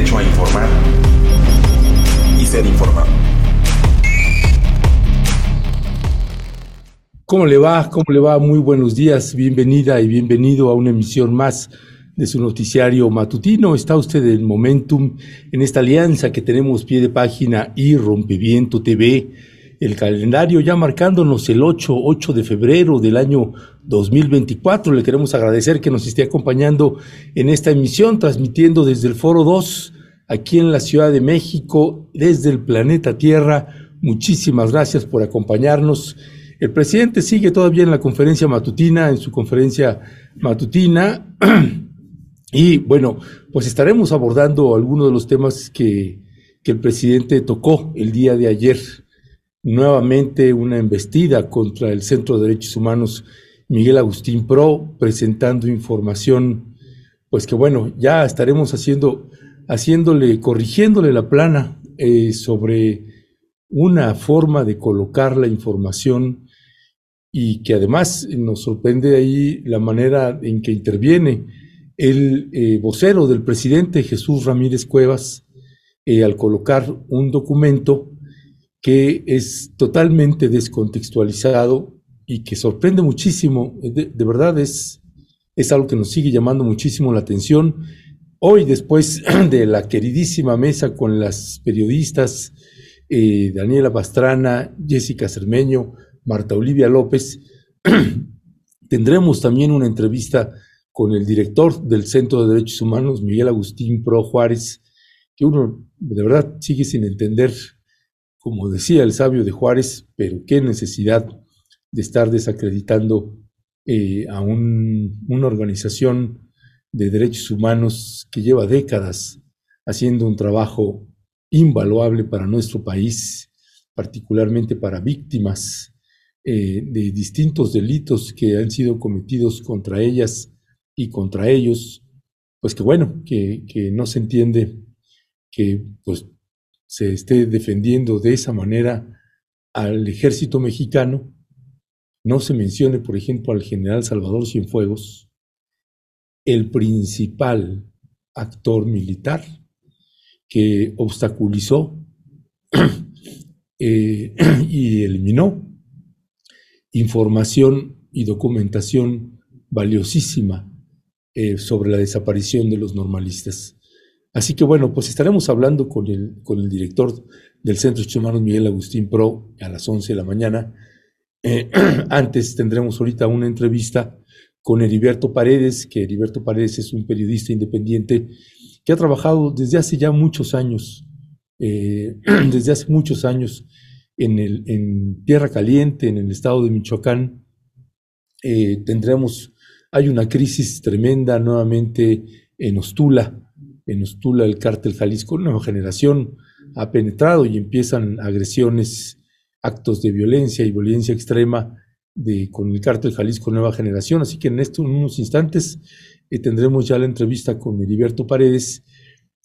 derecho a informar y ser informado. ¿Cómo le va? ¿Cómo le va? Muy buenos días. Bienvenida y bienvenido a una emisión más de su noticiario matutino. Está usted en Momentum, en esta alianza que tenemos pie de página y Rompeviento TV. El calendario ya marcándonos el 8, 8 de febrero del año 2024. Le queremos agradecer que nos esté acompañando en esta emisión, transmitiendo desde el Foro 2, aquí en la Ciudad de México, desde el planeta Tierra. Muchísimas gracias por acompañarnos. El presidente sigue todavía en la conferencia matutina, en su conferencia matutina. Y bueno, pues estaremos abordando algunos de los temas que, que el presidente tocó el día de ayer. Nuevamente una embestida contra el Centro de Derechos Humanos Miguel Agustín Pro, presentando información, pues que bueno, ya estaremos haciendo, haciéndole, corrigiéndole la plana eh, sobre una forma de colocar la información y que además nos sorprende ahí la manera en que interviene el eh, vocero del presidente Jesús Ramírez Cuevas eh, al colocar un documento que es totalmente descontextualizado y que sorprende muchísimo. De, verdad es, es algo que nos sigue llamando muchísimo la atención. Hoy, después de la queridísima mesa con las periodistas eh, Daniela Pastrana, Jessica Cermeño, Marta Olivia López, tendremos también una entrevista con el director del Centro de Derechos Humanos, Miguel Agustín Pro Juárez, que uno de verdad sigue sin entender, como decía el sabio de Juárez, pero qué necesidad de estar desacreditando eh, a una organización de derechos humanos que lleva décadas haciendo un trabajo invaluable para nuestro país, particularmente para víctimas eh, de distintos delitos que han sido cometidos contra ellas y contra ellos, pues que bueno, que, no se entiende que pues se esté defendiendo de esa manera al ejército mexicano, no se mencione, por ejemplo, al general Salvador Cienfuegos, el principal actor militar que obstaculizó eh, y eliminó información y documentación valiosísima eh, sobre la desaparición de los normalistas. Así que bueno, pues estaremos hablando con el, con el director del Centro de Humanos, Miguel Agustín Pro, a las 11 de la mañana. Eh, antes tendremos ahorita una entrevista con Heriberto Paredes, que Heriberto Paredes es un periodista independiente que ha trabajado desde hace ya muchos años, eh, desde hace muchos años en, el, en Tierra Caliente, en el estado de Michoacán. tendremos hay una crisis tremenda nuevamente en Ostula. En Ostula el cártel Jalisco, nueva generación, ha penetrado y empiezan agresiones, actos de violencia y violencia extrema de, con el cártel Jalisco Nueva Generación. Así que en, estos unos instantes eh, tendremos ya la entrevista con Heriberto Paredes,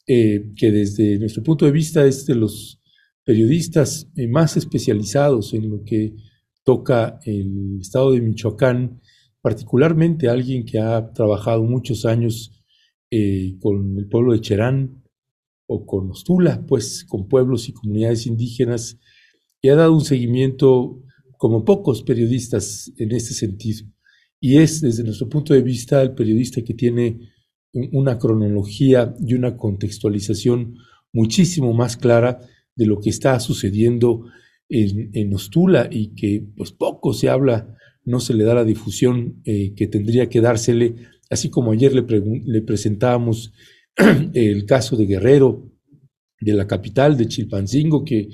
eh, que desde nuestro punto de vista es de los periodistas eh, más especializados en lo que toca el estado de Michoacán particularmente alguien que ha trabajado muchos años con el pueblo de Cherán o con Ostula, pues con pueblos y comunidades indígenas, y ha dado un seguimiento como pocos periodistas en este sentido. Y es, desde nuestro punto de vista, el periodista que tiene una cronología y una contextualización muchísimo más clara de lo que está sucediendo en, Ostula y que pues poco se habla no se le da la difusión eh, que tendría que dársele, así como ayer le, le presentábamos el caso de Guerrero, de la capital, de Chilpancingo, que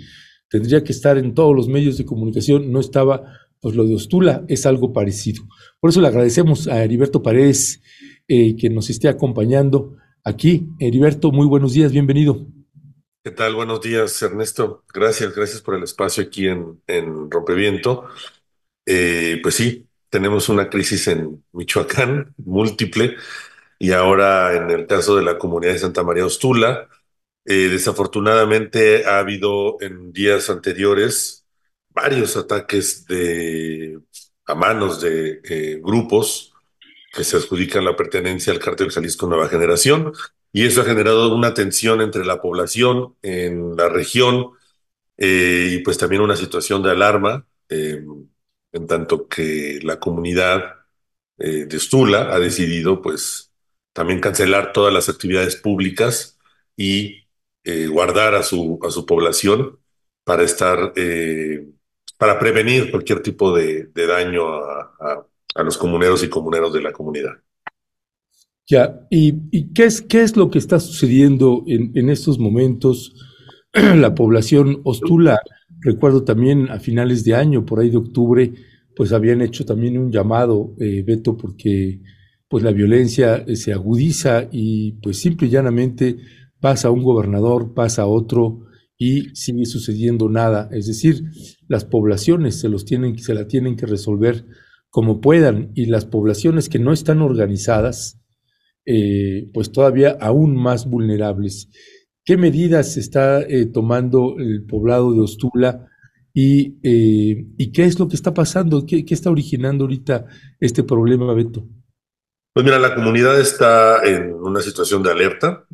tendría que estar en todos los medios de comunicación, no estaba, pues lo de Ostula es algo parecido. Por eso le agradecemos a Heriberto Paredes eh, que nos esté acompañando aquí. Heriberto, muy buenos días, bienvenido. ¿Qué tal? Buenos días, Ernesto. Gracias, gracias por el espacio aquí en, en Rompeviento. Eh, pues sí, tenemos una crisis en Michoacán múltiple y ahora en el caso de la comunidad de Santa María Ostula, eh, desafortunadamente ha habido en días anteriores varios ataques de, a manos de eh, grupos que se adjudican la pertenencia al cártel Jalisco Nueva Generación. y eso ha generado una tensión entre la población en la región eh, y pues también una situación de alarma, en tanto que la comunidad de Stula ha decidido pues también cancelar todas las actividades públicas y eh, guardar a su, a su población para estar, eh, para prevenir cualquier tipo de, daño a, a, los comuneros y comuneros de la comunidad. Ya, ¿y, y qué, es, qué es lo que está sucediendo en, en estos momentos? la población Ostula, recuerdo también a finales de año, por ahí de octubre, pues habían hecho también un llamado, eh, Beto, porque pues la violencia eh, se agudiza y pues simple y llanamente pasa un gobernador, pasa otro y sigue sucediendo nada. Es decir, las poblaciones se los tienen, se la tienen que resolver como puedan y las poblaciones que no están organizadas, eh, pues todavía aún más vulnerables. ¿Qué medidas está eh, tomando el poblado de Ostula y, eh, y, qué es lo que está pasando? ¿Qué, ¿Qué, está originando ahorita este problema, Beto? Pues mira, la comunidad está en una situación de alerta.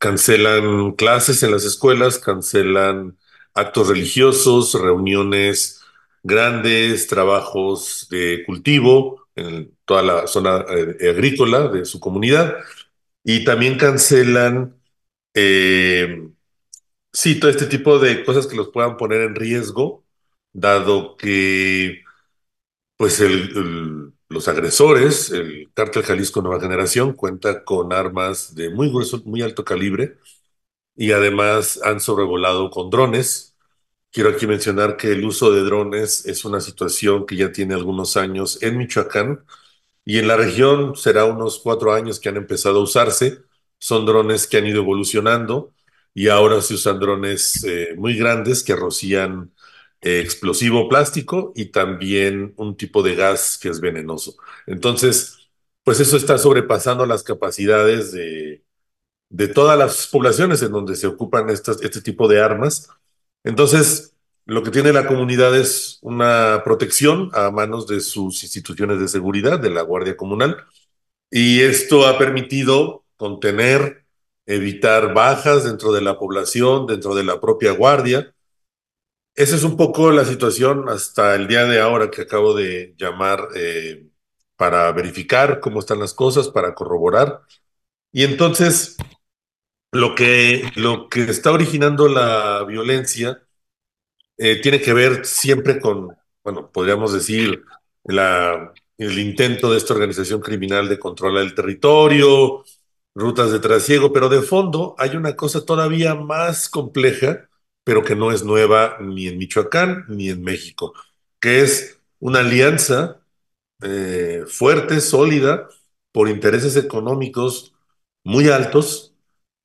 Cancelan clases en las escuelas, cancelan actos religiosos, reuniones grandes, trabajos de cultivo en toda la zona eh, agrícola de su comunidad. Y también cancelan eh, sí, todo este tipo de cosas que los puedan poner en riesgo, dado que pues el, el, los agresores, el cártel Jalisco Nueva Generación, cuenta con armas de muy grueso, muy alto calibre y además han sobrevolado con drones. Quiero aquí mencionar que el uso de drones es una situación que ya tiene algunos años en Michoacán y en la región será unos cuatro años que han empezado a usarse son drones que han ido evolucionando y ahora se usan drones eh, muy grandes que rocían explosivo plástico y también un tipo de gas que es venenoso. Entonces, pues eso está sobrepasando las capacidades de, de todas las poblaciones en donde se ocupan estas, este tipo de armas. Entonces, lo que tiene la comunidad es una protección a manos de sus instituciones de seguridad, de la Guardia Comunal, y esto ha permitido contener, evitar bajas dentro de la población, dentro de la propia guardia. Esa es un poco la situación hasta el día de ahora que acabo de llamar eh, para verificar cómo están las cosas, para corroborar. Y entonces, lo que, lo que está originando la violencia eh, tiene que ver siempre con, bueno, podríamos decir, la, el intento de esta organización criminal de controlar el territorio, rutas de trasiego, pero de fondo hay una cosa todavía más compleja, pero que no es nueva ni en Michoacán ni en México, que es una alianza eh, fuerte, sólida, por intereses económicos muy altos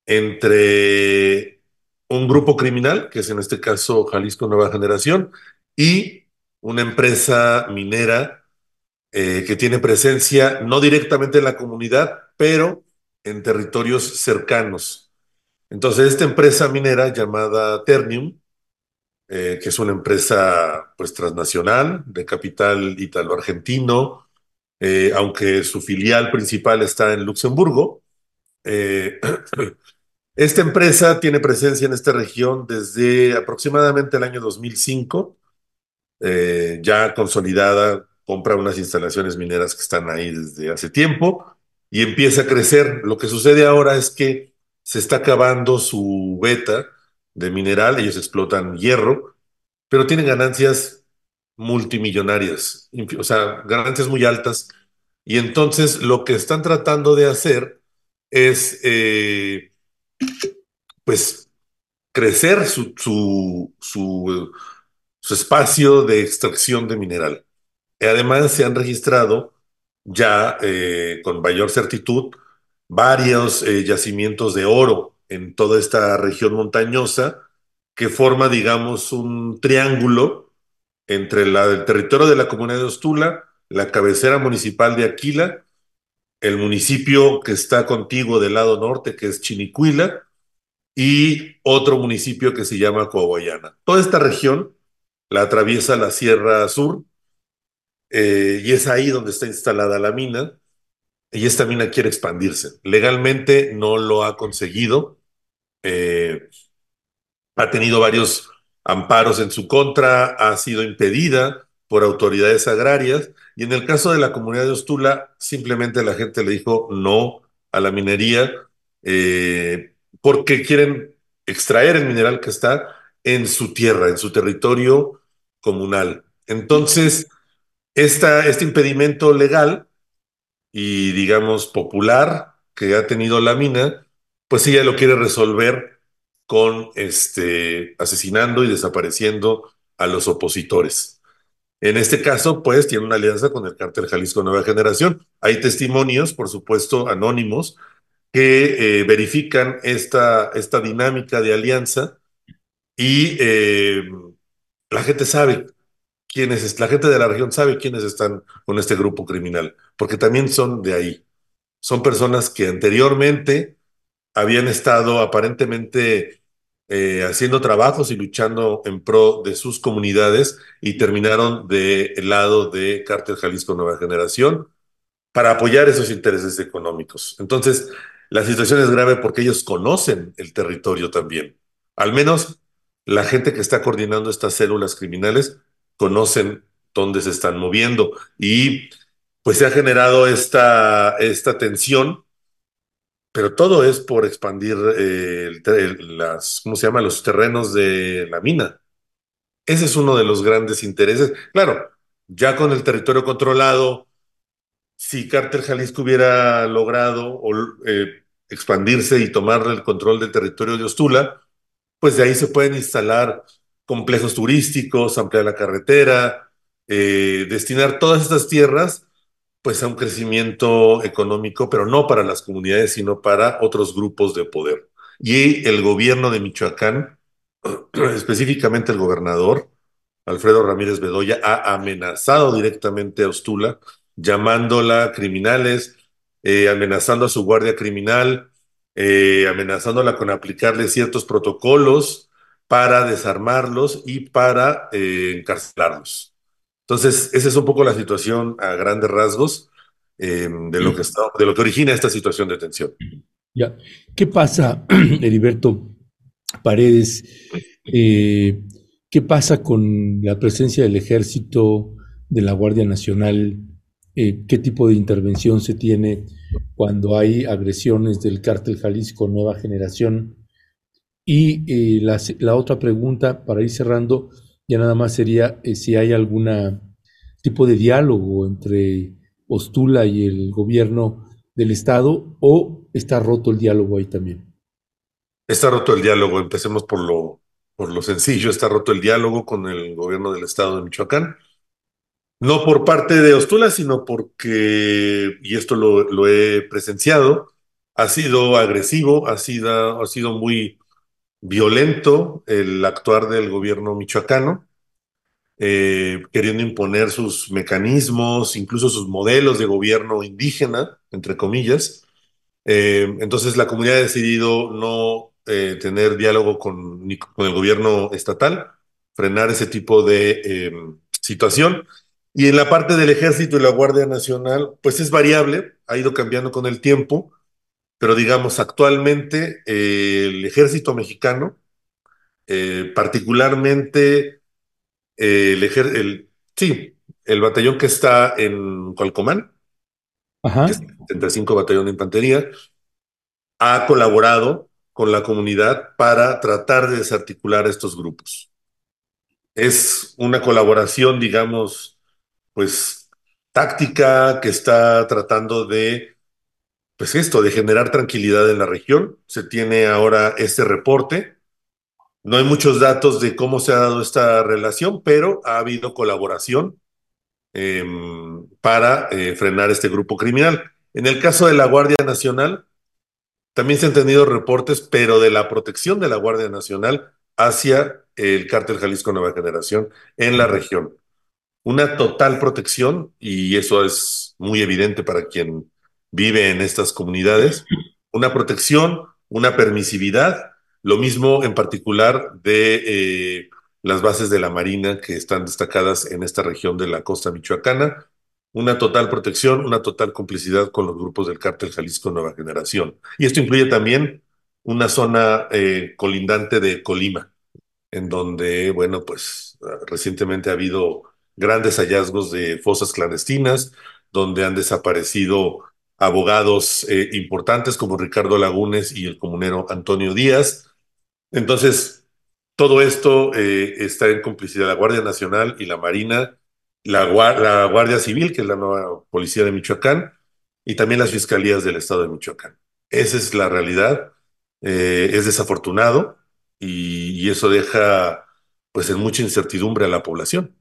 entre un grupo criminal, que es en este caso Jalisco Nueva Generación, y una empresa minera eh, que tiene presencia no directamente en la comunidad, pero en territorios cercanos. Entonces, esta empresa minera llamada Ternium, eh, que es una empresa pues transnacional de capital italo-argentino, eh, aunque su filial principal está en Luxemburgo, eh, esta empresa tiene presencia en esta región desde aproximadamente el año 2005, eh, ya consolidada, compra unas instalaciones mineras que están ahí desde hace tiempo y empieza a crecer. Lo que sucede ahora es que se está acabando su beta de mineral, ellos explotan hierro, pero tienen ganancias multimillonarias, o sea, ganancias muy altas. Y entonces lo que están tratando de hacer es, eh, pues, crecer su, su, su, espacio de extracción de mineral. Además, se han registrado ya eh, con mayor certitud varios eh, yacimientos de oro en toda esta región montañosa que forma, digamos, un triángulo entre la, el territorio de la comunidad de Ostula, la cabecera municipal de Aquila, el municipio que está contigo del lado norte, que es Chinicuila, y otro municipio que se llama Coahuayana. Toda esta región la atraviesa la Sierra Sur, eh, y es ahí donde está instalada la mina. Y esta mina quiere expandirse. Legalmente no lo ha conseguido. Eh, ha tenido varios amparos en su contra, ha sido impedida por autoridades agrarias y en el caso de la comunidad de Ostula, simplemente la gente le dijo no a la minería eh, porque quieren extraer el mineral que está en su tierra, en su territorio comunal. Entonces, este impedimento legal y, digamos, popular que ha tenido la mina, pues ella lo quiere resolver con este, asesinando y desapareciendo a los opositores. En este caso, pues, tiene una alianza con el cártel Jalisco Nueva Generación. Hay testimonios, por supuesto, anónimos, que eh, verifican esta, esta dinámica de alianza y eh, la gente sabe quiénes, la gente de la región sabe quiénes están con este grupo criminal, porque también son de ahí. Son personas que anteriormente habían estado aparentemente eh, haciendo trabajos y luchando en pro de sus comunidades y terminaron del lado de Cártel Jalisco Nueva Generación para apoyar esos intereses económicos. Entonces, la situación es grave porque ellos conocen el territorio también. Al menos la gente que está coordinando estas células criminales conocen dónde se están moviendo y pues se ha generado esta, esta tensión, pero todo es por expandir eh, las, ¿cómo se llama? Los terrenos de la mina. Ese es uno de los grandes intereses. Claro, ya con el territorio controlado, si Cártel Jalisco hubiera logrado eh, expandirse y tomar el control del territorio de Ostula, pues de ahí se pueden instalar complejos turísticos, ampliar la carretera, eh, destinar todas estas tierras pues a un crecimiento económico, pero no para las comunidades, sino para otros grupos de poder. Y el gobierno de Michoacán, específicamente el gobernador Alfredo Ramírez Bedoya, ha amenazado directamente a Ostula, llamándola criminales, eh, amenazando a su guardia criminal, eh, amenazándola con aplicarle ciertos protocolos para desarmarlos y para eh, encarcelarlos. Entonces, esa es un poco la situación a grandes rasgos eh, de, lo que está, de lo que origina esta situación de tensión. Ya. ¿Qué pasa, Heriberto Paredes? Eh, ¿Qué pasa con la presencia del ejército, de la Guardia Nacional? Eh, ¿Qué tipo de intervención se tiene cuando hay agresiones del cártel Jalisco Nueva Generación? Y eh, la, otra pregunta, para ir cerrando, ya nada más sería eh, si hay algún tipo de diálogo entre Ostula y el gobierno del Estado o está roto el diálogo ahí también. Está roto el diálogo, empecemos por lo, por lo sencillo, está roto el diálogo con el gobierno del Estado de Michoacán. No por parte de Ostula, sino porque, y esto lo, lo he presenciado, ha sido agresivo, ha sido, ha sido muy violento el actuar del gobierno michoacano, eh, queriendo imponer sus mecanismos, incluso sus modelos de gobierno indígena, entre comillas. Eh, entonces la comunidad ha decidido no eh, tener diálogo con, con, el gobierno estatal, frenar ese tipo de eh, situación. Y en la parte del ejército y la Guardia Nacional, pues es variable, ha ido cambiando con el tiempo pero digamos, actualmente eh, el ejército mexicano, eh, particularmente eh, el, el, sí, el batallón que está en Cualcomán, Ajá. que es el 75 Batallón de Infantería, ha colaborado con la comunidad para tratar de desarticular estos grupos. Es una colaboración, digamos, pues táctica que está tratando de pues esto, de generar tranquilidad en la región. Se tiene ahora este reporte. No hay muchos datos de cómo se ha dado esta relación, pero ha habido colaboración eh, para eh, frenar este grupo criminal. En el caso de la Guardia Nacional, también se han tenido reportes, pero de la protección de la Guardia Nacional hacia el cártel Jalisco Nueva Generación en la región. Una total protección, y eso es muy evidente para quien vive en estas comunidades, una protección, una permisividad, lo mismo en particular de eh, las bases de la Marina que están destacadas en esta región de la costa michoacana, una total protección, una total complicidad con los grupos del cártel Jalisco Nueva Generación. Y esto incluye también una zona eh, colindante de Colima, en donde, bueno, pues recientemente ha habido grandes hallazgos de fosas clandestinas, donde han desaparecido abogados eh, importantes como Ricardo Lagunes y el comunero Antonio Díaz. Entonces, todo esto eh, está en complicidad de la Guardia Nacional y la Marina, la, Guardia Civil, que es la nueva policía de Michoacán, y también las fiscalías del estado de Michoacán. Esa es la realidad. Eh, es desafortunado y, y eso deja pues en mucha incertidumbre a la población.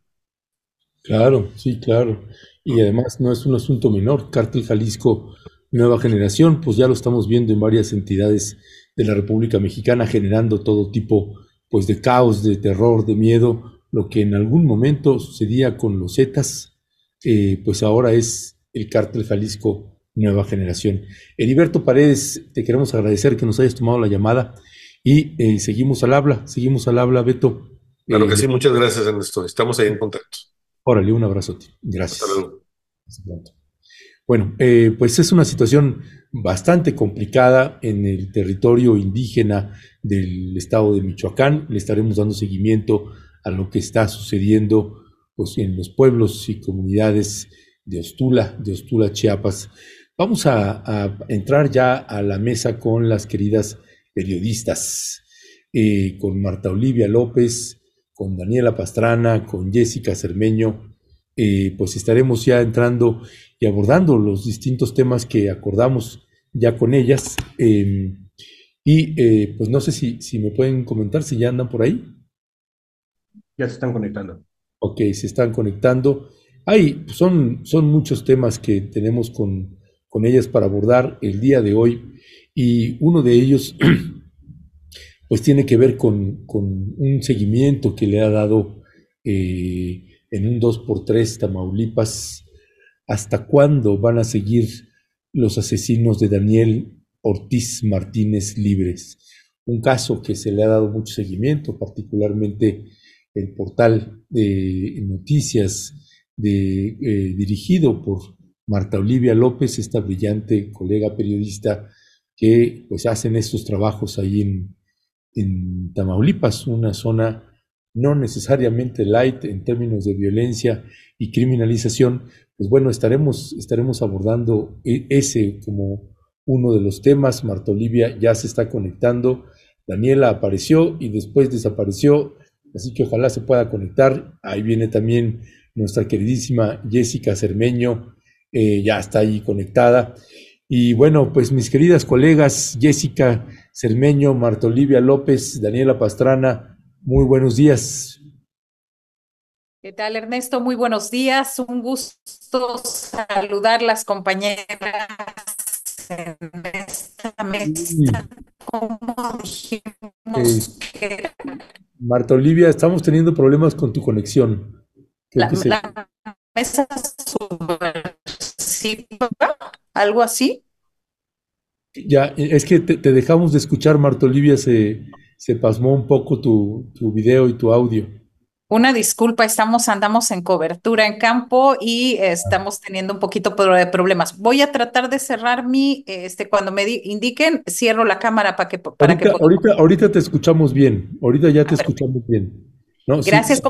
Claro, sí, claro. Y además no es un asunto menor. Cártel Jalisco Nueva Generación, pues ya lo estamos viendo en varias entidades de la República Mexicana generando todo tipo pues de caos, de terror, de miedo, lo que en algún momento sucedía con los Zetas, eh, pues ahora es el Cártel Jalisco Nueva Generación. Heriberto Paredes, te queremos agradecer que nos hayas tomado la llamada y eh, seguimos al habla, seguimos al habla, Beto. Claro que eh, sí, muchas gracias, Ernesto. Estamos ahí en contacto. Órale, un abrazote. Gracias. Bueno, eh, pues es una situación bastante complicada en el territorio indígena del estado de Michoacán. Le estaremos dando seguimiento a lo que está sucediendo pues, en los pueblos y comunidades de Ostula, de Ostula, Chiapas. Vamos a, a entrar ya a la mesa con las queridas periodistas, eh, con Marta Olivia López, con Daniela Pastrana, con Jessica Cermeño, eh, pues estaremos ya entrando y abordando los distintos temas que acordamos ya con ellas. Em, y eh, pues no sé si, si me pueden comentar si ya andan por ahí. Ya se están conectando. Ok, se están conectando. Hay, son, son muchos temas que tenemos con, con ellas para abordar el día de hoy y uno de ellos pues tiene que ver con, un seguimiento que le ha dado eh, en un 2x3 Tamaulipas. ¿Hasta cuándo van a seguir los asesinos de Daniel Ortiz Martínez libres? Un caso que se le ha dado mucho seguimiento, particularmente el portal de noticias eh, dirigido por Marta Olivia López, esta brillante colega periodista que pues hacen estos trabajos ahí en, en Tamaulipas, una zona no necesariamente light en términos de violencia y criminalización, pues bueno, estaremos, estaremos abordando e, ese como uno de los temas. Marta Olivia ya se está conectando, Daniela apareció y después desapareció, así que ojalá se pueda conectar. Ahí viene también nuestra queridísima Jessica Cermeño, eh, ya está ahí conectada. Y bueno, pues mis queridas colegas Jessica Cermeño, Marta Olivia López, Daniela Pastrana, muy buenos días. ¿Qué tal, Ernesto? Muy buenos días. Un gusto saludar las compañeras en esta mesa. Como dijimos que... Marta Olivia, estamos teniendo problemas con tu conexión. La, la, mesa subversiva algo así. Ya, es que te, dejamos de escuchar, Marta Olivia, se, se pasmó un poco tu, tu video y tu audio. Una disculpa, estamos, andamos en cobertura en campo y estamos teniendo un poquito de problemas. Voy a tratar de cerrar mi, este, cuando me indiquen, cierro la cámara para que, para ahorita, que ahorita, ahorita, te escuchamos bien, ahorita ya te escuchamos bien. ¿no? Gracias.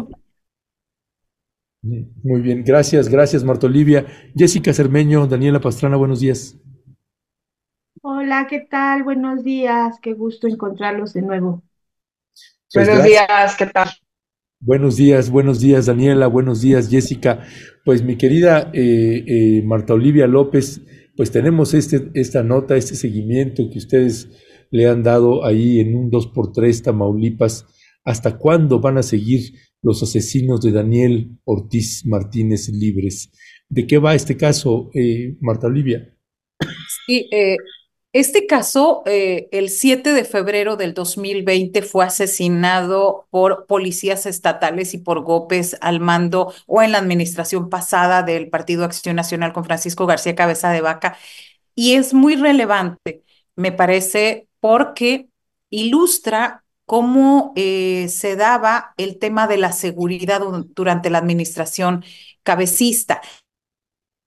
Muy bien, gracias, gracias Marta Olivia. Jessica Cermeño, Daniela Pastrana, buenos días. Hola, ¿qué tal? Buenos días, qué gusto encontrarlos de nuevo. Pues buenos días, ¿qué tal? Buenos días, buenos días Daniela, buenos días Jessica. Pues mi querida eh, eh, Marta Olivia López, pues tenemos este, esta nota, este seguimiento que ustedes le han dado ahí en un 2x3 Tamaulipas. ¿Hasta cuándo van a seguir los asesinos de Daniel Ortiz Martínez libres. ¿De qué va este caso, eh, Marta Olivia? Sí, eh, este caso, eh, el 7 de febrero del 2020, fue asesinado por policías estatales y por golpes al mando o en la administración pasada del Partido Acción Nacional con Francisco García Cabeza de Vaca. Y es muy relevante, me parece, porque ilustra cómo eh, se daba el tema de la seguridad durante la administración cabecista.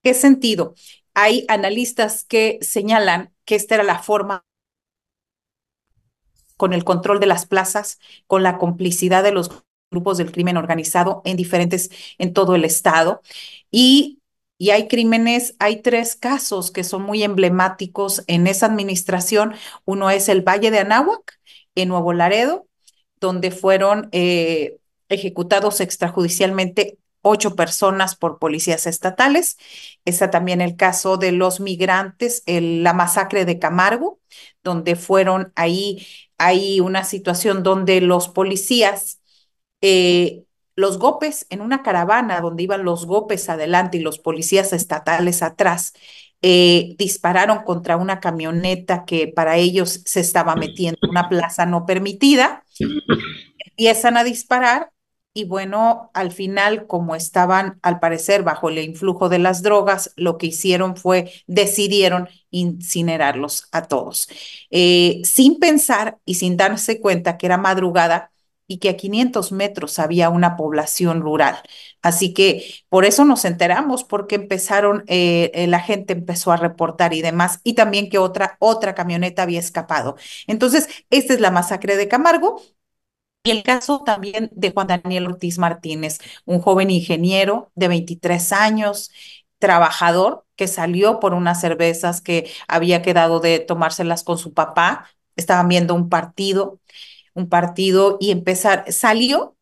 ¿Qué sentido? Hay analistas que señalan que esta era la forma con el control de las plazas, con la complicidad de los grupos del crimen organizado en diferentes, en todo el estado. Y, y hay crímenes, hay tres casos que son muy emblemáticos en esa administración. Uno es el Valle de Anáhuac, en Nuevo Laredo, donde fueron eh, ejecutados extrajudicialmente ocho personas por policías estatales. Está también el caso de los migrantes, el, la masacre de Camargo, donde fueron ahí, hay una situación donde los policías, eh, los gopes en una caravana donde iban los gopes adelante y los policías estatales atrás, eh, dispararon contra una camioneta que para ellos se estaba metiendo en una plaza no permitida. Empiezan a disparar y bueno, al final, como estaban al parecer bajo el influjo de las drogas, lo que hicieron fue decidieron incinerarlos a todos, eh, sin pensar y sin darse cuenta que era madrugada y que a 500 metros había una población rural. Así que por eso nos enteramos, porque empezaron, eh, la gente empezó a reportar y demás, y también que otra, otra camioneta había escapado. Entonces, esta es la masacre de Camargo, y el caso también de Juan Daniel Ortiz Martínez, un joven ingeniero de 23 años, trabajador, que salió por unas cervezas que había quedado de tomárselas con su papá. Estaban viendo un partido, un partido y empezar, salió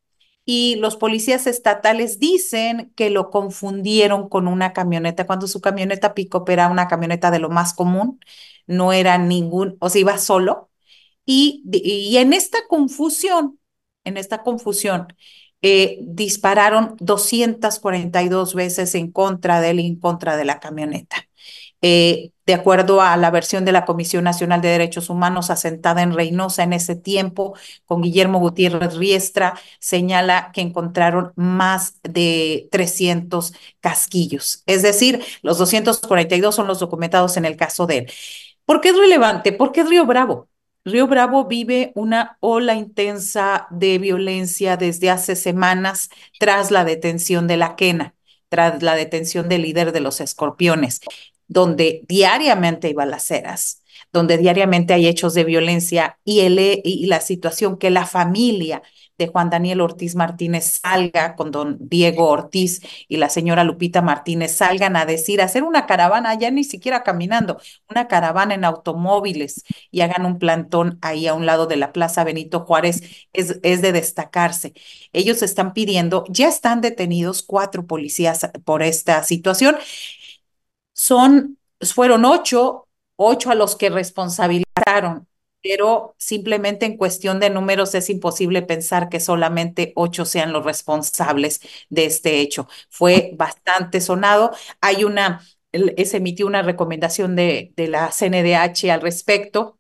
y los policías estatales dicen que lo confundieron con una camioneta, cuando su camioneta pick era una camioneta de lo más común, no era ningún, o sea, iba solo. Y, y en esta confusión, en esta confusión, eh, dispararon 242 veces en contra de él y en contra de la camioneta. Eh, de acuerdo a la versión de la Comisión Nacional de Derechos Humanos asentada en Reynosa en ese tiempo, con Guillermo Gutiérrez Riestra, señala que encontraron más de 300 casquillos. Es decir, los 242 son los documentados en el caso de él. ¿Por qué es relevante? Porque es Río Bravo. Río Bravo vive una ola intensa de violencia desde hace semanas tras la detención de la Quena, tras la detención del líder de los escorpiones, donde diariamente hay balaceras, donde diariamente hay hechos de violencia y, el, y la situación que la familia de Juan Daniel Ortiz Martínez salga con don Diego Ortiz y la señora Lupita Martínez salgan a decir, hacer una caravana, ya ni siquiera caminando, una caravana en automóviles y hagan un plantón ahí a un lado de la Plaza Benito Juárez, es, es de destacarse. Ellos están pidiendo, ya están detenidos cuatro policías por esta situación. Son, fueron ocho, ocho a los que responsabilizaron pero simplemente en cuestión de números es imposible pensar que solamente ocho sean los responsables de este hecho. Fue bastante sonado. Hay una, se emitió una recomendación de, de la CNDH al respecto.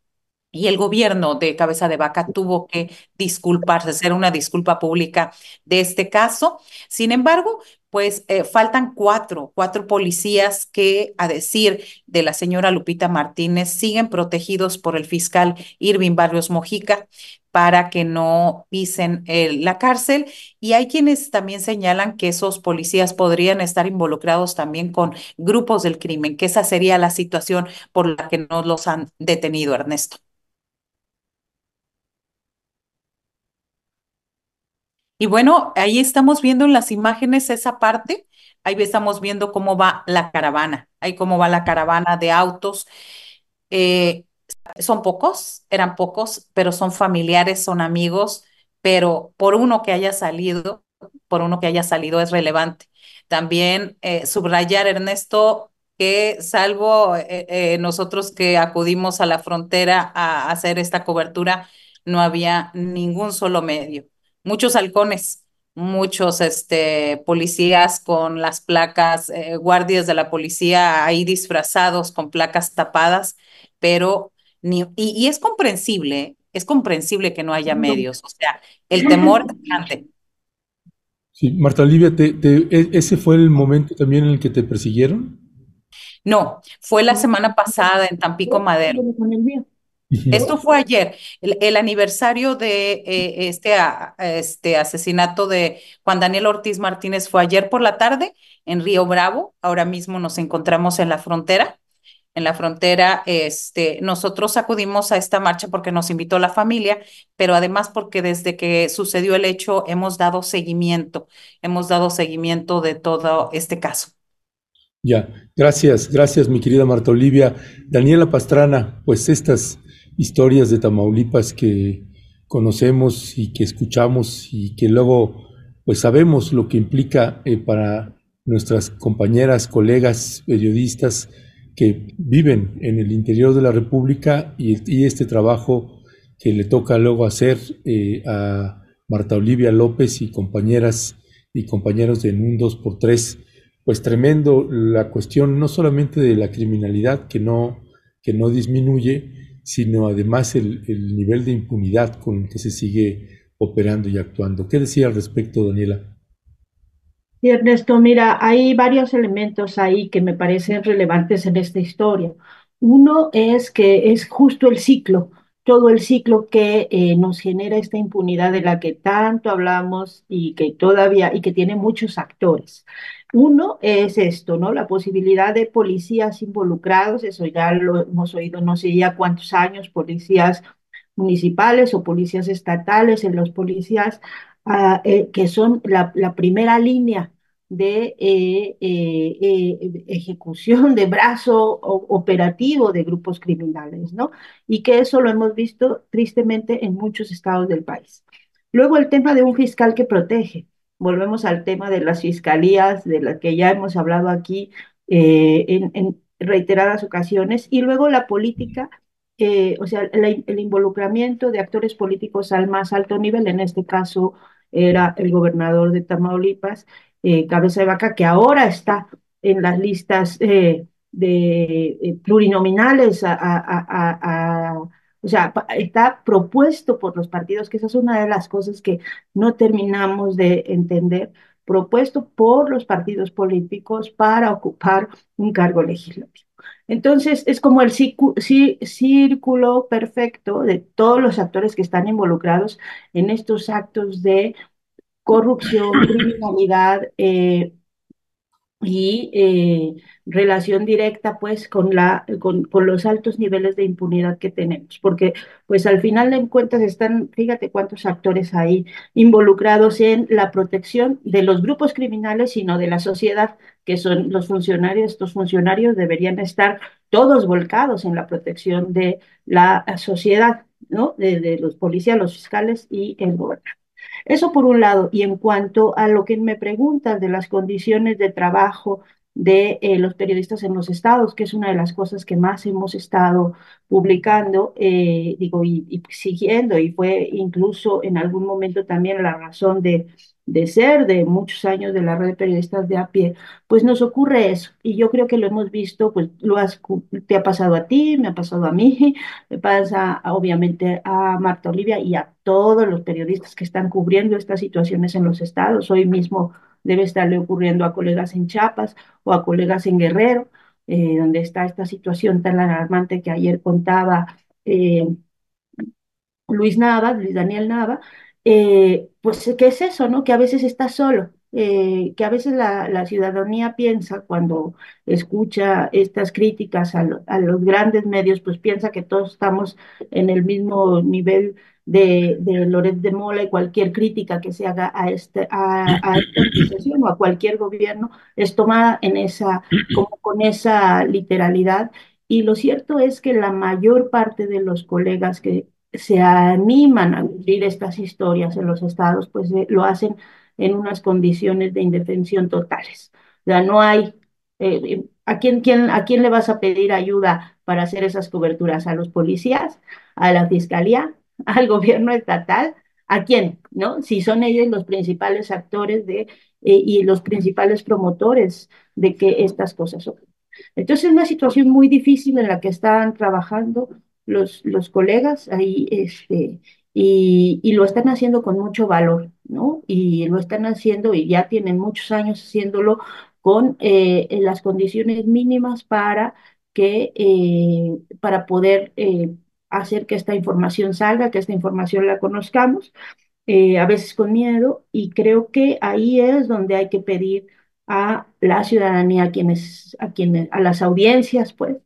Y el gobierno de Cabeza de Vaca tuvo que disculparse, hacer una disculpa pública de este caso. Sin embargo, pues eh, faltan cuatro, cuatro policías que, a decir de la señora Lupita Martínez, siguen protegidos por el fiscal Irving Barrios Mojica para que no pisen la cárcel. Y hay quienes también señalan que esos policías podrían estar involucrados también con grupos del crimen, que esa sería la situación por la que no los han detenido, Ernesto. Y bueno, ahí estamos viendo en las imágenes esa parte. Ahí estamos viendo cómo va la caravana. Ahí cómo va la caravana de autos. Eh, son pocos, eran pocos, pero son familiares, son amigos, pero por uno que haya salido, por uno que haya salido es relevante. También eh, subrayar, Ernesto, que salvo eh, nosotros que acudimos a la frontera a hacer esta cobertura, no había ningún solo medio muchos halcones, muchos este, policías con las placas, eh, guardias de la policía ahí disfrazados con placas tapadas, pero ni, y, es comprensible, es comprensible que no haya medios, o sea, el temor es grande. Sí, Marta Olivia, e, ¿ese fue el momento también en el que te persiguieron? No, fue la semana pasada en Tampico Madero. Esto fue ayer, el, aniversario de eh, este, este asesinato de Juan Daniel Ortiz Martínez fue ayer por la tarde en Río Bravo. Ahora mismo nos encontramos en la frontera. En la frontera, este, nosotros acudimos a esta marcha porque nos invitó la familia, pero además porque desde que sucedió el hecho hemos dado seguimiento, hemos dado seguimiento de todo este caso. Ya, gracias, gracias mi querida Marta Olivia. Daniela Pastrana, pues estas historias de Tamaulipas que conocemos y que escuchamos y que luego pues sabemos lo que implica eh, para nuestras compañeras, colegas, periodistas que viven en el interior de la República y, este trabajo que le toca luego hacer eh, a Marta Olivia López y compañeras y compañeros de un 2x3, pues tremendo la cuestión no solamente de la criminalidad que no, que no disminuye, sino además el, nivel de impunidad con el que se sigue operando y actuando. ¿Qué decía al respecto, Daniela? Sí, Ernesto, mira, hay varios elementos ahí que me parecen relevantes en esta historia. Uno es que es justo el ciclo, todo el ciclo que eh, nos genera esta impunidad de la que tanto hablamos y que todavía, y que tiene muchos actores. Uno es esto, ¿no? La posibilidad de policías involucrados, eso ya lo hemos oído no sé ya cuántos años, policías municipales o policías estatales, en los policías eh, que son la, primera línea de eh, eh, ejecución de brazo operativo de grupos criminales, ¿no? Y que eso lo hemos visto tristemente en muchos estados del país. Luego el tema de un fiscal que protege volvemos al tema de las fiscalías, de las que ya hemos hablado aquí eh, en, reiteradas ocasiones, y luego la política, eh, o sea, el involucramiento de actores políticos al más alto nivel, en este caso era el gobernador de Tamaulipas, eh, Cabeza de Vaca, que ahora está en las listas de plurinominales a o sea, está propuesto por los partidos, que esa es una de las cosas que no terminamos de entender, propuesto por los partidos políticos para ocupar un cargo legislativo. Entonces, es como el círculo perfecto de todos los actores que están involucrados en estos actos de corrupción, criminalidad, eh, y eh, relación directa pues con, la, con, con, los altos niveles de impunidad que tenemos, porque pues al final de cuentas están, fíjate cuántos actores hay involucrados en la protección de los grupos criminales, sino de la sociedad, que son los funcionarios, estos funcionarios deberían estar todos volcados en la protección de la sociedad, ¿no? De, de los policías, los fiscales y el gobernador. Eso por un lado. Y en cuanto a lo que me preguntas de las condiciones de trabajo de eh, los periodistas en los estados, que es una de las cosas que más hemos estado publicando, eh, digo, y, siguiendo, y fue incluso en algún momento también la razón de, de ser de muchos años de la red de periodistas de a pie, pues nos ocurre eso. Y yo creo que lo hemos visto, pues lo has, te ha pasado a ti, me ha pasado a mí, me pasa obviamente a Marta Olivia y a todos los periodistas que están cubriendo estas situaciones en los estados. Hoy mismo debe estarle ocurriendo a colegas en Chiapas o a colegas en Guerrero, eh, donde está esta situación tan alarmante que ayer contaba eh, Luis Nava, Luis Daniel Nava, eh, pues, ¿qué es eso, no? Que a veces está solo, que a veces la, ciudadanía piensa cuando escucha estas críticas a, los grandes medios, pues piensa que todos estamos en el mismo nivel de, de Loret de Mola y cualquier crítica que se haga a, este, a, esta organización o a cualquier gobierno es tomada con esa literalidad. Y lo cierto es que la mayor parte de los colegas que se animan a vivir estas historias en los estados, pues eh, lo hacen en unas condiciones de indefensión totales. O sea, no hay... Eh, ¿a, quién, quién, ¿A quién le vas a pedir ayuda para hacer esas coberturas? ¿A los policías? ¿A la fiscalía? al gobierno estatal, ¿a quién? ¿No? Si son ellos los principales actores de, eh, y los principales promotores de que estas cosas ocurran. Entonces es una situación muy difícil en la que están trabajando los, los colegas ahí, este, y, y, lo están haciendo con mucho valor, ¿no? Y lo están haciendo y ya tienen muchos años haciéndolo con eh, las condiciones mínimas para que, eh, para poder hacer que esta información salga, que esta información la conozcamos, eh, a veces con miedo, y creo que ahí es donde hay que pedir a la ciudadanía, a quienes, a quienes, a las audiencias, pues,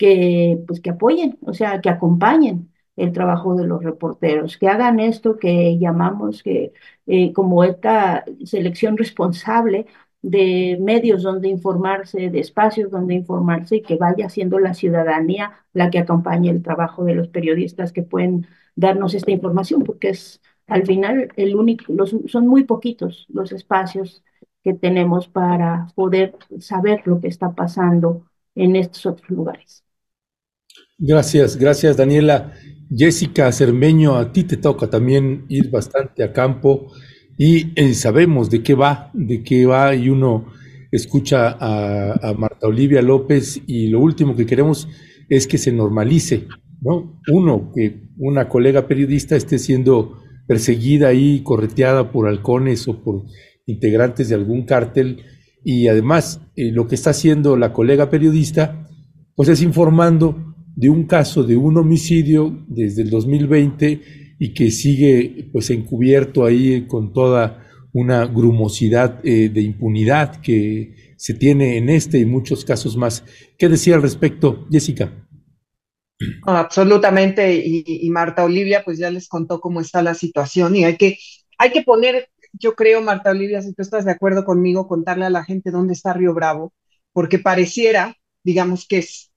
que, pues, que apoyen, o sea, que acompañen el trabajo de los reporteros, que hagan esto que llamamos que eh, como esta selección responsable de medios donde informarse, de espacios donde informarse y que vaya siendo la ciudadanía la que acompañe el trabajo de los periodistas que pueden darnos esta información, porque es al final el único, los, son muy poquitos los espacios que tenemos para poder saber lo que está pasando en estos otros lugares. Gracias, gracias Daniela. Jessica Cermeño, a ti te toca también ir bastante a campo y eh, sabemos de qué va, de qué va y uno escucha a, Marta Olivia López y lo último que queremos es que se normalice, ¿no? Uno, que una colega periodista esté siendo perseguida y correteada por halcones o por integrantes de algún cártel y además eh, lo que está haciendo la colega periodista pues es informando de un caso de un homicidio desde el 2020 y que sigue pues encubierto ahí con toda una grumosidad eh, de impunidad que se tiene en este y muchos casos más. ¿Qué decía al respecto, Jessica? Absolutamente, y, Marta Olivia pues ya les contó cómo está la situación y hay que, hay que poner, yo creo, Marta Olivia, si tú estás de acuerdo conmigo, contarle a la gente dónde está Río Bravo, porque pareciera, digamos que es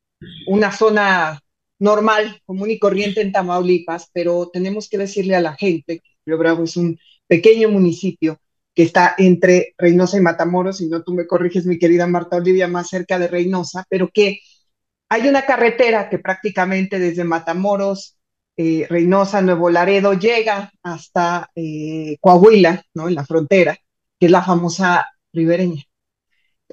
una zona normal, común y corriente en Tamaulipas, pero tenemos que decirle a la gente que Río Bravo es un pequeño municipio que está entre Reynosa y Matamoros, si no tú me corriges, mi querida Marta Olivia, más cerca de Reynosa, pero que hay una carretera que prácticamente desde Matamoros, eh, Reynosa, Nuevo Laredo, llega hasta eh, Coahuila, ¿no? En la frontera, que es la famosa ribereña.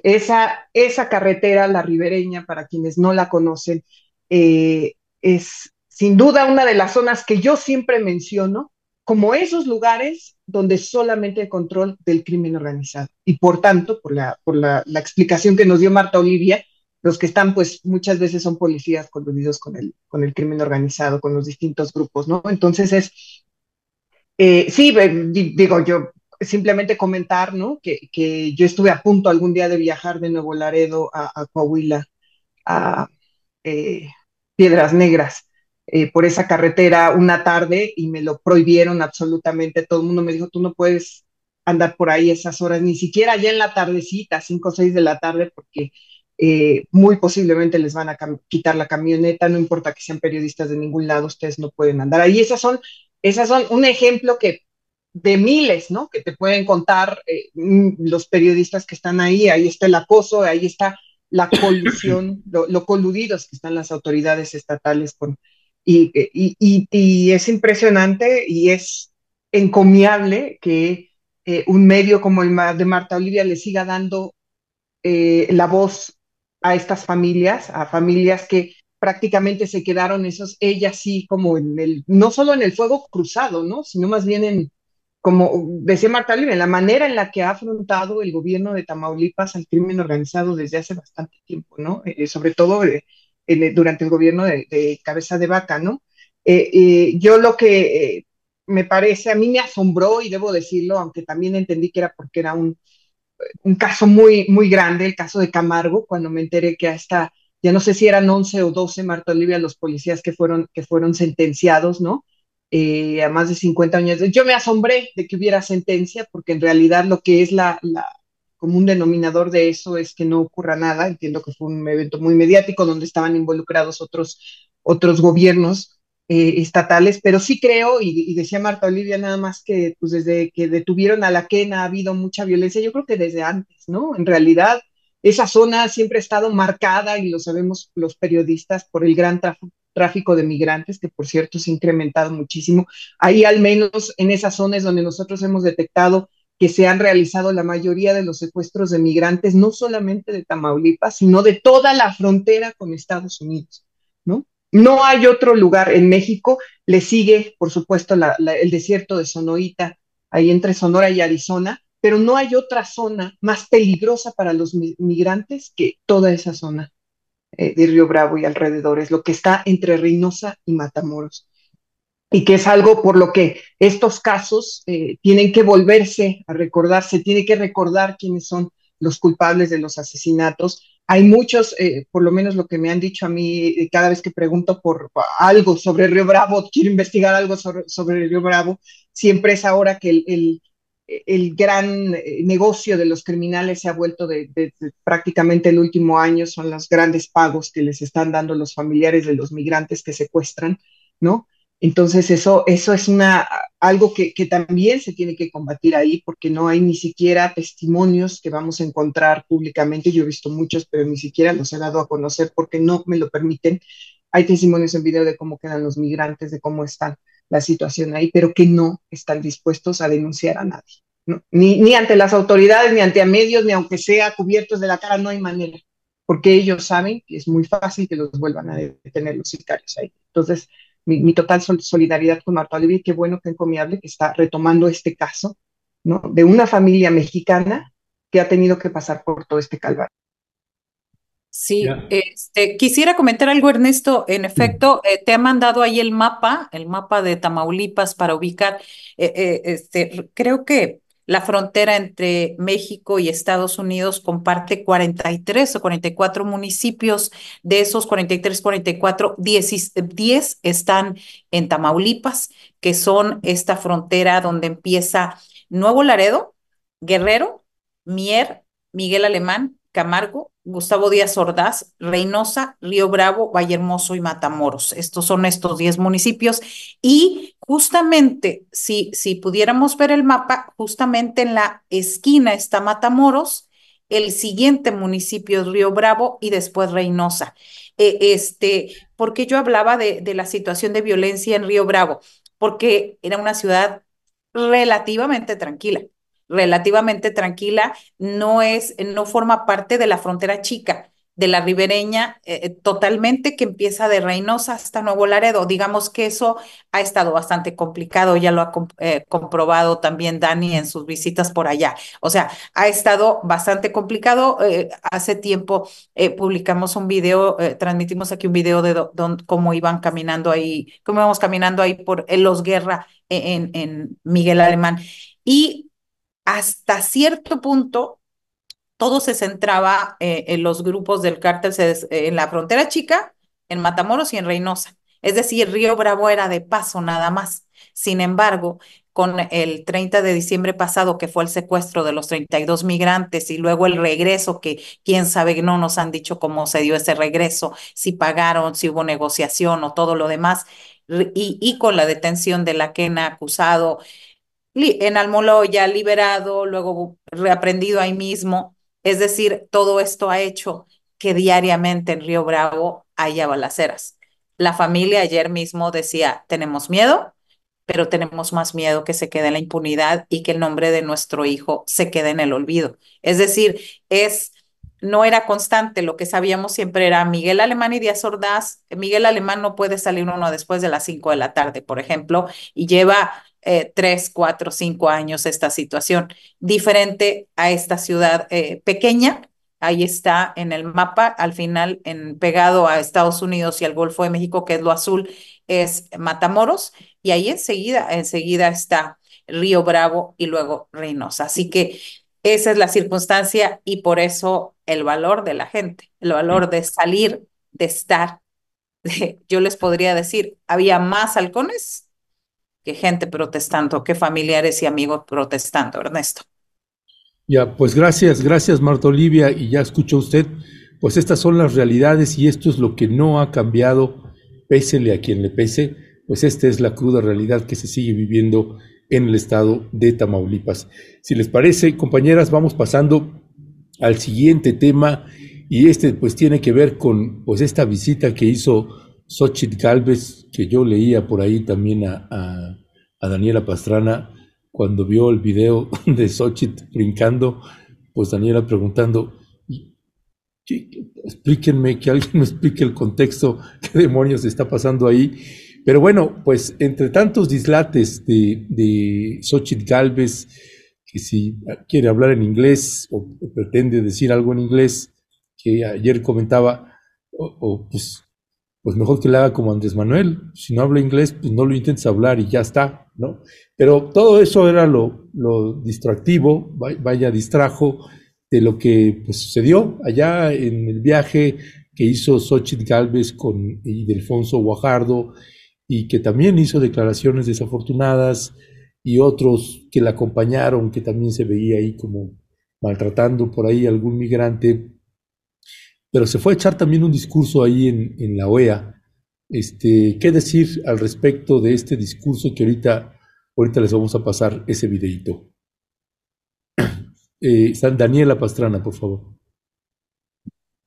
Esa, esa carretera, la ribereña, para quienes no la conocen, eh, es sin duda una de las zonas que yo siempre menciono como esos lugares donde solamente hay control del crimen organizado. Y por tanto, por la, por la, explicación que nos dio Marta Olivia, los que están, pues muchas veces son policías coludidos con el, con el crimen organizado, con los distintos grupos, ¿no? Entonces es, eh, sí, digo, yo simplemente comentar, ¿no? Que, que, yo estuve a punto algún día de viajar de Nuevo Laredo a, Coahuila, a eh, Piedras Negras, eh, por esa carretera una tarde y me lo prohibieron absolutamente. Todo el mundo me dijo, tú no puedes andar por ahí esas horas, ni siquiera ya en la tardecita, 5 o 6 de la tarde, porque eh, muy posiblemente les van a quitar la camioneta, no importa que sean periodistas de ningún lado, ustedes no pueden andar ahí. Esas son, esas son un ejemplo que de miles, ¿no? Que te pueden contar eh, mm, los periodistas que están ahí, ahí está el acoso, ahí está la colusión, lo, coludidos que están las autoridades estatales con... Y, y, es impresionante y es encomiable que eh, un medio como el de Marta Olivia le siga dando eh, la voz a estas familias, a familias que prácticamente se quedaron esos, ellas sí, como en el, no solo en el fuego cruzado, ¿no? Sino más bien en, como decía Marta Libre, la manera en la que ha afrontado el gobierno de Tamaulipas al crimen organizado desde hace bastante tiempo, ¿no? Eh, sobre todo eh, durante el gobierno de, Cabeza de Vaca, ¿no? Eh, yo lo que me parece, a mí me asombró, y debo decirlo, aunque también entendí que era porque era un, un caso muy, muy grande, el caso de Camargo, cuando me enteré que hasta, ya no sé si eran 11 o 12, Marta Olivia, los policías que fueron, que fueron sentenciados, ¿no? Eh, a más de 50 años. Yo me asombré de que hubiera sentencia, porque en realidad lo que es la, la común denominador de eso es que no ocurra nada. Entiendo que fue un evento muy mediático donde estaban involucrados otros, otros gobiernos eh, estatales, pero sí creo, y, decía Marta Olivia nada más que pues desde que detuvieron a la Quena ha habido mucha violencia, yo creo que desde antes, ¿no? En realidad, esa zona siempre ha estado marcada, y lo sabemos los periodistas, por el gran tráfico tráfico de migrantes, que por cierto se ha incrementado muchísimo. Ahí al menos en esas zonas donde nosotros hemos detectado que se han realizado la mayoría de los secuestros de migrantes, no solamente de Tamaulipas, sino de toda la frontera con Estados Unidos, ¿no? No hay otro lugar en México, le sigue, por supuesto, el desierto de Sonoita, ahí entre Sonora y Arizona, pero no hay otra zona más peligrosa para los migrantes que toda esa zona eh, de Río Bravo y alrededores, lo que está entre Reynosa y Matamoros. Y que es algo por lo que estos casos eh, tienen que volverse a recordar, se tiene que recordar quiénes son los culpables de los asesinatos. Hay muchos, eh, por lo menos lo que me han dicho a mí cada vez que pregunto por algo sobre Río Bravo, quiero investigar algo sobre, Río Bravo, siempre es ahora que el gran eh, negocio de los criminales se ha vuelto de, prácticamente el último año, son los grandes pagos que les están dando los familiares de los migrantes que secuestran, ¿no? Entonces eso, eso es una, algo que, que, también se tiene que combatir ahí porque no hay ni siquiera testimonios que vamos a encontrar públicamente. Yo he visto muchos, pero ni siquiera los he dado a conocer porque no me lo permiten. Hay testimonios en video de cómo quedan los migrantes, de cómo están la situación ahí, pero que no están dispuestos a denunciar a nadie. Ni, ni ante las autoridades, ni ante medios, ni aunque sea cubiertos de la cara, no hay manera, porque ellos saben que es muy fácil que los vuelvan a detener los sicarios ahí. Entonces, mi, total solidaridad con Marta Olivia, qué bueno, qué encomiable que está retomando este caso, ¿no? De una familia mexicana que ha tenido que pasar por todo este calvario. Sí, este, quisiera comentar algo, Ernesto. En efecto, eh, te ha mandado ahí el mapa, el mapa de Tamaulipas para ubicar. Eh, eh, este, creo que la frontera entre México y Estados Unidos comparte 43 o 44 municipios. De esos 43, 44, 10, 10 están en Tamaulipas, que son esta frontera donde empieza Nuevo Laredo, Guerrero, Mier, Miguel Alemán, Camargo, Gustavo Díaz Ordaz, Reynosa, Río Bravo, Vallehermoso y Matamoros. Estos son estos 10 municipios. Y justamente, si, si pudiéramos ver el mapa, justamente en la esquina está Matamoros, el siguiente municipio es Río Bravo y después Reynosa. Eh, este, porque yo hablaba de, de la situación de violencia en Río Bravo? Porque era una ciudad relativamente tranquila relativamente tranquila, no es, no forma parte de la frontera chica de la ribereña eh, eh, totalmente que empieza de Reynosa hasta Nuevo Laredo. Digamos que eso ha estado bastante complicado, ya lo ha eh, comprobado también Dani en sus visitas por allá. O sea, ha estado bastante complicado. hace tiempo publicamos un video, transmitimos aquí un video de cómo iban caminando ahí, cómo íbamos caminando ahí por Los Guerra en, en Miguel Alemán. Y hasta cierto punto todo se centraba eh, en los grupos del cártel en la frontera chica, en Matamoros y en Reynosa. Es decir, Río Bravo era de paso nada más. Sin embargo, con el 30 de diciembre pasado, que fue el secuestro de los 32 migrantes y luego el regreso, que quién sabe, no nos han dicho cómo se dio ese regreso, si pagaron, si hubo negociación o todo lo demás, y, y con la detención de la quena acusado, en Almoloya, liberado, luego reaprendido ahí mismo. Es decir, todo esto ha hecho que diariamente en Río Bravo haya balaceras. La familia ayer mismo decía, tenemos miedo, pero tenemos más miedo que se quede en la impunidad y que el nombre de nuestro hijo se quede en el olvido. Es decir, es no era constante, lo que sabíamos siempre era Miguel Alemán y Díaz Ordaz. Miguel Alemán no puede salir uno después de las cinco de la tarde, por ejemplo, y lleva eh, tres, cuatro, cinco años esta situación, diferente a esta ciudad eh, pequeña. Ahí está en el mapa, al final en, pegado a Estados Unidos y al Golfo de México, que es lo azul, es Matamoros, y ahí enseguida, enseguida está Río Bravo y luego Reynosa. Así que esa es la circunstancia y por eso el valor de la gente, el valor de salir, de estar. yo les podría decir, había más halcones que gente protestando, que familiares y amigos protestando, Ernesto. Ya, pues gracias, gracias Marta Olivia, y ya escuchó usted, pues estas son las realidades y esto es lo que no ha cambiado, pésele a quien le pese, pues esta es la cruda realidad que se sigue viviendo en el estado de Tamaulipas. Si les parece, compañeras, vamos pasando al siguiente tema y este pues tiene que ver con pues esta visita que hizo Xochitl Galvez, que yo leía por ahí también a, a, Daniela Pastrana cuando vio el video de Xochitl brincando, pues Daniela preguntando, explíquenme, que alguien me explique el contexto, qué demonios está pasando ahí. Pero bueno, pues entre tantos dislates de, de Xochitl Galvez, que si quiere hablar en inglés o pretende decir algo en inglés, que ayer comentaba, o, pues, pues mejor que le haga como Andrés Manuel. Si no habla inglés, pues no lo intentes hablar y ya está, ¿no? Pero todo eso era lo, lo distractivo, vaya, distrajo de lo que pues, sucedió allá en el viaje que hizo Xochitl Galvez con Ildefonso Guajardo y que también hizo declaraciones desafortunadas y otros que la acompañaron, que también se veía ahí como maltratando por ahí a algún migrante, pero se fue a echar también un discurso ahí en, en la OEA. Este, ¿Qué decir al respecto de este discurso que ahorita, ahorita les vamos a pasar ese videito? Eh, Daniela Pastrana, por favor.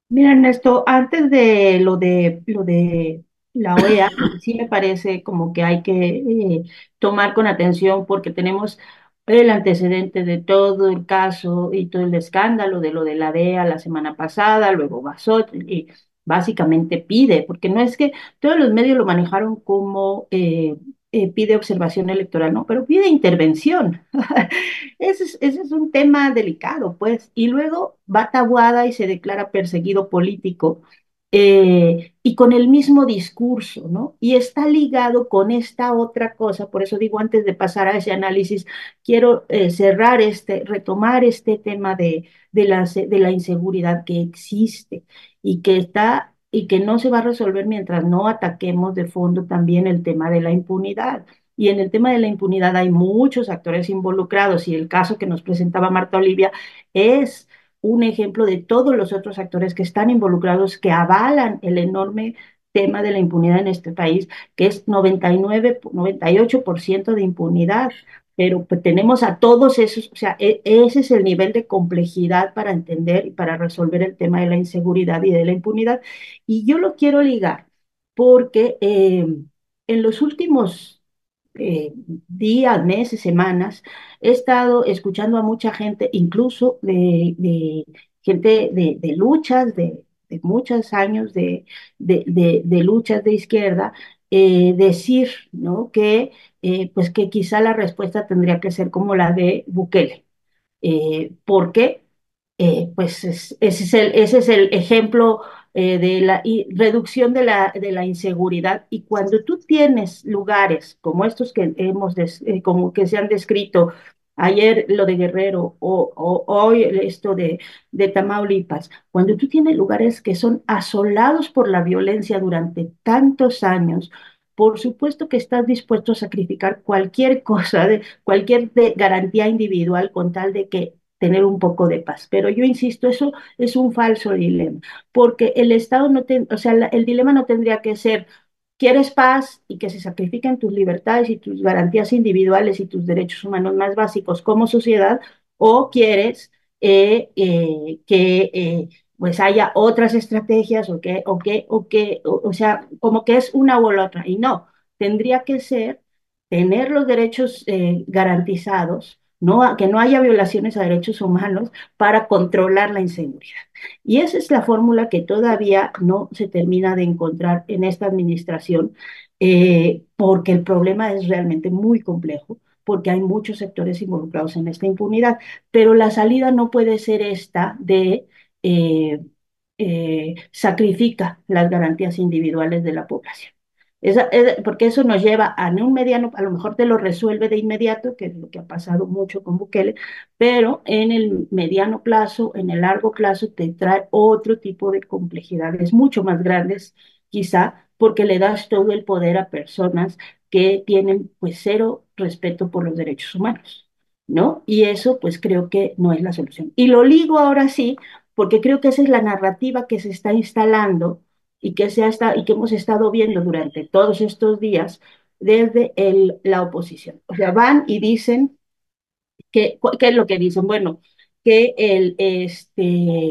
Mira, Ernesto, antes de lo de lo de la OEA, sí me parece como que hay que eh, tomar con atención porque tenemos el antecedente de todo el caso y todo el escándalo de lo de la DEA la semana pasada, luego Basot, y básicamente pide, porque no es que todos los medios lo manejaron como eh, eh, pide observación electoral, no, pero pide intervención. ese, es, ese, es, un tema delicado, pues. Y luego va tabuada y se declara perseguido político eh, y con el mismo discurso, ¿no? Y está ligado con esta otra cosa, por eso digo antes de pasar a ese análisis, quiero eh, cerrar este, retomar este tema de, de, la, de la inseguridad que existe y que está y que no se va a resolver mientras no ataquemos de fondo también el tema de la impunidad. Y en el tema de la impunidad hay muchos actores involucrados y el caso que nos presentaba Marta Olivia es un ejemplo de todos los otros actores que están involucrados, que avalan el enorme tema de la impunidad en este país, que es 99, 98% de impunidad. Pero pues, tenemos a todos esos, o sea, e, ese es el nivel de complejidad para entender y para resolver el tema de la inseguridad y de la impunidad. Y yo lo quiero ligar porque eh, en los últimos eh, días, meses, semanas, he estado escuchando a mucha gente, incluso de, de gente de, de luchas, de, de, muchos años de, luchas de izquierda, eh, decir ¿no? que, eh, pues que quizá la respuesta tendría que ser como la de Bukele. ¿Por qué? pues es, ese, es el, ese es el ejemplo eh, de la reducción de la, de la inseguridad. Y cuando tú tienes lugares como estos que, hemos eh, como que se han descrito, ayer lo de Guerrero o, o hoy esto de, de Tamaulipas, cuando tú tienes lugares que son asolados por la violencia durante tantos años, por supuesto que estás dispuesto a sacrificar cualquier cosa, de, cualquier de garantía individual con tal de que tener un poco de paz. Pero yo insisto, eso es un falso dilema, porque el Estado no, te, o sea, el dilema no tendría que ser, quieres paz y que se sacrifiquen tus libertades y tus garantías individuales y tus derechos humanos más básicos como sociedad, o quieres eh, eh, que eh, pues haya otras estrategias o que, o que, o que, o, sea, como que es una u la otra. Y no, tendría que ser tener los derechos garantizados no, que no haya violaciones a derechos humanos para controlar la inseguridad. Y esa es la fórmula que todavía no se termina de encontrar en esta administración, eh, porque el problema es realmente muy complejo porque hay muchos sectores involucrados en esta impunidad, pero la salida no puede ser esta de eh, eh, sacrifica las garantías individuales de la población porque eso nos lleva a un mediano, a lo mejor te lo resuelve de inmediato, que es lo que ha pasado mucho con Bukele, pero en el mediano plazo, en el largo plazo, te trae otro tipo de complejidades mucho más grandes, quizá, porque le das todo el poder a personas que tienen pues cero respeto por los derechos humanos, ¿no? Y eso pues creo que no es la solución. Y lo ligo ahora sí, porque creo que esa es la narrativa que se está instalando y que, se ha y que hemos estado viendo durante todos estos días desde el, la oposición. O sea, van y dicen, que, ¿qué es lo que dicen? Bueno, que el, este,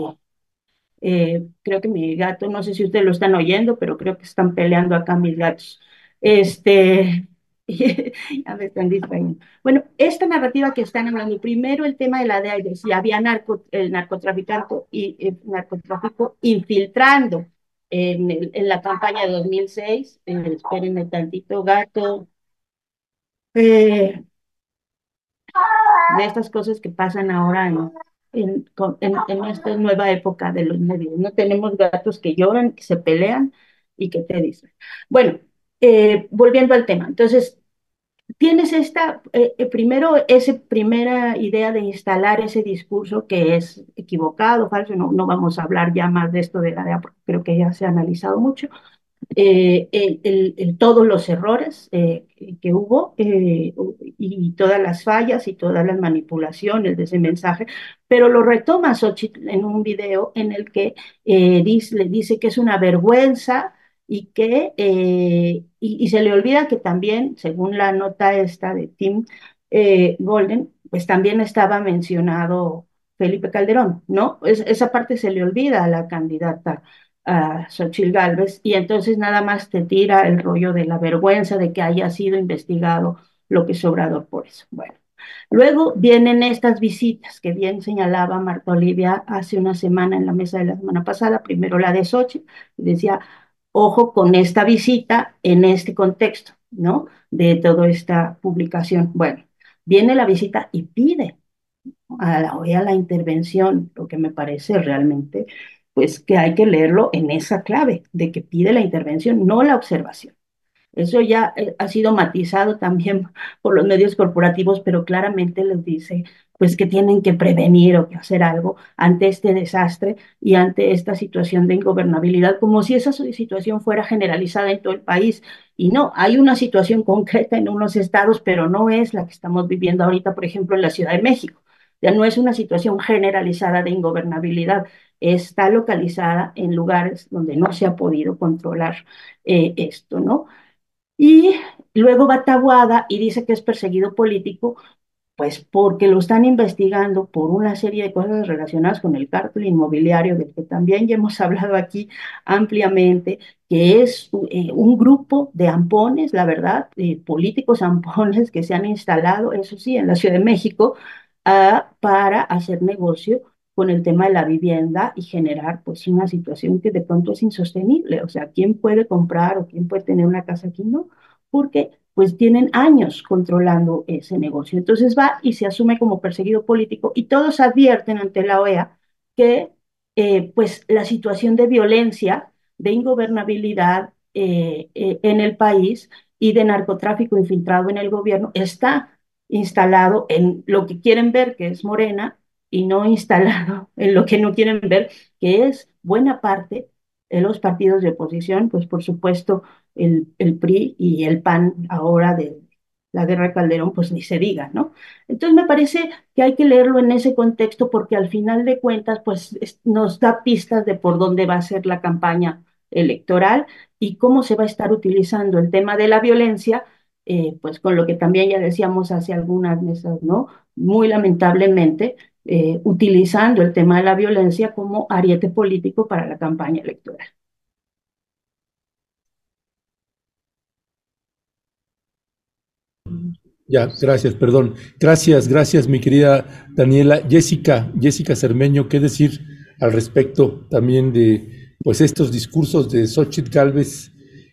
eh, creo que mi gato, no sé si ustedes lo están oyendo, pero creo que están peleando acá mis gatos. Este, ya me están distrayendo. Bueno, esta narrativa que están hablando, primero el tema de la DEA, si había narco, el narcotraficante y el narcotráfico infiltrando en, en la campaña de 2006. Eh, espérenme tantito, gato. Eh, de estas cosas que pasan ahora en, en, en, esta nueva época de los medios. No tenemos gatos que lloran, que se pelean y que te dicen. Bueno, eh, volviendo al tema. Entonces, tienes esta, eh, eh, primero, esa primera idea de instalar ese discurso que es equivocado, falso, no, no vamos a hablar ya más de esto de la DEA, porque creo que ya se ha analizado mucho, eh, el, todos los errores que hubo y todas las fallas y todas las manipulaciones de ese mensaje, pero lo retoma Xochitl en un video en el que le dice que es una vergüenza y que y, y, se le olvida que también, según la nota esta de Tim Golden, pues también estaba mencionado Felipe Calderón, ¿no? Es, esa parte se le olvida a la candidata a Xochil Gálvez y entonces nada más te tira el rollo de la vergüenza de que haya sido investigado lo que es Obrador por eso. Bueno, luego vienen estas visitas que bien señalaba Marta Olivia hace una semana en la mesa de la semana pasada, primero la de Xochitl, decía, ojo con esta visita en este contexto, ¿no? De toda esta publicación. Bueno, viene la visita y pide a la OEA la intervención, lo que me parece realmente pues que hay que leerlo en esa clave de que pide la intervención, no la observación. Eso ya eh, ha sido matizado también por los medios corporativos, pero claramente les dice pues que tienen que prevenir o que hacer algo ante este desastre y ante esta situación de ingobernabilidad, como si esa situación fuera generalizada en todo el país. Y no, hay una situación concreta en unos estados, pero no es la que estamos viviendo ahorita, por ejemplo, en la Ciudad de México. Ya no es una situación generalizada de ingobernabilidad, está localizada en lugares donde no se ha podido controlar eh, esto, ¿no? Y luego va Tabuada y dice que es perseguido político, pues porque lo están investigando por una serie de cosas relacionadas con el cártel inmobiliario, del que también ya hemos hablado aquí ampliamente, que es eh, un grupo de ampones, la verdad, políticos ampones que se han instalado, eso sí, en la Ciudad de México, ah, para hacer negocio con el tema de la vivienda y generar pues una situación que de pronto es insostenible. O sea, ¿quién puede comprar o quién puede tener una casa aquí? No, porque pues tienen años controlando ese negocio. Entonces va y se asume como perseguido político y todos advierten ante la OEA que eh, pues la situación de violencia, de ingobernabilidad eh, eh, en el país y de narcotráfico infiltrado en el gobierno está instalado en lo que quieren ver, que es Morena, y no instalado en lo que no quieren ver, que es buena parte de los partidos de oposición, pues por supuesto el, el PRI y el PAN ahora de la guerra de Calderón, pues ni se diga, ¿no? Entonces me parece que hay que leerlo en ese contexto porque al final de cuentas, pues nos da pistas de por dónde va a ser la campaña electoral y cómo se va a estar utilizando el tema de la violencia, eh, pues con lo que también ya decíamos hace algunas mesas, ¿no? Muy lamentablemente, eh, utilizando el tema de la violencia como ariete político para la campaña electoral. Ya, gracias, perdón. Gracias, gracias, mi querida Daniela. Jessica, Jessica Cermeño, ¿qué decir al respecto también de pues estos discursos de Xochitl Galvez,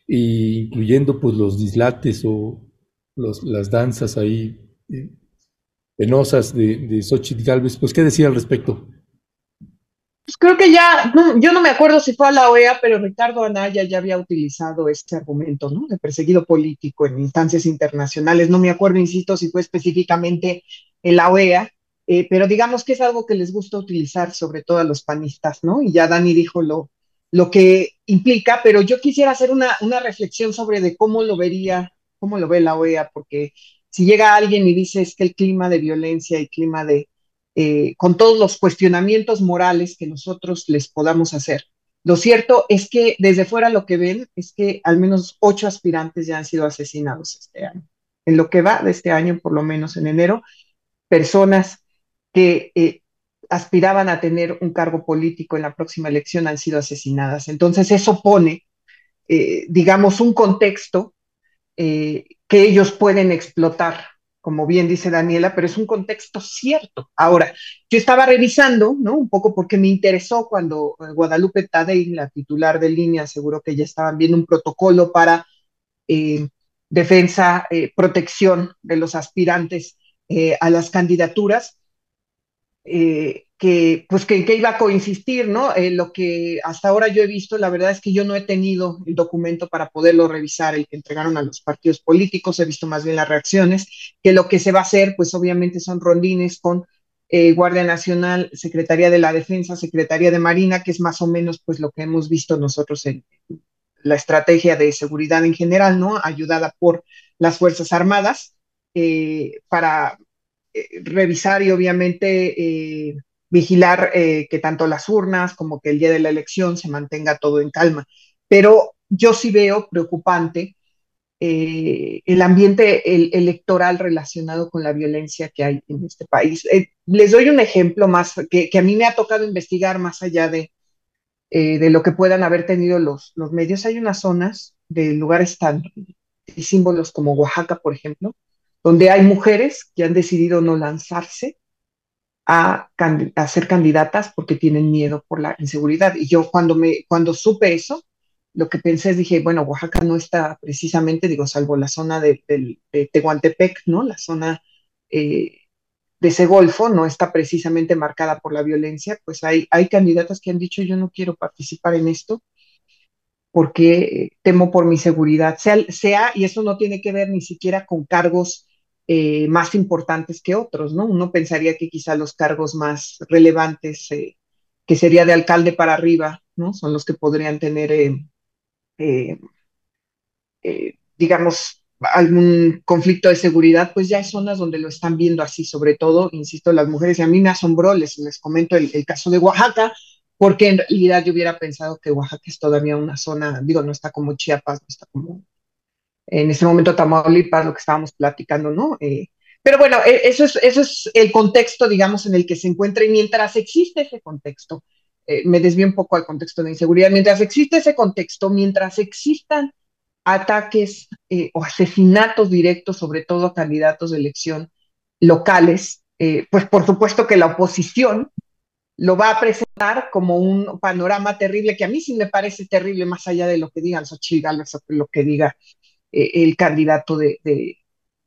incluyendo pues los dislates o los, las danzas ahí eh, penosas de, de Xochitl Galvez. Pues, ¿qué decía al respecto? Pues creo que ya, yo no me acuerdo si fue a la OEA, pero Ricardo Anaya ya había utilizado este argumento, ¿no? De perseguido político en instancias internacionales. No me acuerdo, insisto, si fue específicamente en la OEA, eh, pero digamos que es algo que les gusta utilizar, sobre todo a los panistas, ¿no? Y ya Dani dijo lo, lo que implica, pero yo quisiera hacer una, una reflexión sobre de cómo lo vería, cómo lo ve la OEA, porque si llega alguien y dice es que el clima de violencia y clima de, eh, con todos los cuestionamientos morales que nosotros les podamos hacer, lo cierto es que desde fuera lo que ven es que al menos ocho aspirantes ya han sido asesinados este año. En lo que va de este año, por lo menos en enero, personas que eh, aspiraban a tener un cargo político en la próxima elección han sido asesinadas. Entonces eso pone, eh, digamos, un contexto que ellos pueden explotar, como bien dice Daniela, pero es un contexto cierto. Ahora, yo estaba revisando, ¿no? Un poco porque me interesó cuando eh, Guadalupe Tadei, la titular de línea, aseguró que ya estaban viendo un protocolo para eh, defensa, protección de los aspirantes a las candidaturas. Eh, que, pues que, que, iba a coincidir, ¿no? Eh, lo que hasta ahora yo he visto, la verdad es que yo no he tenido el documento para poderlo revisar, el que entregaron a los partidos políticos, he visto más bien las reacciones, que lo que se va a hacer, pues obviamente son rondines con eh, Guardia Nacional, Secretaría de la Defensa, Secretaría de Marina, que es más o menos pues lo que hemos visto nosotros en la estrategia de seguridad en general, ¿no? Ayudada por las Fuerzas Armadas, eh, para revisar y obviamente vigilar eh, que tanto las urnas como que el día de la elección se mantenga todo en calma. Pero yo sí veo preocupante eh, el ambiente el, electoral relacionado con la violencia que hay en este país. Eh, les doy un ejemplo más que, a mí me ha tocado investigar más allá de, de lo que puedan haber tenido los, los medios. Hay unas zonas de lugares tan símbolos como Oaxaca, por ejemplo, donde hay mujeres que han decidido no lanzarse a, ser candidatas porque tienen miedo por la inseguridad. Y yo cuando, me, cuando supe eso, lo que pensé es, dije, bueno, Oaxaca no está precisamente, digo, salvo la zona de, Tehuantepec, ¿no? La zona eh, de ese golfo no está precisamente marcada por la violencia, pues hay, hay candidatas que han dicho, yo no quiero participar en esto porque temo por mi seguridad, sea, sea, y eso no tiene que ver ni siquiera con cargos eh, más importantes que otros, ¿no? Uno pensaría que quizá los cargos más relevantes, eh, que sería de alcalde para arriba, ¿no? Son los que podrían tener, eh, digamos, algún conflicto de seguridad, pues ya hay zonas donde lo están viendo así, sobre todo, insisto, las mujeres, y a mí me asombró, les, les comento el, el caso de Oaxaca, porque en realidad yo hubiera pensado que Oaxaca es todavía una zona, digo, no está como Chiapas, no está como en ese momento Tamaulipas, lo que estábamos platicando, ¿no? Eh, pero bueno, e, eso es, eso es el contexto, digamos, en el que se encuentra y mientras existe ese contexto, eh, me desvío un poco al contexto de inseguridad, mientras existe ese contexto, mientras existan ataques eh, o asesinatos directos, sobre todo a candidatos de elección locales, pues por supuesto que la oposición lo va a presentar como un panorama terrible, que a mí sí me parece terrible, más allá de lo que digan Xochitl o lo que diga eh, el candidato de, de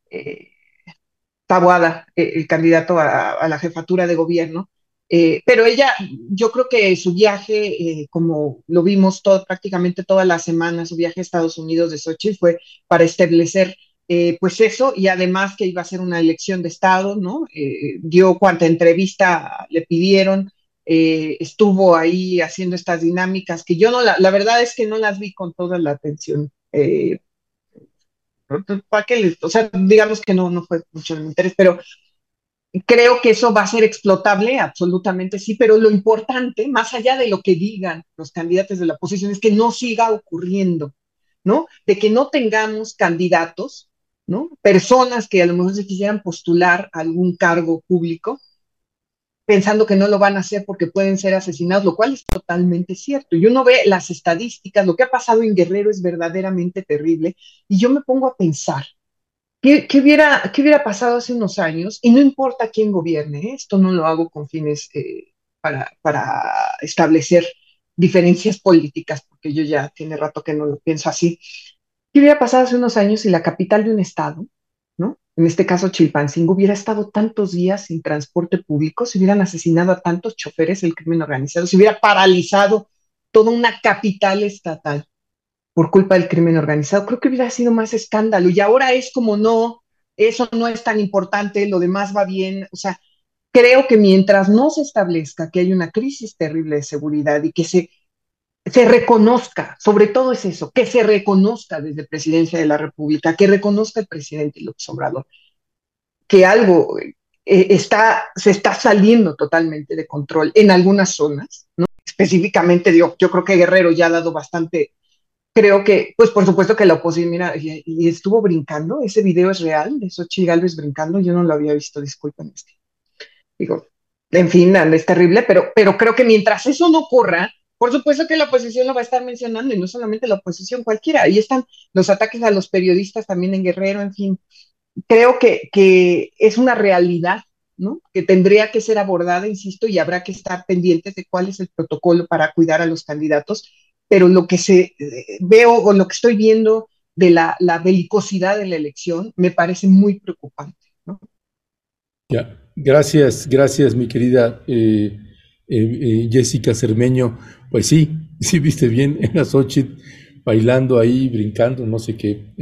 eh, Tabuada, eh, el candidato a, la jefatura de gobierno. pero ella, yo creo que su viaje, como lo vimos todo, prácticamente toda la semana, su viaje a Estados Unidos de Sochi fue para establecer pues eso, y además que iba a ser una elección de Estado, ¿no? dio cuanta entrevista le pidieron, estuvo ahí haciendo estas dinámicas que yo no, la, la, verdad es que no las vi con toda la atención ¿Para qué O sea, digamos que no, no fue mucho de interés, pero creo que eso va a ser explotable, absolutamente sí, pero lo importante, más allá de lo que digan los candidatos de la oposición, es que no siga ocurriendo, ¿no? De que no tengamos candidatos, ¿no? Personas que a lo mejor se quisieran postular a algún cargo público pensando que no lo van a hacer porque pueden ser asesinados, lo cual es totalmente cierto. Y uno ve las estadísticas, lo que ha pasado en Guerrero es verdaderamente terrible, y yo me pongo a pensar, ¿qué, hubiera, qué hubiera pasado hace unos años? Y no importa quién gobierne, ¿eh? esto no lo hago con fines eh, para, para establecer diferencias políticas, porque yo ya tiene rato que no lo pienso así. ¿Qué hubiera pasado hace unos años si la capital de un estado en este caso Chilpancingo, hubiera estado tantos días sin transporte público, se hubieran asesinado a tantos choferes del crimen organizado, se hubiera paralizado toda una capital estatal por culpa del crimen organizado. Creo que hubiera sido más escándalo. Y ahora es como no, eso no es tan importante, lo demás va bien. O sea, creo que mientras no se establezca que hay una crisis terrible de seguridad y que se se reconozca, sobre todo es eso, que se reconozca desde Presidencia de la República, que reconozca el presidente López Obrador, que algo eh, está, se está saliendo totalmente de control en algunas zonas, ¿no? Específicamente, yo, yo creo que Guerrero ya ha dado bastante, creo que, pues por supuesto que la oposición, mira, y, estuvo brincando, ese video es real, de Xochitl Gálvez brincando, yo no lo había visto, disculpen, digo, en fin, es terrible, pero, pero creo que mientras eso no ocurra, por supuesto que la oposición lo va a estar mencionando y no solamente la oposición, cualquiera. Ahí están los ataques a los periodistas también en Guerrero, en fin. Creo que, que es una realidad, ¿no? Que tendría que ser abordada, insisto, y habrá que estar pendientes de cuál es el protocolo para cuidar a los candidatos. Pero lo que se eh, veo o lo que estoy viendo de la, la belicosidad de la elección me parece muy preocupante, ¿no? Ya. Gracias, gracias, mi querida eh, eh, Jessica Cermeño. Pues sí, sí viste bien en la Xochitl bailando ahí, brincando, no sé qué.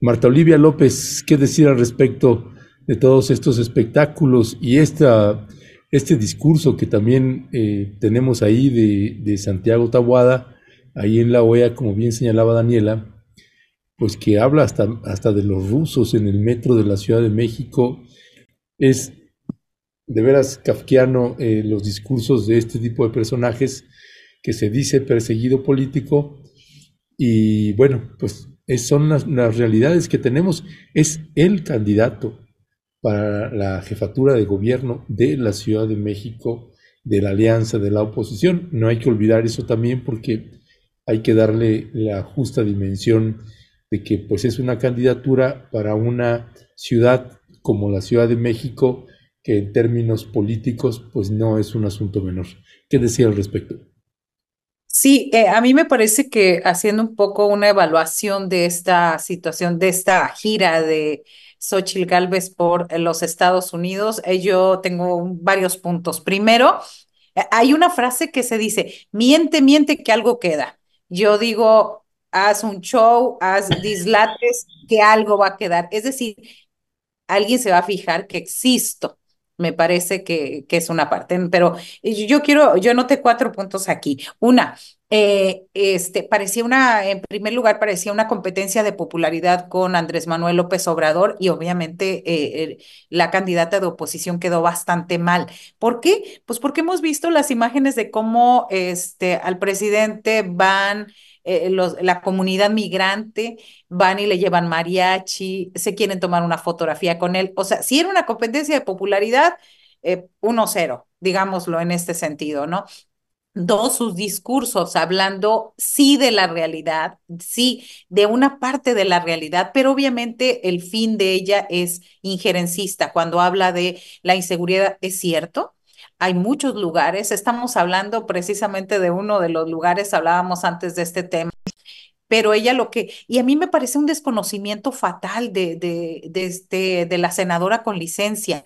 Marta Olivia López, ¿qué decir al respecto de todos estos espectáculos y esta, este discurso que también tenemos ahí de, de Santiago Tabuada, ahí en la OEA, como bien señalaba Daniela? pues que habla hasta, hasta de los rusos en el metro de la Ciudad de México. Es de veras kafkiano eh, los discursos de este tipo de personajes que se dice perseguido político y bueno, pues son las, realidades que tenemos. Es el candidato para la jefatura de gobierno de la Ciudad de México, de la alianza de la oposición. No hay que olvidar eso también porque hay que darle la justa dimensión de que pues es una candidatura para una ciudad como la Ciudad de México, que en términos políticos pues no es un asunto menor. ¿Qué decía al respecto? Sí, eh, a mí me parece que haciendo un poco una evaluación de esta situación, de esta gira de Xochitl Galvez por los Estados Unidos, eh, yo tengo varios puntos. Primero, eh, hay una frase que se dice, miente, miente que algo queda. Yo digo, haz un show, haz dislates, que algo va a quedar. Es decir, alguien se va a fijar que existo. Me parece que, que es una parte, pero yo quiero, yo noté cuatro puntos aquí. Una, eh, este, parecía una, en primer lugar, parecía una competencia de popularidad con Andrés Manuel López Obrador y obviamente eh, la candidata de oposición quedó bastante mal. ¿Por qué? Pues porque hemos visto las imágenes de cómo este, al presidente van eh, los, la comunidad migrante van y le llevan mariachi, se quieren tomar una fotografía con él. O sea, si era una competencia de popularidad, 1-0, eh, digámoslo en este sentido, ¿no? Dos, sus discursos hablando sí de la realidad, sí de una parte de la realidad, pero obviamente el fin de ella es injerencista. Cuando habla de la inseguridad, ¿es cierto? Hay muchos lugares, estamos hablando precisamente de uno de los lugares, hablábamos antes de este tema, pero ella lo que, y a mí me parece un desconocimiento fatal de, de, de, este, de la senadora con licencia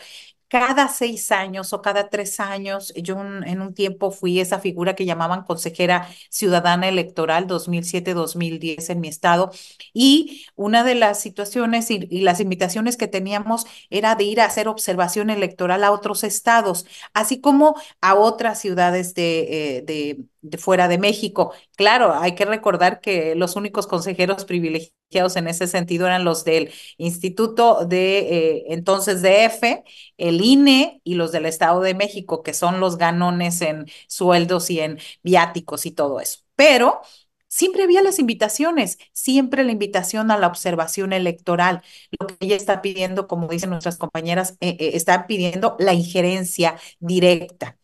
cada seis años o cada tres años, yo en un tiempo fui esa figura que llamaban consejera ciudadana electoral 2007-2010 en mi estado y una de las situaciones y, las invitaciones que teníamos era de ir a hacer observación electoral a otros estados, así como a otras ciudades de, eh, de de fuera de México. Claro, hay que recordar que los únicos consejeros privilegiados en ese sentido eran los del Instituto de eh, entonces DF, el INE y los del Estado de México, que son los ganones en sueldos y en viáticos y todo eso. Pero siempre había las invitaciones, siempre la invitación a la observación electoral. Lo que ella está pidiendo, como dicen nuestras compañeras, eh, eh, está pidiendo la injerencia directa.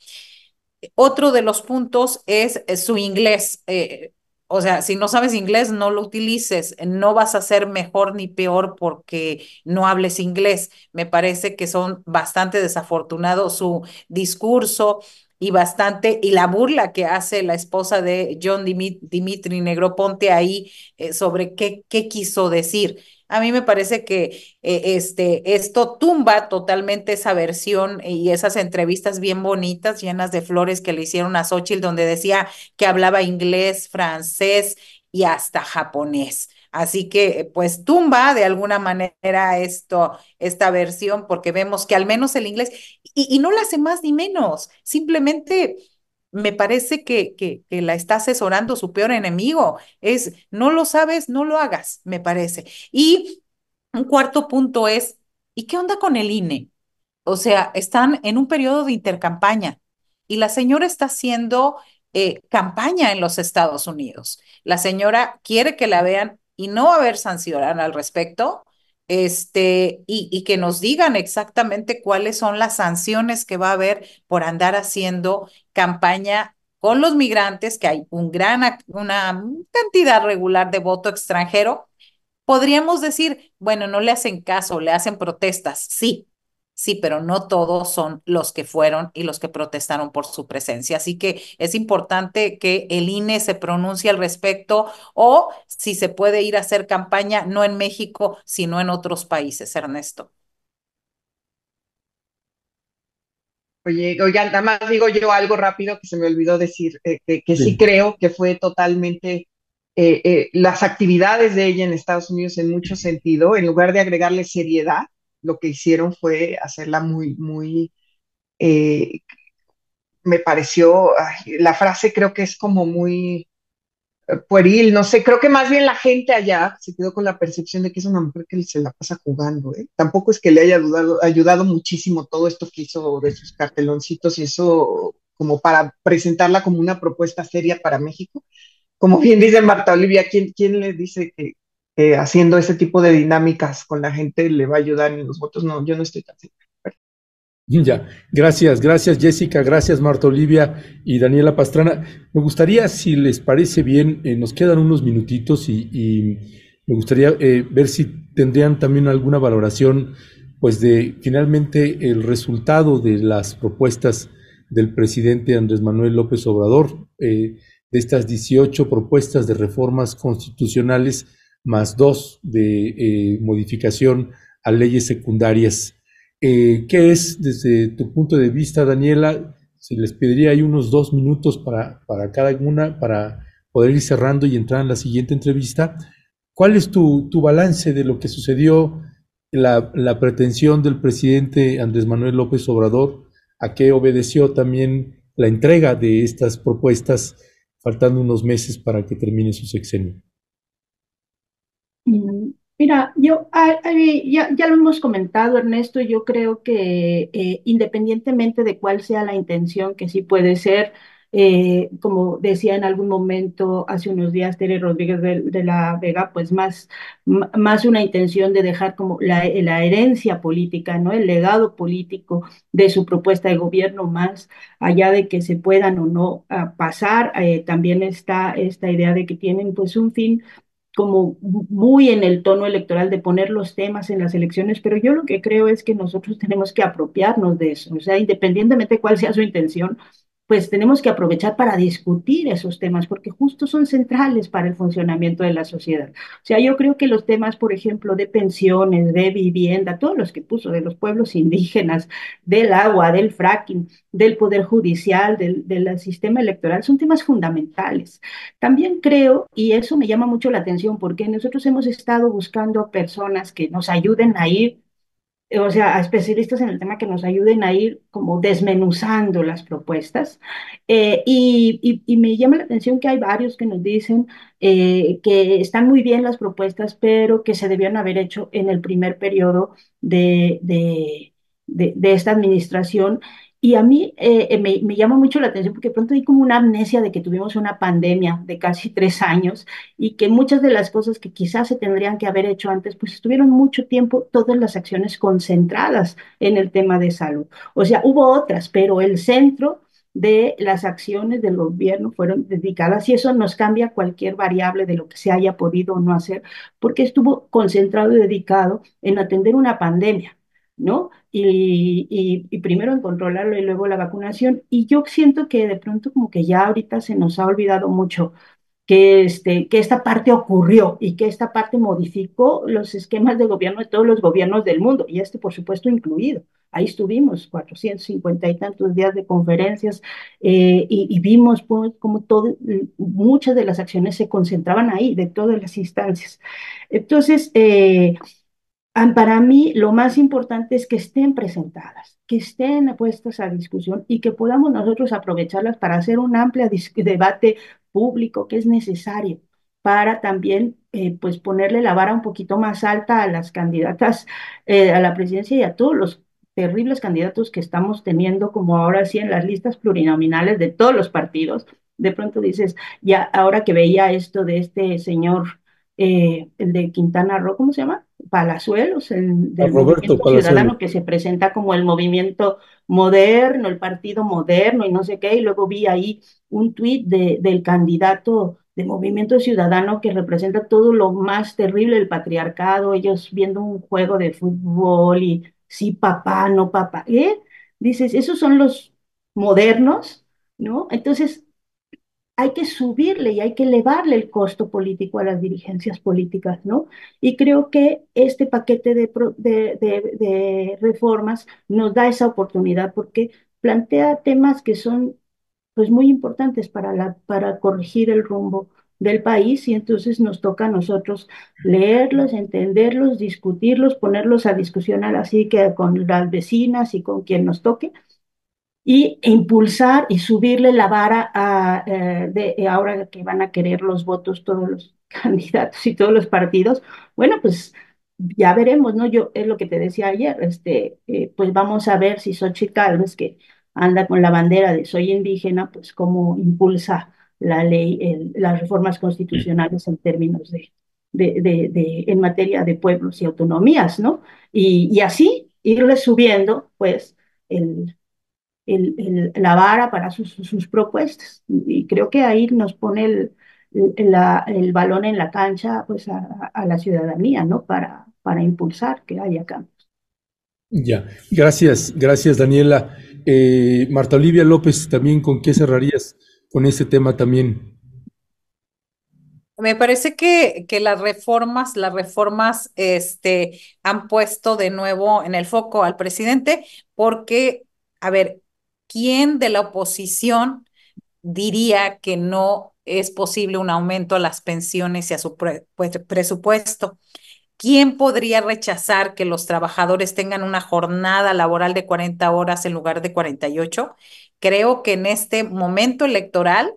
Otro de los puntos es eh, su inglés. Eh, o sea, si no sabes inglés, no lo utilices. No vas a ser mejor ni peor porque no hables inglés. Me parece que son bastante desafortunados su discurso y bastante, y la burla que hace la esposa de John Dimitri Negroponte ahí eh, sobre qué, qué quiso decir. A mí me parece que eh, este, esto tumba totalmente esa versión y esas entrevistas bien bonitas, llenas de flores que le hicieron a Xochitl, donde decía que hablaba inglés, francés y hasta japonés. Así que, pues, tumba de alguna manera esto, esta versión, porque vemos que al menos el inglés, y, y no la hace más ni menos, simplemente me parece que, que, la está asesorando su peor enemigo. Es, no lo sabes, no lo hagas, me parece. Y un cuarto punto es, ¿y qué onda con el INE? O sea, están en un periodo de intercampaña y la señora está haciendo eh, campaña en los Estados Unidos. La señora quiere que la vean y no haber sanción al respecto este, y, y, que nos digan exactamente cuáles son las sanciones que va a haber por andar haciendo campaña con los migrantes, que hay un gran, una cantidad regular de voto extranjero. Podríamos decir, bueno, no le hacen caso, le hacen protestas, sí, Sí, pero no todos son los que fueron y los que protestaron por su presencia. Así que es importante que el INE se pronuncie al respecto o si se puede ir a hacer campaña, no en México, sino en otros países, Ernesto. Oye, oigan, nada más digo yo algo rápido que se me olvidó decir, eh, que, que sí. Sí. creo que fue totalmente eh, eh, las actividades de ella en Estados Unidos en mucho sentido, en lugar de agregarle seriedad, lo que hicieron fue hacerla muy, muy, eh, me pareció, la frase creo que es como muy eh, pueril, no sé, creo que más bien la gente allá se quedó con la percepción de que es una mujer que se la pasa jugando, ¿eh? Tampoco es que le haya ayudado, ayudado muchísimo todo esto que hizo de sus carteloncitos y eso como para presentarla como una propuesta seria para México. Como bien dice Marta Olivia, ¿quién, quién le dice que, que haciendo ese tipo de dinámicas con la gente le va a ayudar en los votos? No, yo no estoy tan segura. Ya, gracias, gracias Jessica, gracias Marta Olivia y Daniela Pastrana. Me gustaría, si les parece bien, eh, nos quedan unos minutitos y, me gustaría eh, ver si tendrían también alguna valoración, pues de finalmente el resultado de las propuestas del presidente Andrés Manuel López Obrador, eh, de estas 18 propuestas de reformas constitucionales, más dos de eh, modificación a leyes secundarias. Eh, ¿qué es desde tu punto de vista, Daniela? Si les pediría ahí unos dos minutos para, para cada una, para poder ir cerrando y entrar en la siguiente entrevista. ¿Cuál es tu, tu balance de lo que sucedió, la, la pretensión del presidente Andrés Manuel López Obrador, a qué obedeció también la entrega de estas propuestas, faltando unos meses para que termine su sexenio? Mira, yo ya, ya lo hemos comentado, Ernesto, yo creo que eh, independientemente de cuál sea la intención, que sí puede ser, eh, como decía en algún momento hace unos días Tere Rodríguez de, la Vega, pues más, más una intención de dejar como la, la herencia política, ¿no? El legado político de su propuesta de gobierno, más allá de que se puedan o no ah, pasar, eh, también está esta idea de que tienen pues un fin como muy en el tono electoral de poner los temas en las elecciones, pero yo lo que creo es que nosotros tenemos que apropiarnos de eso, o sea, independientemente de cuál sea su intención, pues tenemos que aprovechar para discutir esos temas, porque justo son centrales para el funcionamiento de la sociedad. O sea, yo creo que los temas, por ejemplo, de pensiones, de vivienda, todos los que puso, de los pueblos indígenas, del agua, del fracking, del poder judicial, del, del sistema electoral, son temas fundamentales. También creo, y eso me llama mucho la atención, porque nosotros hemos estado buscando personas que nos ayuden a ir, o sea, a especialistas en el tema que nos ayuden a ir como desmenuzando las propuestas. Eh, y, y- me llama la atención que hay varios que nos dicen eh, que están muy bien las propuestas, pero que se debían haber hecho en el primer periodo de, de, de esta administración. Y a mí eh, eh, me, llama mucho la atención porque pronto hay como una amnesia de que tuvimos una pandemia de casi tres años y que muchas de las cosas que quizás se tendrían que haber hecho antes, pues estuvieron mucho tiempo todas las acciones concentradas en el tema de salud. O sea, hubo otras, pero el centro de las acciones del gobierno fueron dedicadas y eso nos cambia cualquier variable de lo que se haya podido o no hacer, porque estuvo concentrado y dedicado en atender una pandemia. ¿no? Y, y, y, primero en controlarlo y luego la vacunación. Y yo siento que de pronto como que ya ahorita se nos ha olvidado mucho que, este, que esta parte ocurrió y que esta parte modificó los esquemas de gobierno de todos los gobiernos del mundo, y este por supuesto incluido. Ahí estuvimos, 450 y tantos días de conferencias, eh, y, y, vimos pues, como todo, muchas de las acciones se concentraban ahí, de todas las instancias. Entonces, eh, para mí lo más importante es que estén presentadas, que estén puestas a discusión y que podamos nosotros aprovecharlas para hacer un amplio debate público que es necesario para también eh, pues ponerle la vara un poquito más alta a las candidatas eh, a la presidencia y a todos los terribles candidatos que estamos teniendo como ahora sí en las listas plurinominales de todos los partidos. De pronto dices, ya ahora que veía esto de este señor, eh, el de Quintana Roo, ¿cómo se llama? Palazuelos, el del Roberto movimiento ciudadano que se presenta como el movimiento moderno, el partido moderno y no sé qué, y luego vi ahí un tuit de, del candidato de Movimiento Ciudadano que representa todo lo más terrible del patriarcado, ellos viendo un juego de fútbol y sí papá, no papá, ¿eh? Dices, esos son los modernos, ¿no? Entonces, hay que subirle y hay que elevarle el costo político a las dirigencias políticas, ¿no? Y creo que este paquete de, de, reformas nos da esa oportunidad porque plantea temas que son pues muy importantes para, la, para corregir el rumbo del país y entonces nos toca a nosotros leerlos, entenderlos, discutirlos, ponerlos a discusión así que con las vecinas y con quien nos toque y impulsar y subirle la vara a, eh, de ahora que van a querer los votos todos los candidatos y todos los partidos, bueno, pues ya veremos, ¿no? Yo es lo que te decía ayer, este, eh, pues vamos a ver si Xochitl Gálvez, que anda con la bandera de soy indígena, pues cómo impulsa la ley, las reformas constitucionales en términos de, de, de, en materia de pueblos y autonomías, ¿no? Y, y así irle subiendo, pues, el, el, la vara para sus, sus, propuestas. Y creo que ahí nos pone el, la, el balón en la cancha pues, a, a, la ciudadanía, ¿no? Para, para impulsar que haya cambios. Ya, gracias, gracias Daniela. Eh, Marta Olivia López, también, ¿con qué cerrarías con este tema también? Me parece que, que las reformas, las reformas este, han puesto de nuevo en el foco al presidente porque, a ver, ¿quién de la oposición diría que no es posible un aumento a las pensiones y a su pues, presupuesto? ¿Quién podría rechazar que los trabajadores tengan una jornada laboral de 40 horas en lugar de 48? Creo que en este momento electoral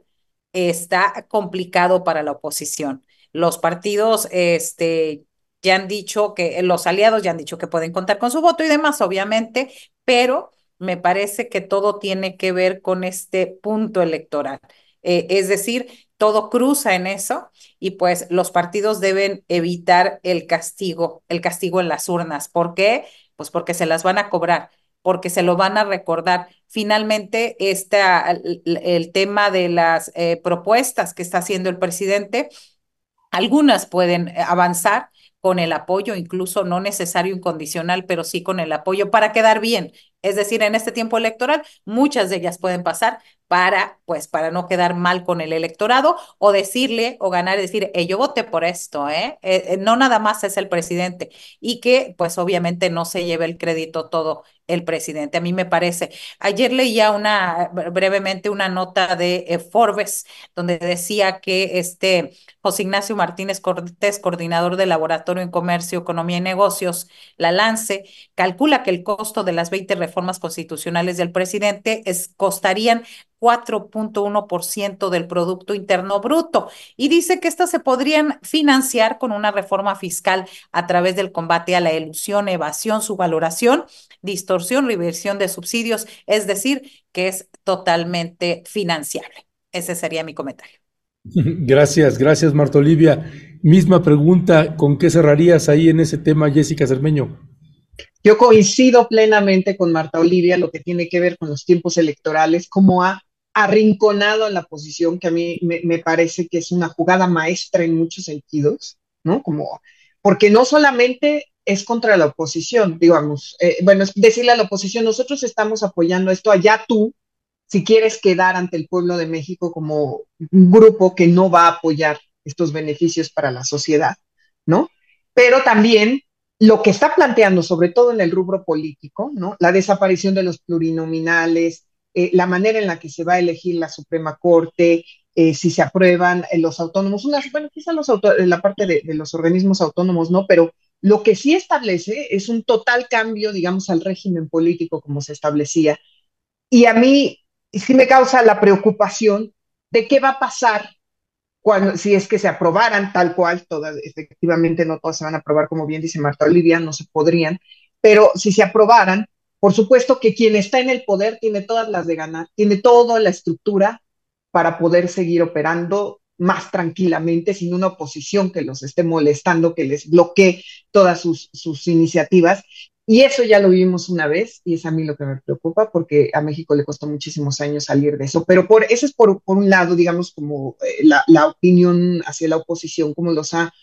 está complicado para la oposición. Los partidos este, ya han dicho que, los aliados ya han dicho que pueden contar con su voto y demás, obviamente, pero me parece que todo tiene que ver con este punto electoral. Eh, es decir, todo cruza en eso y pues los partidos deben evitar el castigo, el castigo en las urnas. ¿Por qué? Pues porque se las van a cobrar, porque se lo van a recordar. Finalmente, esta, el, tema de las eh, propuestas que está haciendo el presidente, algunas pueden eh, avanzar, con el apoyo, incluso no necesario incondicional, pero sí con el apoyo para quedar bien. Es decir, en este tiempo electoral, muchas de ellas pueden pasar, para, pues, para no quedar mal con el electorado o decirle o ganar decir, yo voté por esto, ¿eh? ¿eh? Eh, No nada más es el presidente y que, pues, obviamente no se lleve el crédito todo el presidente. A mí me parece. Ayer leía una, brevemente una nota de eh, Forbes donde decía que este José Ignacio Martínez Cortés, coordinador del Laboratorio en Comercio, Economía y Negocios, la LANCE, calcula que el costo de las 20 reformas constitucionales del presidente es, costarían 4.1% del Producto Interno Bruto y dice que estas se podrían financiar con una reforma fiscal a través del combate a la ilusión, evasión, subvaloración, distorsión, reversión de subsidios, es decir, que es totalmente financiable. Ese sería mi comentario. Gracias, gracias Marta Olivia. Misma pregunta, ¿con qué cerrarías ahí en ese tema, Jessica Cermeño? Yo coincido plenamente con Marta Olivia lo que tiene que ver con los tiempos electorales, cómo ha arrinconado en la posición que a mí me, parece que es una jugada maestra en muchos sentidos, ¿no? Como, porque no solamente es contra la oposición, digamos, eh, bueno, es decirle a la oposición, nosotros estamos apoyando esto, allá tú, si quieres quedar ante el pueblo de México como un grupo que no va a apoyar estos beneficios para la sociedad, ¿no? Pero también lo que está planteando, sobre todo en el rubro político, ¿no? La desaparición de los plurinominales, eh, la manera en la que se va a elegir la Suprema Corte, eh, si se aprueban eh, los autónomos, una, bueno, quizá los la parte de, de, los organismos autónomos no, pero lo que sí establece es un total cambio, digamos, al régimen político como se establecía. Y a mí sí me causa la preocupación de qué va a pasar cuando, si es que se aprobaran tal cual, todas, efectivamente no todas se van a aprobar, como bien dice Marta Olivia, no se podrían, pero si se aprobaran, por supuesto que quien está en el poder tiene todas las de ganar, tiene toda la estructura para poder seguir operando más tranquilamente, sin una oposición que los esté molestando, que les bloquee todas sus, sus iniciativas. Y eso ya lo vimos una vez y es a mí lo que me preocupa porque a México le costó muchísimos años salir de eso. Pero por eso es por, por un lado, digamos, como eh, la, la, opinión hacia la oposición, como los ha,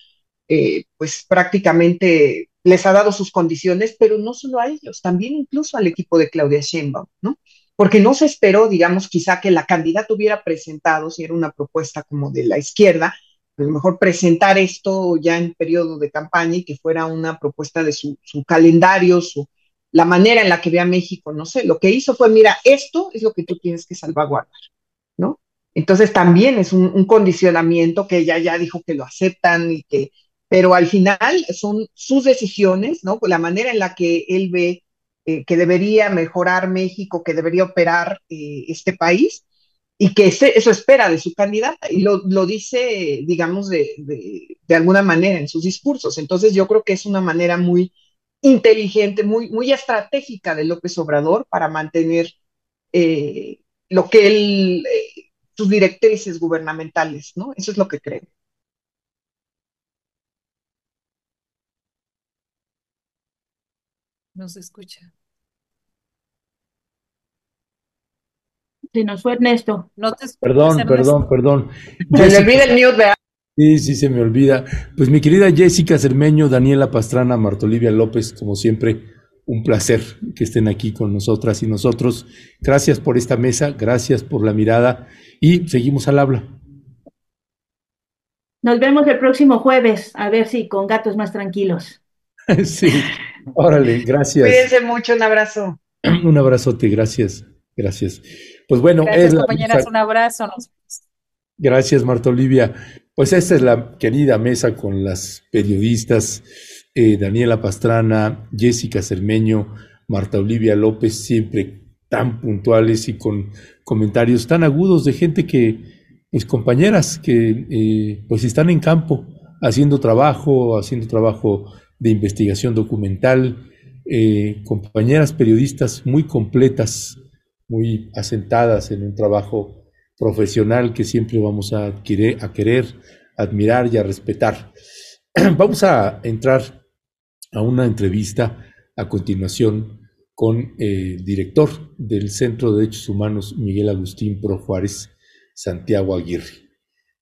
eh, pues prácticamente les ha dado sus condiciones, pero no solo a ellos, también incluso al equipo de Claudia Sheinbaum, ¿no? Porque no se esperó, digamos, quizá que la candidata hubiera presentado, si era una propuesta como de la izquierda, a lo mejor presentar esto ya en periodo de campaña y que fuera una propuesta de su, calendario, su, la manera en la que ve a México, no sé, lo que hizo fue, mira, esto es lo que tú tienes que salvaguardar, ¿no? Entonces también es un, condicionamiento que ella ya dijo que lo aceptan y que, pero al final son sus decisiones, ¿no? La manera en la que él ve eh, que debería mejorar México, que debería operar eh, este país y que eso espera de su candidata y lo, dice, digamos, de, alguna manera en sus discursos. Entonces yo creo que es una manera muy inteligente, muy, muy estratégica de López Obrador para mantener eh, lo que él, sus directrices gubernamentales, ¿no? Eso es lo que creo. No se escucha. Se nos fue Ernesto. No te perdón, perdón, perdón. Se me olvida el mute, ¿verdad? Sí, sí, se me olvida. Pues mi querida Jessica Cermeño, Daniela Pastrana, Martolivia López, como siempre, un placer que estén aquí con nosotras y nosotros. Gracias por esta mesa, gracias por la mirada y seguimos al habla. Nos vemos el próximo jueves, a ver si con gatos más tranquilos. sí, órale, gracias. Cuídense mucho, un abrazo. un abrazote, gracias, gracias. Pues bueno, gracias, compañeras, un abrazo. Gracias, Marta Olivia. Pues esta es la querida mesa con las periodistas eh, Daniela Pastrana, Jessica Cermeño, Marta Olivia López, siempre tan puntuales y con comentarios tan agudos de gente que, mis compañeras, que eh, pues están en campo haciendo trabajo, haciendo trabajo de investigación documental, eh, compañeras periodistas muy completas, muy asentadas en un trabajo profesional que siempre vamos a querer, a querer, admirar y a respetar. Vamos a entrar a una entrevista a continuación con el director del Centro de Derechos Humanos, Miguel Agustín Pro Juárez, Santiago Aguirre.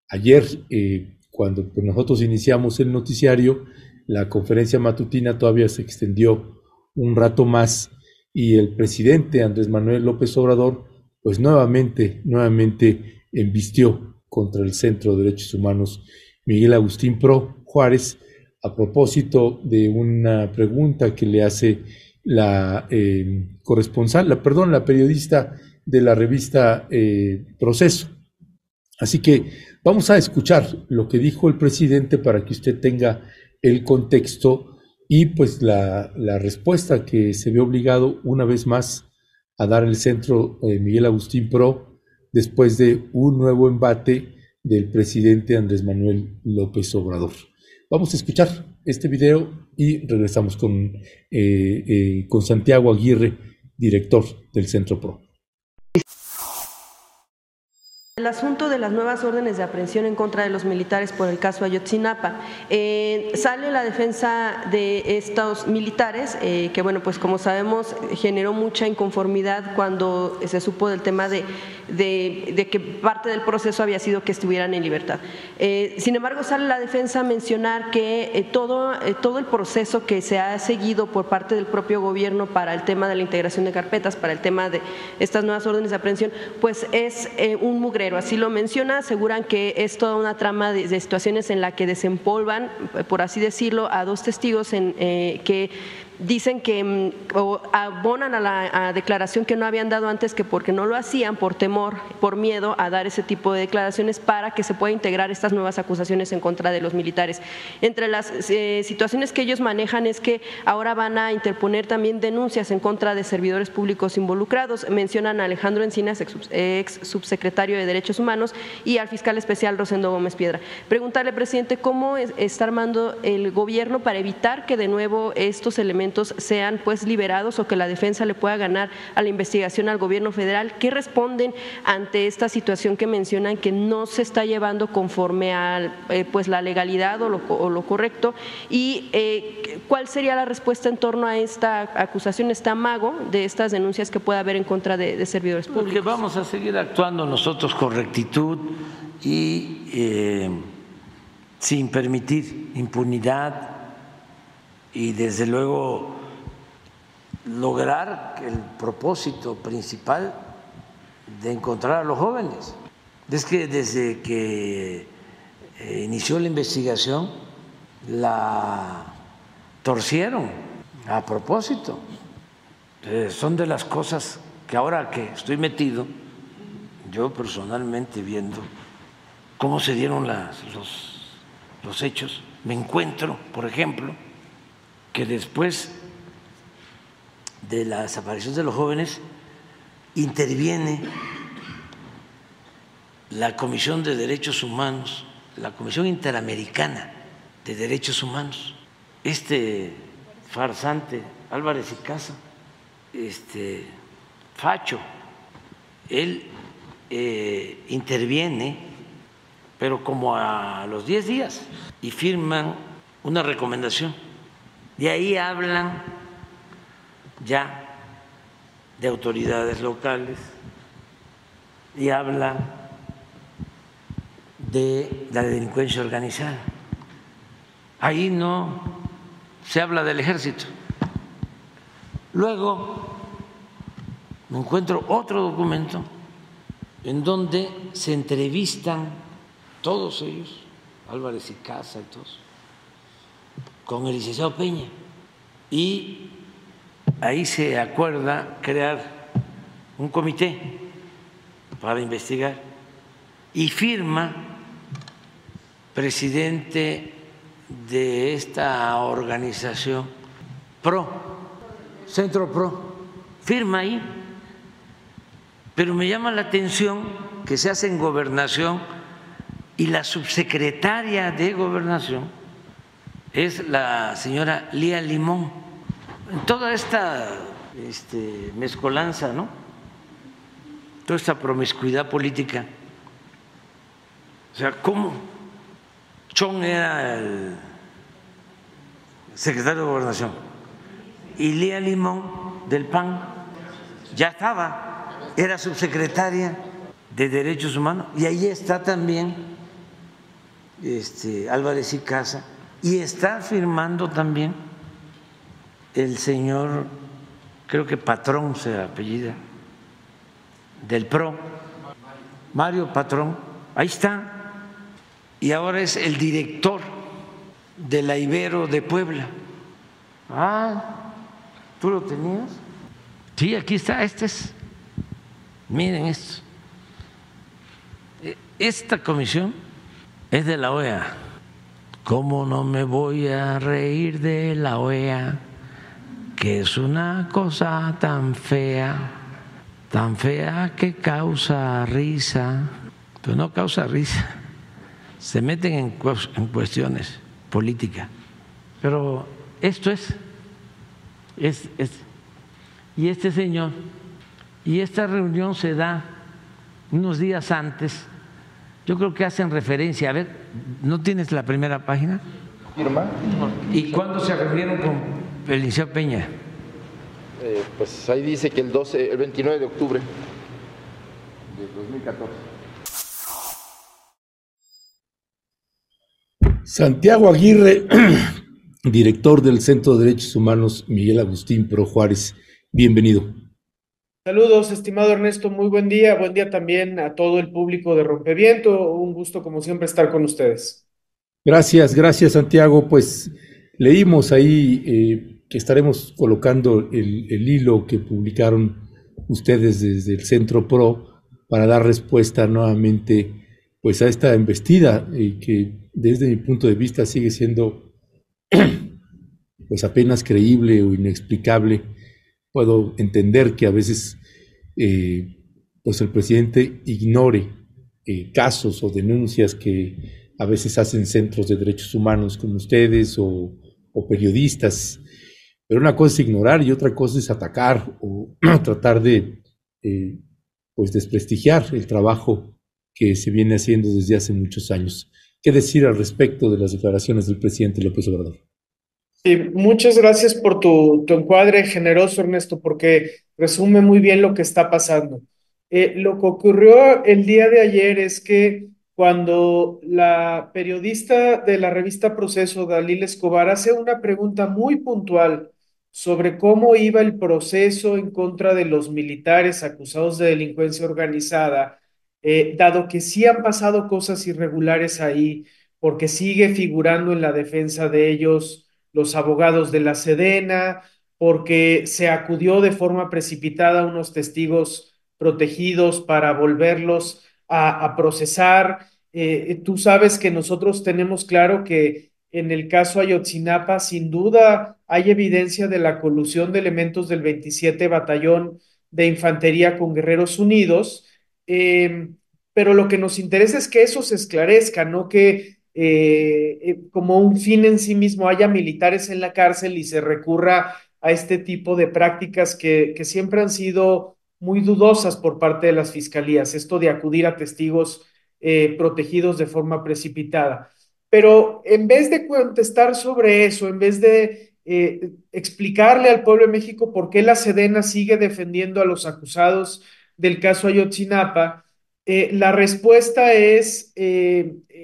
Ayer, eh, cuando nosotros iniciamos el noticiario, la conferencia matutina todavía se extendió un rato más y el presidente Andrés Manuel López Obrador pues nuevamente, nuevamente embistió contra el Centro de Derechos Humanos Miguel Agustín Pro Juárez a propósito de una pregunta que le hace la eh, corresponsal, la, perdón, la periodista de la revista eh, Proceso. Así que vamos a escuchar lo que dijo el presidente para que usted tenga el contexto y pues la, respuesta que se ve obligado una vez más a dar el centro eh, Miguel Agustín Pro después de un nuevo embate del presidente Andrés Manuel López Obrador. Vamos a escuchar este video y regresamos con, eh, eh, con Santiago Aguirre, director del Centro Pro. El asunto de las nuevas órdenes de aprehensión en contra de los militares por el caso Ayotzinapa. Eh, sale la defensa de estos militares, eh, que bueno, pues como sabemos generó mucha inconformidad cuando se supo del tema de, de, que parte del proceso había sido que estuvieran en libertad. Eh, sin embargo, sale la defensa a mencionar que todo, todo el proceso que se ha seguido por parte del propio gobierno para el tema de la integración de carpetas, para el tema de estas nuevas órdenes de aprehensión, pues es un mugre así lo menciona, aseguran que es toda una trama de, situaciones en la que desempolvan, por así decirlo, a dos testigos en, eh, que dicen que mm, abonan a la declaración que no habían dado antes que porque no lo hacían por temor, por miedo a dar ese tipo de declaraciones para que se pueda integrar estas nuevas acusaciones en contra de los militares. Entre las eh, situaciones que ellos manejan es que ahora van a interponer también denuncias en contra de servidores públicos involucrados. Mencionan a Alejandro Encinas, ex subsecretario de Derechos Humanos, y al fiscal especial Rosendo Gómez Piedra. Preguntarle, presidente, cómo está armando el gobierno para evitar que de nuevo estos elementos sean pues liberados o que la defensa le pueda ganar a la investigación al gobierno federal. ¿Qué responden ante esta situación que mencionan que no se está llevando conforme a eh, pues la legalidad o lo, correcto? ¿Y eh, cuál sería la respuesta en torno a esta acusación, este amago de estas denuncias que pueda haber en contra de, servidores públicos? Porque vamos a seguir actuando nosotros con rectitud y eh, sin permitir impunidad y desde luego lograr el propósito principal de encontrar a los jóvenes. Es que desde que eh, inició la investigación la torcieron a propósito Eh, son de las cosas que ahora que estoy metido, yo personalmente viendo cómo se dieron las, los, los hechos, me encuentro, por ejemplo, que después de la desaparición de los jóvenes interviene la Comisión de Derechos Humanos, la Comisión Interamericana de Derechos Humanos. Este farsante Álvarez y Casa, este Facho, él eh, interviene, pero como a los 10 días, y firman una recomendación. De ahí hablan ya de autoridades locales y hablan de la delincuencia organizada. Ahí no se habla del ejército. Luego me encuentro otro documento en donde se entrevistan todos ellos, Álvarez y Casa y todos, con el licenciado Peña. Y ahí se acuerda crear un comité para investigar. Y firma presidente de esta organización PRO, Centro PRO, firma ahí, pero me llama la atención que se hace en gobernación y la subsecretaria de gobernación es la señora Lía Limón. En toda esta este, mezcolanza, ¿no? Toda esta promiscuidad política. O sea, ¿cómo? Chong era el secretario de gobernación y Lía Limón del PAN ya estaba, era subsecretaria de Derechos Humanos y ahí está también este, Álvarez y Casa y está firmando también el señor, creo que Patrón se apellida, del PRO, Mario Patrón, ahí está, y ahora es el director de la Ibero de Puebla. Ah, ¿tú lo tenías? Sí, aquí está, este es. Miren esto. Esta comisión es de la OEA ¿Cómo no me voy a reír de la OEA? Que es una cosa tan fea, tan fea que causa risa, pero no causa risa, se meten en, cuestiones políticas. Pero esto es, es, es, y este señor, y esta reunión se da unos días antes yo creo que hacen referencia. A ver, ¿no tienes la primera página? Firma. ¿Y cuándo se reunieron con el Liceo Peña? Eh, pues ahí dice que el 12, el 29 de octubre de 2014. Santiago Aguirre, director del Centro de Derechos Humanos Miguel Agustín Pro Juárez, bienvenido. Saludos, estimado Ernesto, muy buen día. Buen día también a todo el público de Rompeviento. Un gusto, como siempre, estar con ustedes. Gracias, gracias, Santiago. Pues leímos ahí eh, que estaremos colocando el, hilo que publicaron ustedes desde el Centro PRO para dar respuesta nuevamente pues a esta embestida eh, que desde mi punto de vista sigue siendo pues apenas creíble o inexplicable puedo entender que a veces eh, pues el presidente ignore eh, casos o denuncias que a veces hacen centros de derechos humanos como ustedes o, periodistas. Pero una cosa es ignorar y otra cosa es atacar o tratar de eh, pues desprestigiar el trabajo que se viene haciendo desde hace muchos años. ¿Qué decir al respecto de las declaraciones del presidente López Obrador? Sí, muchas gracias por tu, tu, encuadre generoso, Ernesto, porque resume muy bien lo que está pasando. Eh, lo que ocurrió el día de ayer es que cuando la periodista de la revista Proceso, Dalil Escobar, hace una pregunta muy puntual sobre cómo iba el proceso en contra de los militares acusados de delincuencia organizada, eh, dado que sí han pasado cosas irregulares ahí, porque sigue figurando en la defensa de ellos los abogados de la Sedena, porque se acudió de forma precipitada a unos testigos protegidos para volverlos a, procesar. Eh, tú sabes que nosotros tenemos claro que en el caso Ayotzinapa, sin duda hay evidencia de la colusión de elementos del 27 Batallón de Infantería con Guerreros Unidos, eh, pero lo que nos interesa es que eso se esclarezca, no que eh, eh, como un fin en sí mismo haya militares en la cárcel y se recurra a este tipo de prácticas que, que siempre han sido muy dudosas por parte de las fiscalías, esto de acudir a testigos eh, protegidos de forma precipitada. Pero en vez de contestar sobre eso, en vez de explicarle al pueblo de México por qué la Sedena sigue defendiendo a los acusados del caso Ayotzinapa, la respuesta es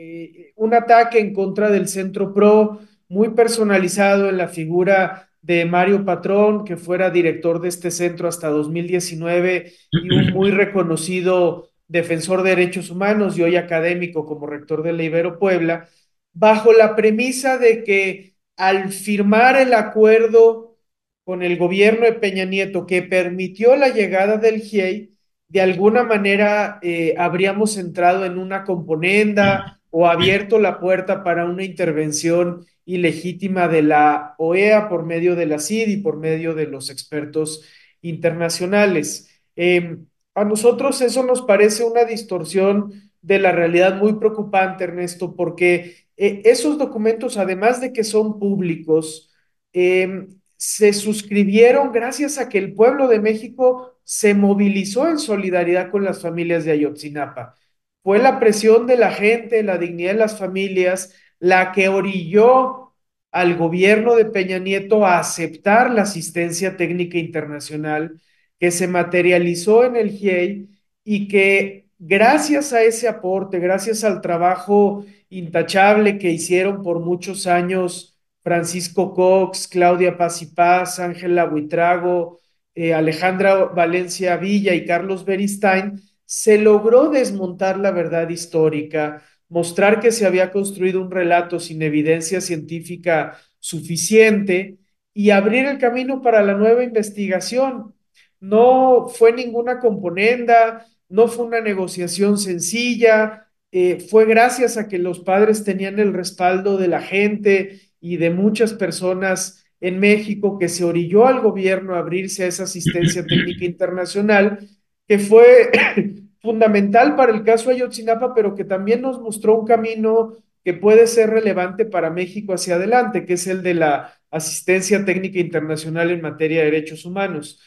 eh, un ataque en contra del Centro PRO, muy personalizado en la figura de Mario Patrón, que fuera director de este centro hasta 2019 y un muy reconocido defensor de derechos humanos y hoy académico como rector de la Ibero Puebla, bajo la premisa de que al firmar el acuerdo con el gobierno de Peña Nieto que permitió la llegada del GIEI, de alguna manera eh, habríamos entrado en una componenda o abierto la puerta para una intervención ilegítima de la OEA por medio de la CID y por medio de los expertos internacionales. Eh, a nosotros eso nos parece una distorsión de la realidad muy preocupante, Ernesto, porque eh, esos documentos, además de que son públicos, eh, se suscribieron gracias a que el pueblo de México se movilizó en solidaridad con las familias de Ayotzinapa. Fue la presión de la gente, la dignidad de las familias, la que orilló al gobierno de Peña Nieto a aceptar la asistencia técnica internacional que se materializó en el GIEI y que gracias a ese aporte, gracias al trabajo intachable que hicieron por muchos años Francisco Cox, Claudia Paz y Paz, Ángela Buitrago, eh, Alejandra Valencia Villa y Carlos Beristain, se logró desmontar la verdad histórica, mostrar que se había construido un relato sin evidencia científica suficiente y abrir el camino para la nueva investigación. No fue ninguna componenda, no fue una negociación sencilla, eh, fue gracias a que los padres tenían el respaldo de la gente y de muchas personas en México que se orilló al gobierno a abrirse a esa asistencia técnica internacional, que fue fundamental para el caso Ayotzinapa, pero que también nos mostró un camino que puede ser relevante para México hacia adelante, que es el de la asistencia técnica internacional en materia de derechos humanos.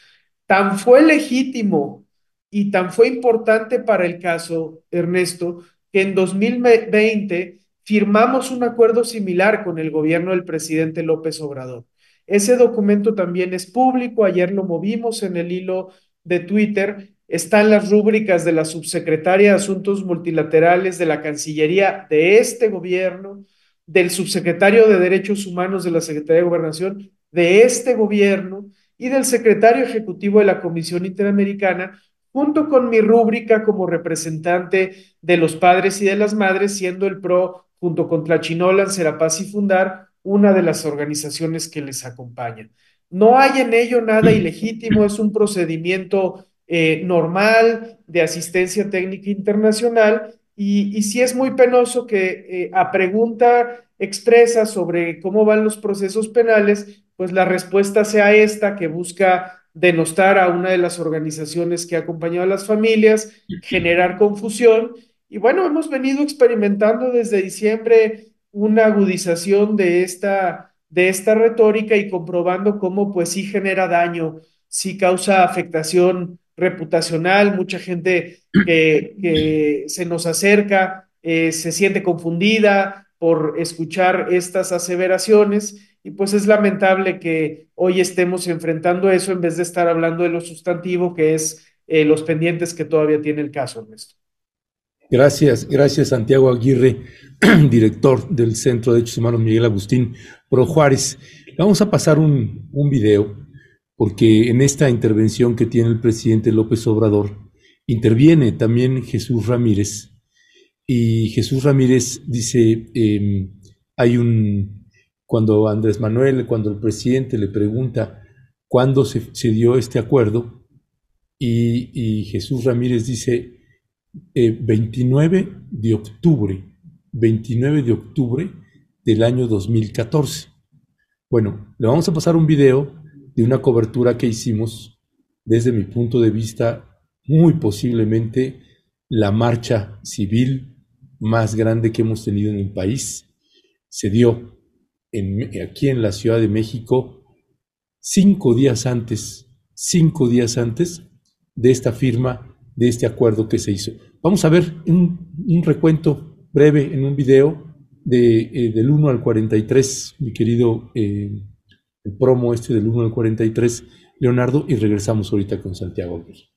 Tan fue legítimo y tan fue importante para el caso, Ernesto, que en 2020 firmamos un acuerdo similar con el gobierno del presidente López Obrador. Ese documento también es público, ayer lo movimos en el hilo de Twitter, están las rúbricas de la subsecretaria de Asuntos Multilaterales de la Cancillería de este gobierno, del subsecretario de Derechos Humanos de la Secretaría de Gobernación de este gobierno y del secretario ejecutivo de la Comisión Interamericana, junto con mi rúbrica como representante de los padres y de las madres, siendo el PRO junto con Tlachinolan, Serapaz y Fundar, una de las organizaciones que les acompaña. No hay en ello nada ilegítimo, es un procedimiento eh, normal de asistencia técnica internacional. Y, y sí es muy penoso que eh, a pregunta expresa sobre cómo van los procesos penales, pues la respuesta sea esta que busca denostar a una de las organizaciones que ha acompañado a las familias, generar confusión. Y bueno, hemos venido experimentando desde diciembre una agudización de esta, de esta retórica y comprobando cómo pues sí genera daño, sí causa afectación reputacional, mucha gente que, se nos acerca eh, se siente confundida por escuchar estas aseveraciones y pues es lamentable que hoy estemos enfrentando eso en vez de estar hablando de lo sustantivo que es eh, los pendientes que todavía tiene el caso, Ernesto. Gracias, gracias Santiago Aguirre, director del Centro de Derechos Humanos Miguel Agustín Pro Juárez. Vamos a pasar un, un video porque en esta intervención que tiene el presidente López Obrador interviene también Jesús Ramírez y Jesús Ramírez dice, eh, hay un, cuando Andrés Manuel, cuando el presidente le pregunta cuándo se, dio este acuerdo y, Jesús Ramírez dice eh, 29 de octubre, 29 de octubre del año 2014. Bueno, le vamos a pasar un video de una cobertura que hicimos desde mi punto de vista, muy posiblemente la marcha civil más grande que hemos tenido en el país. Se dio aquí en la Ciudad de México cinco días antes, cinco días antes de esta firma, de este acuerdo que se hizo. Vamos a ver un, un recuento breve en un video de, eh, del 1 al 43, mi querido eh, el promo este del 1 al 43, Leonardo, y regresamos ahorita con Santiago Aguirre.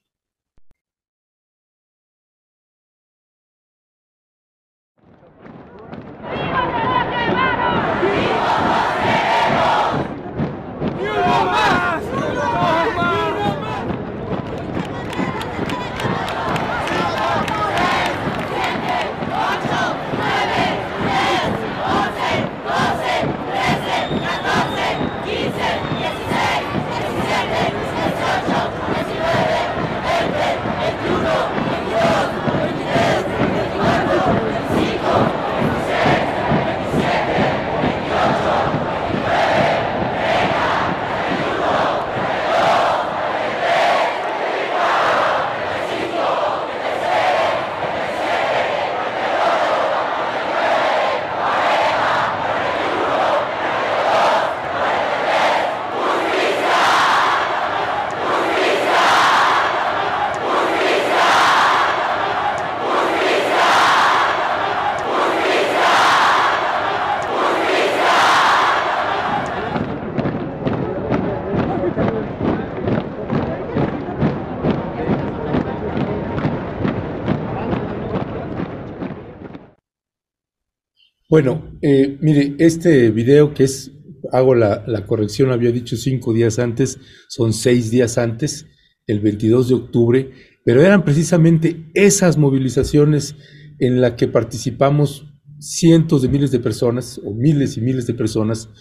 Bueno, eh, mire, este video que es, hago la, la, corrección, había dicho cinco días antes, son seis días antes, el 22 de octubre, pero eran precisamente esas movilizaciones en las que participamos cientos de miles de personas, o miles y miles de personas,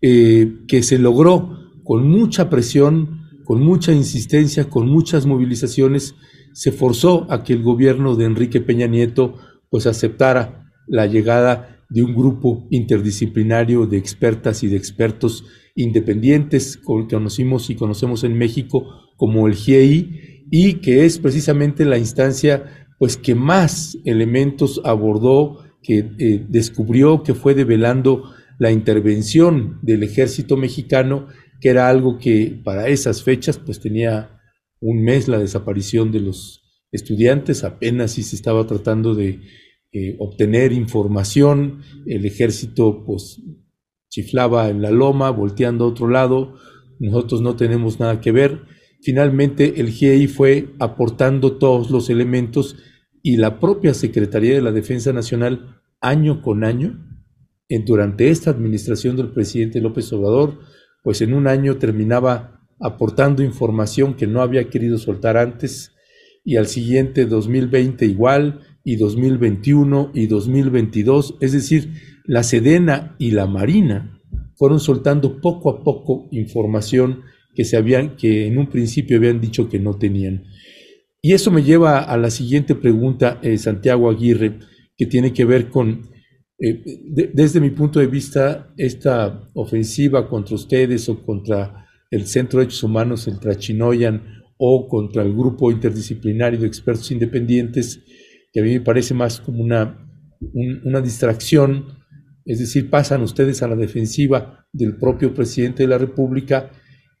eh, que se logró con mucha presión, con mucha insistencia, con muchas movilizaciones, se forzó a que el gobierno de Enrique Peña Nieto pues aceptara la llegada de un grupo interdisciplinario de expertas y de expertos independientes que conocimos y conocemos en México como el GIEI y que es precisamente la instancia pues que más elementos abordó, que eh, descubrió, que fue develando la intervención del ejército mexicano, que era algo que para esas fechas pues tenía un mes la desaparición de los estudiantes, apenas si se estaba tratando de eh, obtener información, el ejército pues chiflaba en la loma, volteando a otro lado, nosotros no tenemos nada que ver. Finalmente el GIEI fue aportando todos los elementos y la propia Secretaría de la Defensa Nacional año con año, en, durante esta administración del presidente López Obrador, pues en un año terminaba aportando información que no había querido soltar antes. Y al siguiente 2020 igual y 2021 y 2022, es decir, la Sedena y la Marina fueron soltando poco a poco información que se habían que en un principio habían dicho que no tenían. Y eso me lleva a la siguiente pregunta, eh, Santiago Aguirre, que tiene que ver con, eh, de, desde mi punto de vista, esta ofensiva contra ustedes o contra el Centro de Derechos Humanos, el Trachinoyan, o contra el grupo interdisciplinario de expertos independientes, que a mí me parece más como una, un, una distracción, es decir, pasan ustedes a la defensiva del propio presidente de la República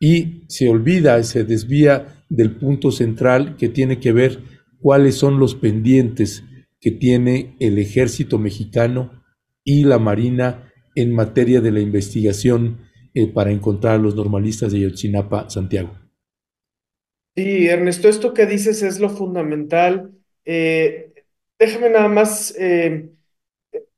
y se olvida, se desvía del punto central que tiene que ver cuáles son los pendientes que tiene el ejército mexicano y la Marina en materia de la investigación eh, para encontrar a los normalistas de Yotzinapa, Santiago. Sí, Ernesto, esto que dices es lo fundamental. Eh, déjame nada más eh,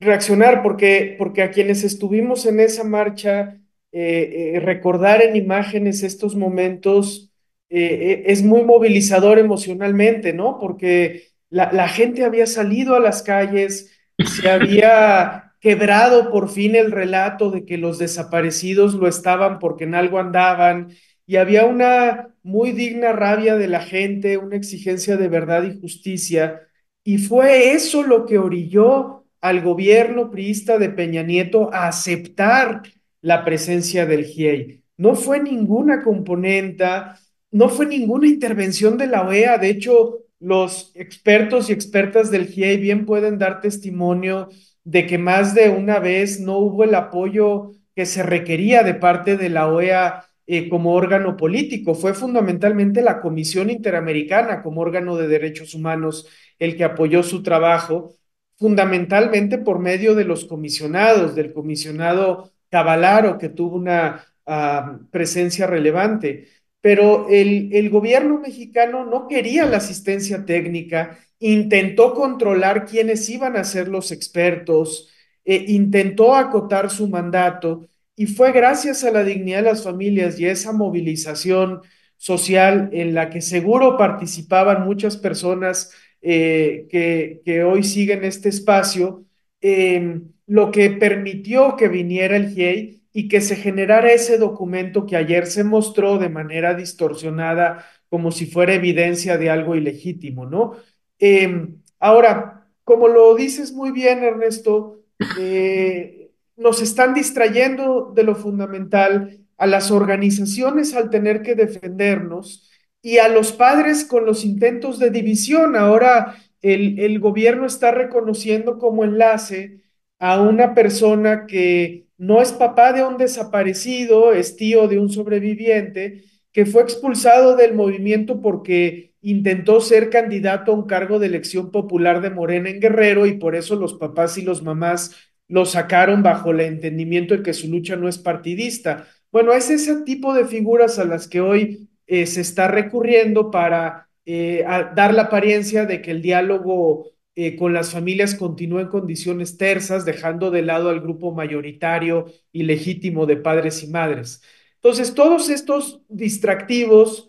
reaccionar porque, porque a quienes estuvimos en esa marcha, eh, eh, recordar en imágenes estos momentos es muy movilizador emocionalmente, ¿no? Porque la, la gente había salido a las calles, se había quebrado por fin el relato de que los desaparecidos lo estaban porque en algo andaban y había una muy digna rabia de la gente, una exigencia de verdad y justicia, y fue eso lo que orilló al gobierno priista de Peña Nieto a aceptar la presencia del GIEI. No fue ninguna componenta, no fue ninguna intervención de la OEA, de hecho, los expertos y expertas del GIEI bien pueden dar testimonio de que más de una vez no hubo el apoyo que se requería de parte de la OEA eh, como órgano político. Fue fundamentalmente la Comisión Interamericana como órgano de derechos humanos el que apoyó su trabajo, fundamentalmente por medio de los comisionados, del comisionado Cavalaro, que tuvo una uh, presencia relevante. Pero el, el gobierno mexicano no quería la asistencia técnica, intentó controlar quiénes iban a ser los expertos, eh, intentó acotar su mandato y fue gracias a la dignidad de las familias y esa movilización social en la que seguro participaban muchas personas eh, que, que, hoy siguen este espacio, eh, lo que permitió que viniera el GIEI y que se generara ese documento que ayer se mostró de manera distorsionada como si fuera evidencia de algo ilegítimo, ¿no? Eh, ahora, como lo dices muy bien, Ernesto, eh, nos están distrayendo de lo fundamental, a las organizaciones al tener que defendernos y a los padres con los intentos de división. Ahora el, el gobierno está reconociendo como enlace a una persona que no es papá de un desaparecido, es tío de un sobreviviente, que fue expulsado del movimiento porque intentó ser candidato a un cargo de elección popular de Morena en Guerrero y por eso los papás y los mamás lo sacaron bajo el entendimiento de que su lucha no es partidista. Bueno, es ese tipo de figuras a las que hoy eh, se está recurriendo para eh, dar la apariencia de que el diálogo eh, con las familias continúe en condiciones tersas, dejando de lado al grupo mayoritario y legítimo de padres y madres. Entonces, todos estos distractivos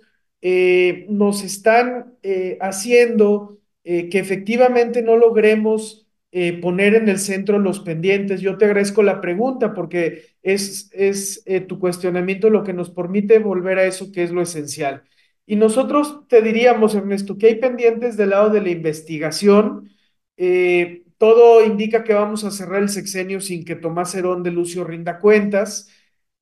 nos están haciendo que efectivamente no logremos eh, poner en el centro los pendientes. Yo te agradezco la pregunta porque es, es eh, tu cuestionamiento lo que nos permite volver a eso que es lo esencial. Y nosotros te diríamos, Ernesto, que hay pendientes del lado de la investigación. Eh, todo indica que vamos a cerrar el sexenio sin que Tomás Herón de Lucio rinda cuentas.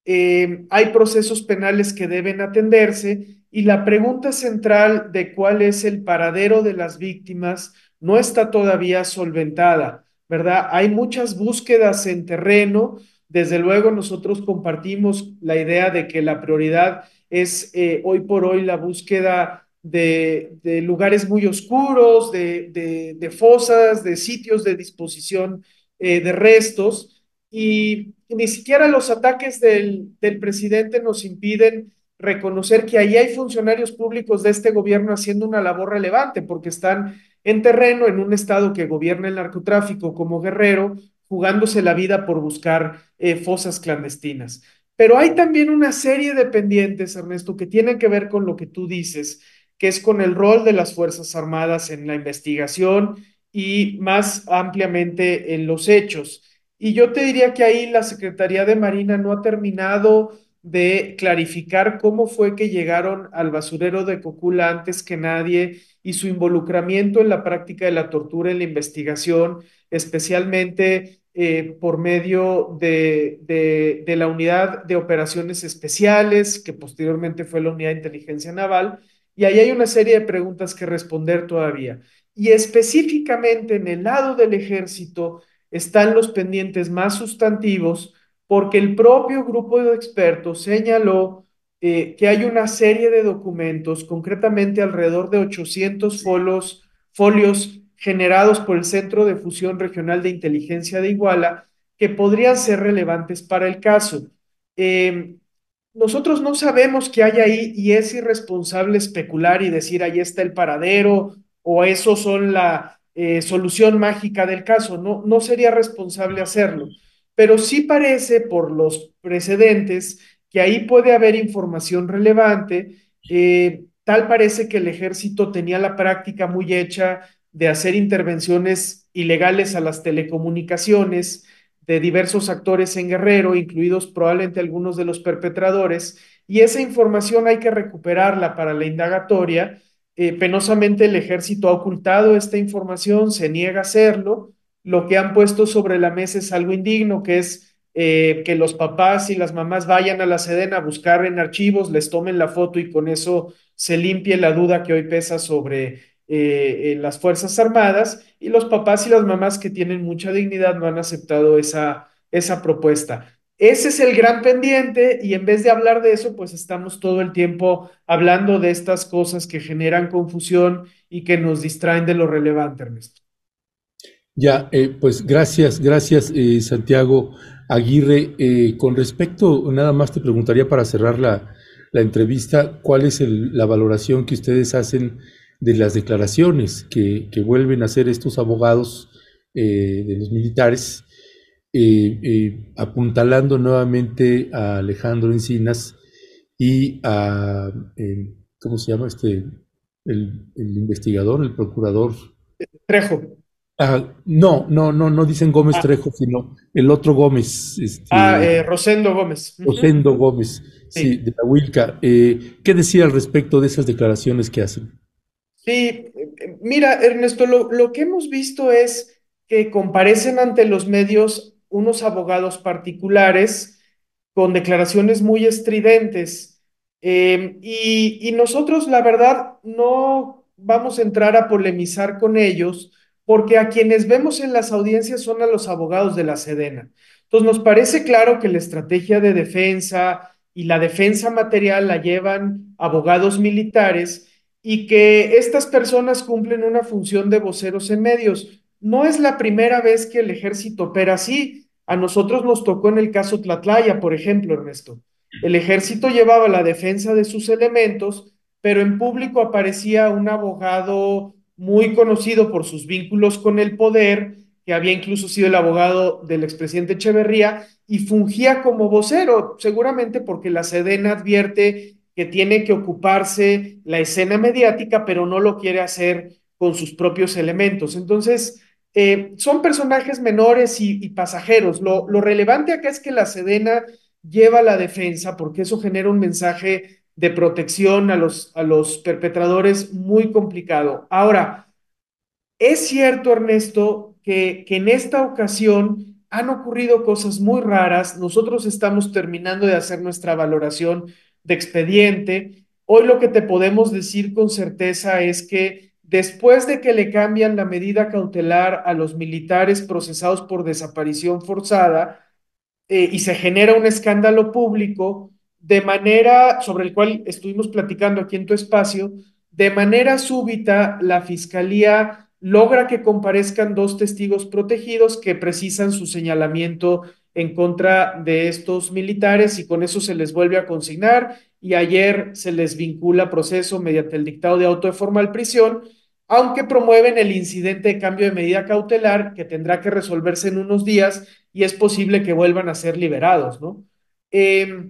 hay procesos penales que deben atenderse y la pregunta central de cuál es el paradero de las víctimas no está todavía solventada, ¿verdad? Hay muchas búsquedas en terreno. Desde luego nosotros compartimos la idea de que la prioridad es eh, hoy por hoy la búsqueda de, lugares muy oscuros, de, fosas, de sitios de disposición eh, de restos. Y, ni siquiera los ataques del, del presidente nos impiden reconocer que ahí hay funcionarios públicos de este gobierno haciendo una labor relevante, porque están en terreno en un estado que gobierna el narcotráfico como guerrero, jugándose la vida por buscar eh, fosas clandestinas. Pero hay también una serie de pendientes, Ernesto, que tienen que ver con lo que tú dices, que es con el rol de las Fuerzas Armadas en la investigación y más ampliamente en los hechos. Y yo te diría que ahí la Secretaría de Marina no ha terminado de clarificar cómo fue que llegaron al basurero de Cocula antes que nadie y su involucramiento en la práctica de la tortura en la investigación, especialmente eh, por medio de, de, la unidad de operaciones especiales, que posteriormente fue la unidad de inteligencia naval, y ahí hay una serie de preguntas que responder todavía. Y específicamente en el lado del ejército están los pendientes más sustantivos, porque el propio grupo de expertos señaló eh, que hay una serie de documentos, concretamente alrededor de 800 folios, folios generados por el Centro de Fusión Regional de Inteligencia de Iguala, que podrían ser relevantes para el caso. Em, nosotros no sabemos qué hay ahí y es irresponsable especular y decir ahí está el paradero o eso son la eh, solución mágica del caso. No, no sería responsable hacerlo, pero sí parece por los precedentes que ahí puede haber información relevante. Eh, tal parece que el ejército tenía la práctica muy hecha de hacer intervenciones ilegales a las telecomunicaciones de diversos actores en Guerrero, incluidos probablemente algunos de los perpetradores, y esa información hay que recuperarla para la indagatoria. Eh, penosamente el ejército ha ocultado esta información, se niega a hacerlo. Lo que han puesto sobre la mesa es algo indigno, que es eh, que los papás y las mamás vayan a la Sedena a buscar en archivos, les tomen la foto y con eso se limpie la duda que hoy pesa sobre eh, las Fuerzas Armadas y los papás y las mamás que tienen mucha dignidad no han aceptado esa, esa propuesta. Ese es el gran pendiente y en vez de hablar de eso, pues estamos todo el tiempo hablando de estas cosas que generan confusión y que nos distraen de lo relevante, Ernesto. Ya, eh, pues gracias, gracias Santiago Aguirre. Eh, con respecto, nada más te preguntaría para cerrar la, la entrevista, ¿cuál es el, la valoración que ustedes hacen de las declaraciones que, que vuelven a hacer estos abogados de los militares? Eh, eh, apuntalando nuevamente a Alejandro Encinas y a, eh, ¿cómo se llama este? El, el, investigador, el procurador. Trejo. Ah, no, no, no, no dicen Gómez ah. Trejo, sino el otro Gómez. Este, ah, eh, Rosendo Gómez. Rosendo Gómez, sí, sí de la Wilca. ¿Qué decía al respecto de esas declaraciones que hacen? Sí, mira, Ernesto, lo, lo que hemos visto es que comparecen ante los medios unos abogados particulares con declaraciones muy estridentes. Eh, y, y nosotros, la verdad, no vamos a entrar a polemizar con ellos, porque a quienes vemos en las audiencias son a los abogados de la Sedena. Entonces, nos parece claro que la estrategia de defensa y la defensa material la llevan abogados militares y que estas personas cumplen una función de voceros en medios. No es la primera vez que el ejército opera así. A nosotros nos tocó en el caso Tlatlaya, por ejemplo, Ernesto. El ejército llevaba la defensa de sus elementos, pero en público aparecía un abogado muy conocido por sus vínculos con el poder, que había incluso sido el abogado del expresidente Echeverría, y fungía como vocero, seguramente porque la Sedena advierte que tiene que ocuparse la escena mediática, pero no lo quiere hacer con sus propios elementos. Entonces, eh, son personajes menores y, pasajeros. Lo, relevante acá es que la Sedena lleva la defensa porque eso genera un mensaje de protección a los, a los perpetradores muy complicado. Ahora, es cierto, Ernesto, que, que en esta ocasión han ocurrido cosas muy raras. Nosotros estamos terminando de hacer nuestra valoración de expediente. Hoy lo que te podemos decir con certeza es que Después de que le cambian la medida cautelar a los militares procesados por desaparición forzada eh, y se genera un escándalo público, de manera sobre el cual estuvimos platicando aquí en tu espacio, de manera súbita la fiscalía logra que comparezcan dos testigos protegidos que precisan su señalamiento en contra de estos militares y con eso se les vuelve a consignar y ayer se les vincula proceso mediante el dictado de auto de formal prisión aunque promueven el incidente de cambio de medida cautelar que tendrá que resolverse en unos días y es posible que vuelvan a ser liberados, ¿no? Eh,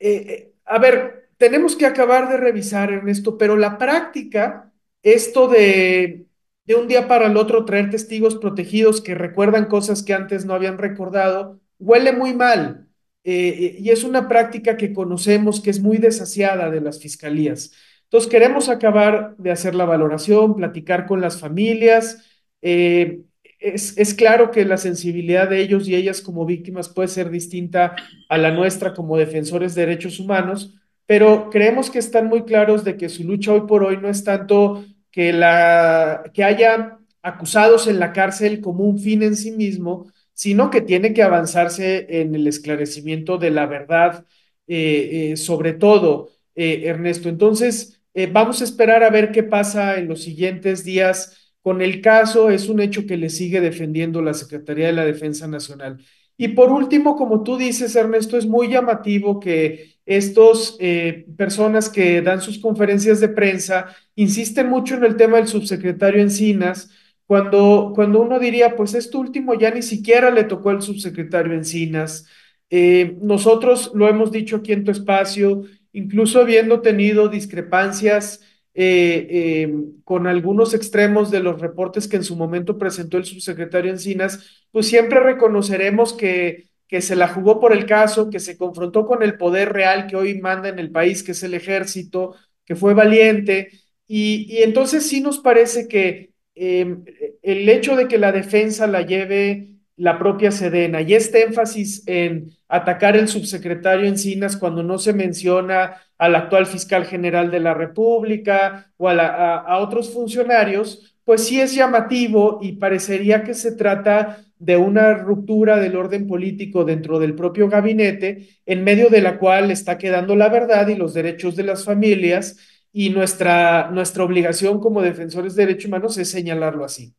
eh, a ver, tenemos que acabar de revisar, Ernesto, pero la práctica, esto de, de un día para el otro traer testigos protegidos que recuerdan cosas que antes no habían recordado, huele muy mal. Eh, y es una práctica que conocemos que es muy desasiada de las fiscalías. Entonces, queremos acabar de hacer la valoración, platicar con las familias. Eh, es, es, claro que la sensibilidad de ellos y ellas como víctimas puede ser distinta a la nuestra como defensores de derechos humanos, pero creemos que están muy claros de que su lucha hoy por hoy no es tanto que, la, que haya acusados en la cárcel como un fin en sí mismo, sino que tiene que avanzarse en el esclarecimiento de la verdad, eh, eh, sobre todo, Ernesto. Entonces, eh, vamos a esperar a ver qué pasa en los siguientes días con el caso. Es un hecho que le sigue defendiendo la Secretaría de la Defensa Nacional. Y por último, como tú dices, Ernesto, es muy llamativo que estos eh, personas que dan sus conferencias de prensa insisten mucho en el tema del subsecretario Encinas, cuando, cuando uno diría, pues esto último ya ni siquiera le tocó al subsecretario Encinas. Eh, nosotros lo hemos dicho aquí en tu espacio, incluso habiendo tenido discrepancias eh, eh, con algunos extremos de los reportes que en su momento presentó el subsecretario Encinas, pues siempre reconoceremos que que se la jugó por el caso, que se confrontó con el poder real que hoy manda en el país, que es el ejército, que fue valiente. Y, entonces sí nos parece que em, el hecho de que la defensa la lleve la propia Sedena y este énfasis en atacar el subsecretario Encinas cuando no se menciona al actual fiscal general de la República o a, a otros funcionarios, pues sí es llamativo y parecería que se trata de una ruptura del orden político dentro del propio gabinete, en medio de la cual está quedando la verdad y los derechos de las familias, y nuestra, nuestra obligación como defensores de derechos humanos es señalarlo así.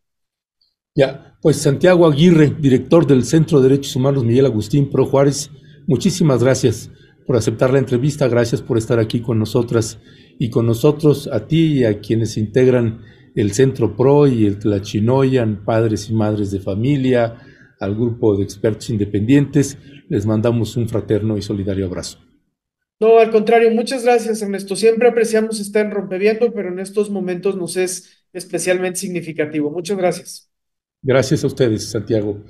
Ya, pues Santiago Aguirre, director del Centro de Derechos Humanos Miguel Agustín Pro Juárez, muchísimas gracias por aceptar la entrevista, gracias por estar aquí con nosotras y con nosotros, a ti y a quienes integran el Centro PRO y el Tlachinoyan, padres y madres de familia, al grupo de expertos independientes, les mandamos un fraterno y solidario abrazo. No, al contrario, muchas gracias, Ernesto. Siempre apreciamos estar en Rompeviento, pero en estos momentos nos es especialmente significativo. Muchas gracias. Gracias a ustedes, Santiago.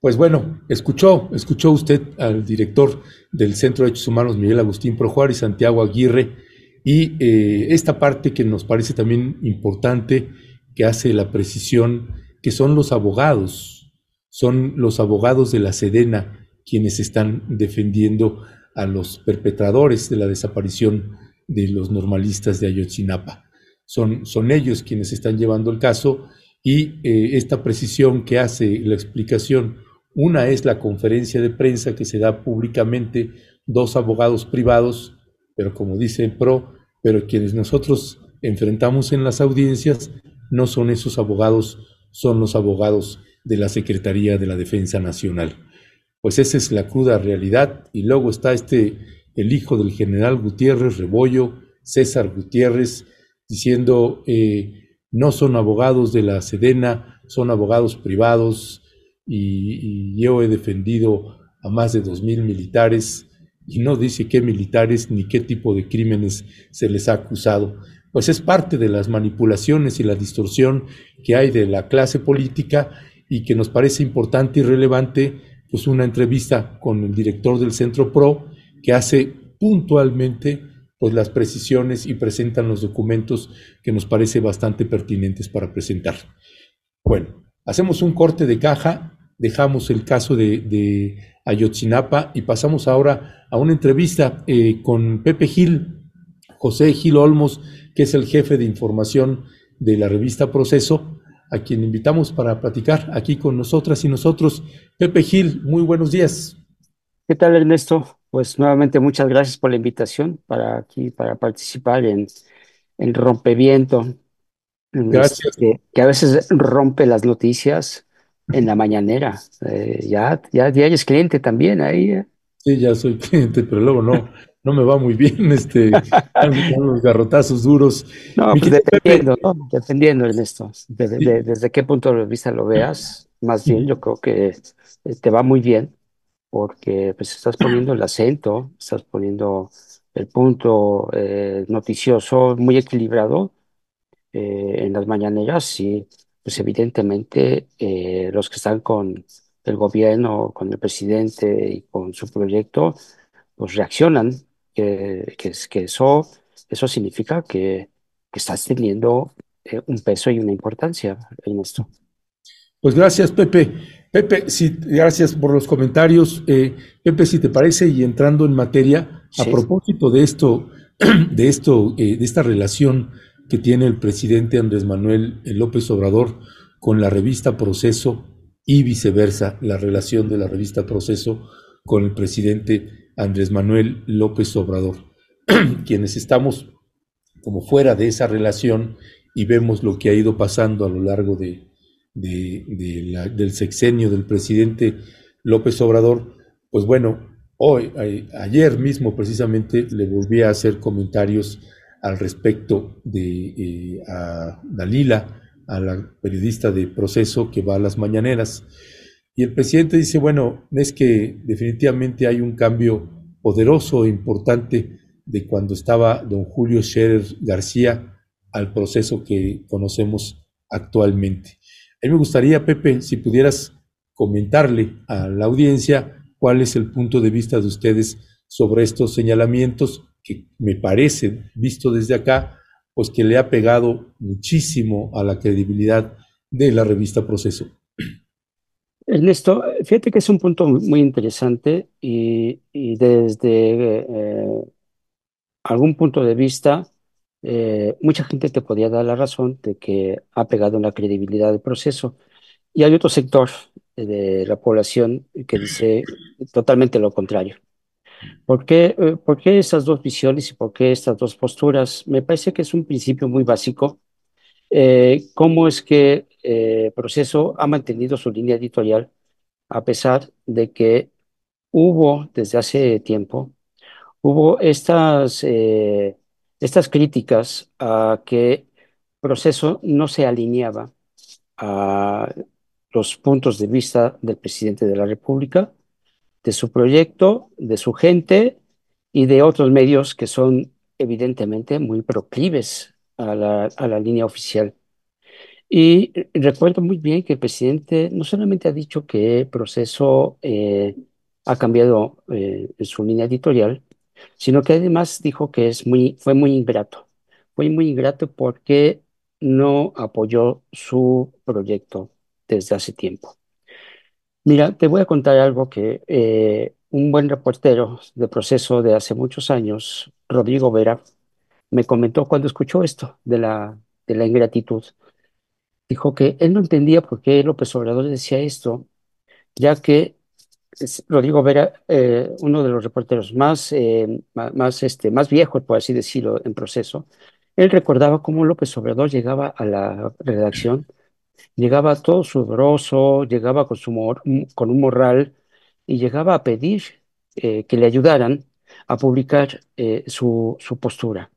Pues bueno, escuchó, escuchó usted al director del Centro de Derechos Humanos, Miguel Agustín Projuárez, y Santiago Aguirre, y eh, esta parte que nos parece también importante, que hace la precisión, que son los abogados, son los abogados de la Sedena quienes están defendiendo a los perpetradores de la desaparición de los normalistas de Ayotzinapa. Son, son ellos quienes están llevando el caso y eh, esta precisión que hace la explicación, una es la conferencia de prensa que se da públicamente, dos abogados privados, pero como dice PRO, pero quienes nosotros enfrentamos en las audiencias no son esos abogados, son los abogados de la Secretaría de la Defensa Nacional. Pues esa es la cruda realidad. Y luego está este, el hijo del general Gutiérrez, Rebollo, César Gutiérrez, diciendo, eh, no son abogados de la Sedena, son abogados privados y, yo he defendido a más de dos mil militares y no dice qué militares ni qué tipo de crímenes se les ha acusado. Pues es parte de las manipulaciones y la distorsión que hay de la clase política y que nos parece importante y relevante, pues una entrevista con el director del Centro PRO que hace puntualmente pues las precisiones y presentan los documentos que nos parece bastante pertinentes para presentar. Bueno, hacemos un corte de caja, dejamos el caso de, Ayotzinapa y pasamos ahora a una entrevista eh, con Pepe Gil, José Gil Olmos, que es el jefe de información de la revista Proceso, a quien invitamos para platicar aquí con nosotras y nosotros. Pepe Gil, muy buenos días. ¿Qué tal, Ernesto? Pues nuevamente muchas gracias por la invitación para aquí, para participar en el rompeviento. Gracias. Que, que, a veces rompe las noticias en la mañanera. Eh, ya, ya, ya eres cliente también ahí. ¿eh? Sí, ya soy cliente, pero luego no, no me va muy bien, este, los garrotazos duros. No, pues dependiendo, ¿no? dependiendo, Ernesto, desde qué punto de vista lo veas, más bien yo creo que eh, te va muy bien, porque pues estás poniendo el acento, estás poniendo el punto eh, noticioso muy equilibrado eh, en las mañaneras y pues evidentemente eh, los que están con el gobierno, con el presidente y con su proyecto, pues reaccionan, que, que, eso, eso significa que, que estás teniendo eh, un peso y una importancia en esto. Pues gracias, Pepe. Pepe, sí, gracias por los comentarios. Eh, Pepe, si te parece, y entrando en materia, a propósito de esto, de esto, de esta relación que tiene el presidente Andrés Manuel López Obrador con la revista Proceso y viceversa, la relación de la revista Proceso con el presidente Andrés Manuel López Obrador, quienes estamos como fuera de esa relación y vemos lo que ha ido pasando a lo largo de, del sexenio del presidente López Obrador, pues bueno, hoy, ayer mismo precisamente le volví a hacer comentarios al respecto de eh, Dalila, a la periodista de proceso que va a las mañaneras. Y el presidente dice, bueno, es que definitivamente hay un cambio poderoso e importante de cuando estaba don Julio Scherer García al proceso que conocemos actualmente. A mí me gustaría, Pepe, si pudieras comentarle a la audiencia ¿Cuál es el punto de vista de ustedes sobre estos señalamientos que me parece, visto desde acá, pues que le ha pegado muchísimo a la credibilidad de la revista Proceso? Ernesto, fíjate que es un punto muy interesante y, desde eh, algún punto de vista, eh, mucha gente te podría dar la razón de que ha pegado en la credibilidad del proceso. Y hay otro sector de la población que dice totalmente lo contrario. ¿Por qué, eh, ¿Por qué estas dos visiones y por qué estas dos posturas? Me parece que es un principio muy básico. Eh, ¿Cómo es que el proceso ha mantenido su línea editorial a pesar de que hubo desde hace tiempo, hubo estas, eh, estas críticas a que proceso no se alineaba a los puntos de vista del presidente de la República, de su proyecto, de su gente y de otros medios que son evidentemente muy proclives a la, a la línea oficial. Y recuerdo muy bien que el presidente no solamente ha dicho que el proceso eh, ha cambiado eh, su línea editorial, sino que además dijo que es muy, fue muy ingrato. Fue muy ingrato porque no apoyó su proyecto desde hace tiempo. Mira, te voy a contar algo que eh, un buen reportero de proceso de hace muchos años, Rodrigo Vera, me comentó cuando escuchó esto de la, de la ingratitud dijo que él no entendía por qué López Obrador decía esto, ya que Rodrigo Vera, eh, uno de los reporteros más, eh, más, este, más viejos, por así decirlo, en proceso, él recordaba cómo López Obrador llegaba a la redacción, llegaba todo sudoroso, llegaba con, su con un morral y llegaba a pedir eh, que le ayudaran a publicar su, su postura.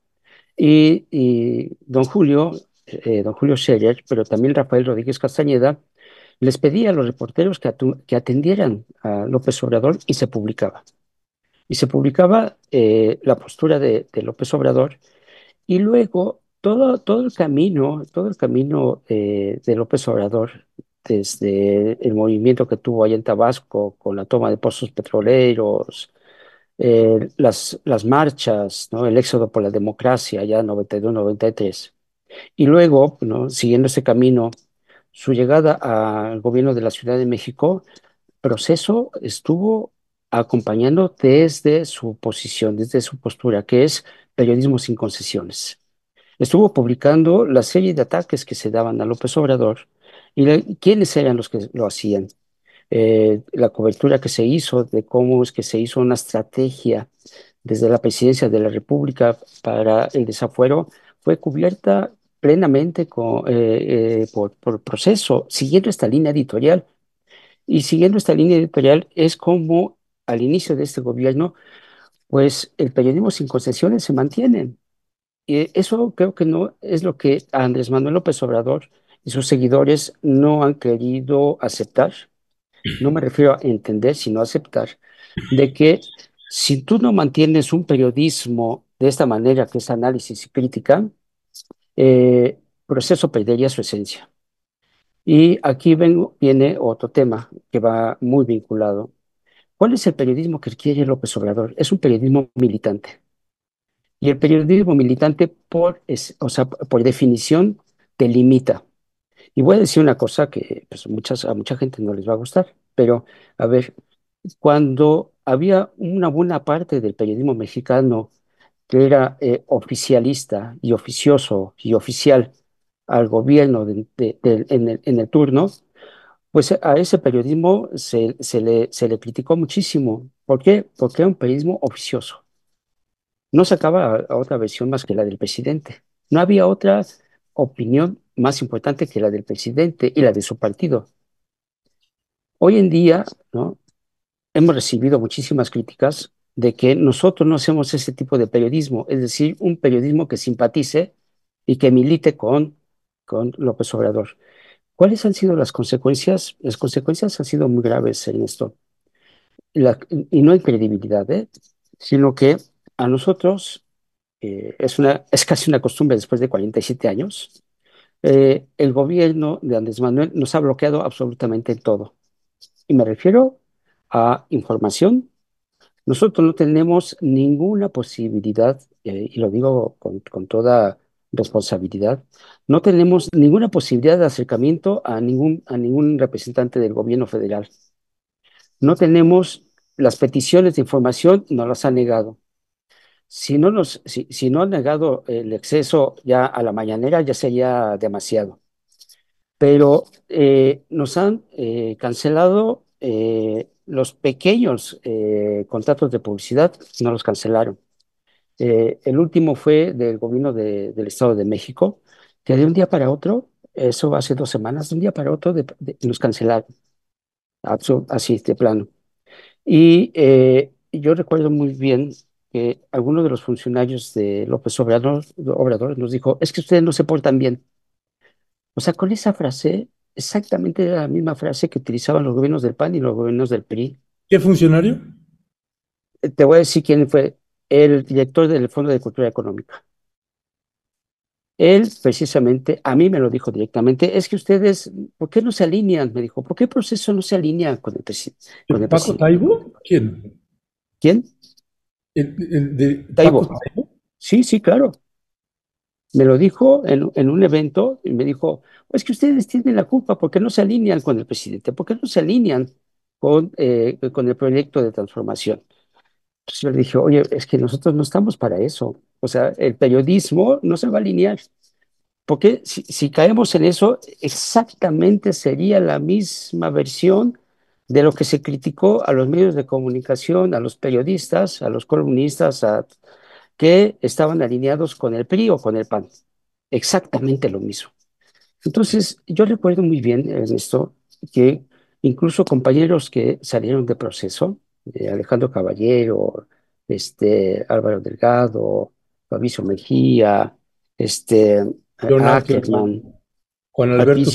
Y, don Julio don Julio Scheller, pero también Rafael Rodríguez Castañeda, les pedía a los reporteros que, atendieran a López Obrador y se publicaba. Y se publicaba eh, la postura de, López Obrador y luego todo, todo el camino, todo el camino eh, de López Obrador, desde el movimiento que tuvo allá en Tabasco con la toma de pozos petroleros, las, las marchas, ¿no? el éxodo por la democracia allá 92-93, y luego, ¿no? siguiendo ese camino, su llegada al gobierno de la Ciudad de México, proceso estuvo acompañando desde su posición, desde su postura, que es periodismo sin concesiones. Estuvo publicando la serie de ataques que se daban a López Obrador y quiénes eran los que lo hacían. Eh, la cobertura que se hizo de cómo es que se hizo una estrategia desde la presidencia de la República para el desafuero fue cubierta plenamente con, eh, eh, por, por proceso, siguiendo esta línea editorial. Y siguiendo esta línea editorial es como al inicio de este gobierno, pues el periodismo sin concesiones se mantiene. Y eso creo que no es lo que Andrés Manuel López Obrador y sus seguidores no han querido aceptar. No me refiero a entender, sino aceptar, de que si tú no mantienes un periodismo de esta manera, que es análisis y crítica, eh, proceso perdería su esencia. Y aquí vengo, viene otro tema que va muy vinculado. ¿Cuál es el periodismo que quiere López Obrador? Es un periodismo militante. Y el periodismo militante, por, o sea, por definición, te limita. Y voy a decir una cosa que pues, muchas, a mucha gente no les va a gustar, pero a ver, cuando había una buena parte del periodismo mexicano que era eh, oficialista y oficioso y oficial al gobierno en, el, turno, pues a ese periodismo se, le, criticó muchísimo. ¿Por qué? Porque era un periodismo oficioso. No sacaba otra versión más que la del presidente. No había otra opinión más importante que la del presidente y la de su partido. Hoy en día, ¿no? Hemos recibido muchísimas críticas de que nosotros no hacemos ese tipo de periodismo, es decir, un periodismo que simpatice y que milite con, con López Obrador. ¿Cuáles han sido las consecuencias? Las consecuencias han sido muy graves en esto. y no hay credibilidad, ¿eh? sino que a nosotros, eh, es, una, es casi una costumbre después de 47 años, eh, el gobierno de Andrés Manuel nos ha bloqueado absolutamente todo. Y me refiero a información. Nosotros no tenemos ninguna posibilidad, eh, y lo digo con, con toda responsabilidad, no tenemos ninguna posibilidad de acercamiento a ningún, a ningún representante del gobierno federal. No tenemos las peticiones de información, nos las han negado. Si no, nos, si, si no han negado el acceso ya a la mañanera, ya sería demasiado. Pero eh, nos han eh, cancelado los pequeños eh, contratos de publicidad, no los cancelaron. Eh, el último fue del gobierno de- del Estado de México, que de un día para otro, eso hace dos semanas, de un día para otro de- de- nos cancelaron, así de plano. Y eh, yo recuerdo muy bien que alguno de los funcionarios de López Obrador, Obrador nos dijo, es que ustedes no se portan bien. O sea, con esa frase, exactamente era la misma frase que utilizaban los gobiernos del PAN y los gobiernos del PRI. ¿Qué funcionario? Eh, Te voy a decir quién fue el director del Fondo de Cultura Económica. Él, precisamente, a mí me lo dijo directamente, es que ustedes, ¿por qué no se alinean? Me dijo, ¿por qué el proceso no se alinea con el, presi- con el ¿Paco presidente? Taibo? ¿Quién? ¿Quién? ¿El, el de Taibo. Paco Taibo? Sí, sí, claro. Me lo dijo en, en un evento y me dijo, es que ustedes tienen la culpa, ¿por qué no se alinean con el presidente? ¿Por qué no se alinean con, eh, con el proyecto de transformación? Entonces yo le dije, oye, es que nosotros no estamos para eso. O sea, el periodismo no se va a alinear. Porque si, si caemos en eso, exactamente sería la misma versión de lo que se criticó a los medios de comunicación, a los periodistas, a los columnistas, a, que estaban alineados con el PRI o con el PAN. Exactamente lo mismo. Entonces, yo recuerdo muy bien, Ernesto, que incluso compañeros que salieron de proceso, eh, Alejandro Caballero, este, Álvaro Delgado, Fabricio Mejía, este, Ackerman, Juan al Alberto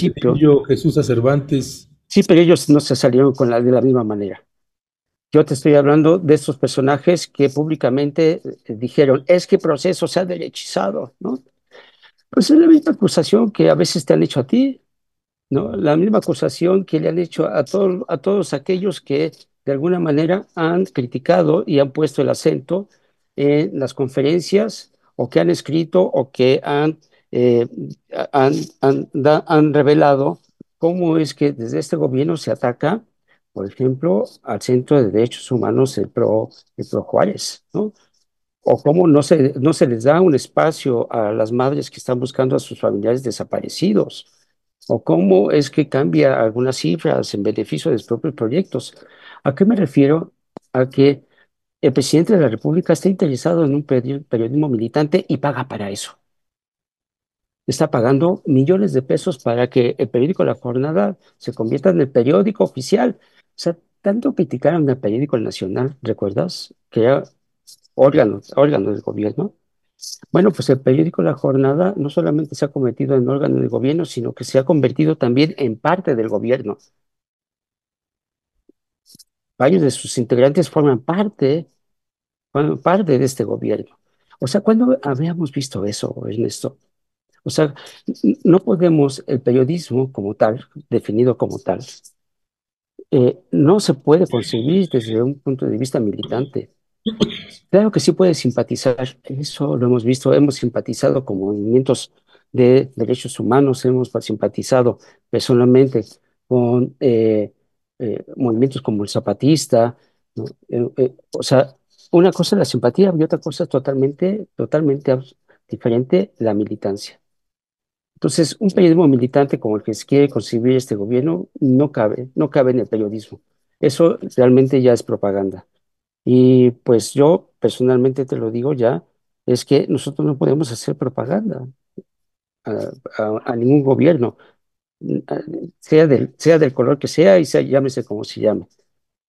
Jesús Cervantes. sí, pero ellos no se salieron con la, de la misma manera. Yo te estoy hablando de estos personajes que públicamente eh, dijeron, es que el proceso se ha derechizado, ¿no? Pues es la misma acusación que a veces te han hecho a ti, ¿no? La misma acusación que le han hecho a, todo- a todos aquellos que de alguna manera han criticado y han puesto el acento en las conferencias o que han escrito o que han, eh, han, han, han revelado cómo es que desde este gobierno se ataca, por ejemplo, al Centro de Derechos Humanos, el PRO, el PRO Juárez, ¿no? O cómo no se, no se les da un espacio a las madres que están buscando a sus familiares desaparecidos, o cómo es que cambia algunas cifras en beneficio de los propios proyectos. ¿A qué me refiero? A que el presidente de la República está interesado en un peri- periodismo militante y paga para eso. Está pagando millones de pesos para que el periódico La Jornada se convierta en el periódico oficial. O sea, tanto criticaron al periódico Nacional, ¿recuerdas? Que era órgano, órgano del gobierno. Bueno, pues el periódico La Jornada no solamente se ha convertido en órgano del gobierno, sino que se ha convertido también en parte del gobierno. Varios de sus integrantes forman parte, forman parte de este gobierno. O sea, ¿cuándo habíamos visto eso, Ernesto? O sea, no podemos, el periodismo como tal, definido como tal, eh, no se puede concebir desde un punto de vista militante. Claro que sí puede simpatizar, eso lo hemos visto, hemos simpatizado con movimientos de derechos humanos, hemos simpatizado personalmente con eh, eh, movimientos como el zapatista. Eh, o sea, una cosa es la simpatía y otra cosa es totalmente, totalmente diferente la militancia. Entonces, un periodismo militante como el que se quiere concebir este gobierno no cabe, no cabe en el periodismo. Eso realmente ya es propaganda. Y pues yo personalmente te lo digo ya, es que nosotros no podemos hacer propaganda a, a- ningún gobierno, sea del, sea del color que sea y sea, llámese como se llame.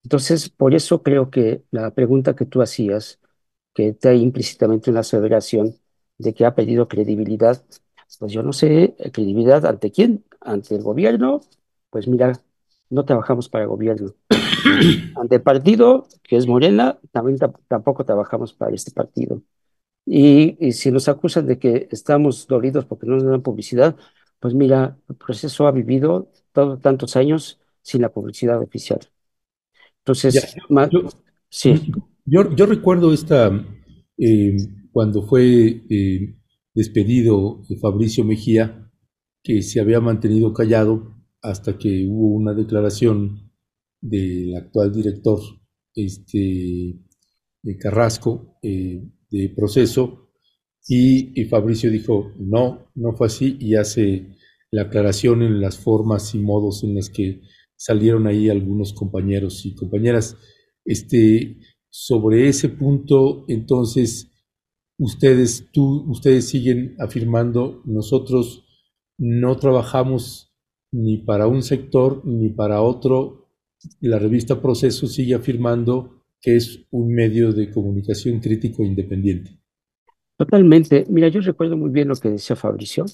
Entonces, por eso creo que la pregunta que tú hacías, que está implícitamente una aseveración de que ha pedido credibilidad, pues yo no sé, eh, credibilidad ante quién, ante el gobierno, pues mira, no trabajamos para el gobierno. Ante el partido, que es Morena, también ta- tampoco trabajamos para este partido. Y, y si nos acusan de que estamos dolidos porque no nos dan publicidad, pues mira, el proceso ha vivido todo, tantos años sin la publicidad oficial. Entonces, yo, sí. Yo, yo, recuerdo esta, eh, cuando fue eh, despedido Fabricio Mejía, que se había mantenido callado hasta que hubo una declaración del actual director este, Carrasco eh, de proceso y, y, Fabricio dijo no, no fue así y hace la aclaración en las formas y modos en las que salieron ahí algunos compañeros y compañeras. Este, sobre ese punto, entonces, ustedes, tú, ustedes siguen afirmando, nosotros no trabajamos ni para un sector ni para otro. La revista Proceso sigue afirmando que es un medio de comunicación crítico independiente. Totalmente. Mira, yo recuerdo muy bien lo que decía Fabricio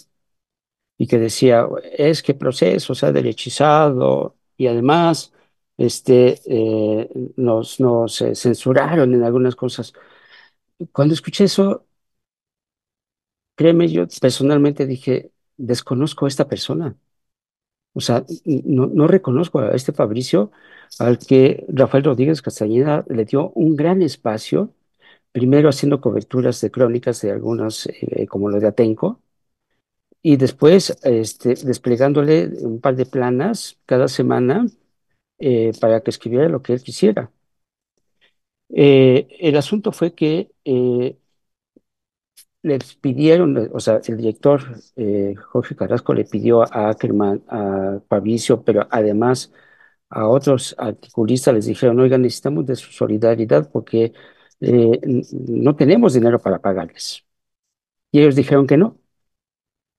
y que decía, es que Proceso se ha derechizado y además este, eh, nos, nos eh, censuraron en algunas cosas. Cuando escuché eso, créeme, yo personalmente dije, desconozco a esta persona. O sea, no, no reconozco a este Fabricio al que Rafael Rodríguez Castañeda le dio un gran espacio, primero haciendo coberturas de crónicas de algunas, eh, como lo de Atenco, y después este, desplegándole un par de planas cada semana eh, para que escribiera lo que él quisiera. Eh, el asunto fue que les pidieron, o sea, el director Jorge Carrasco le pidió a Ackerman, a Fabricio, pero además a otros articulistas les dijeron, oigan, necesitamos de su solidaridad porque no tenemos dinero para pagarles. Y ellos dijeron que no,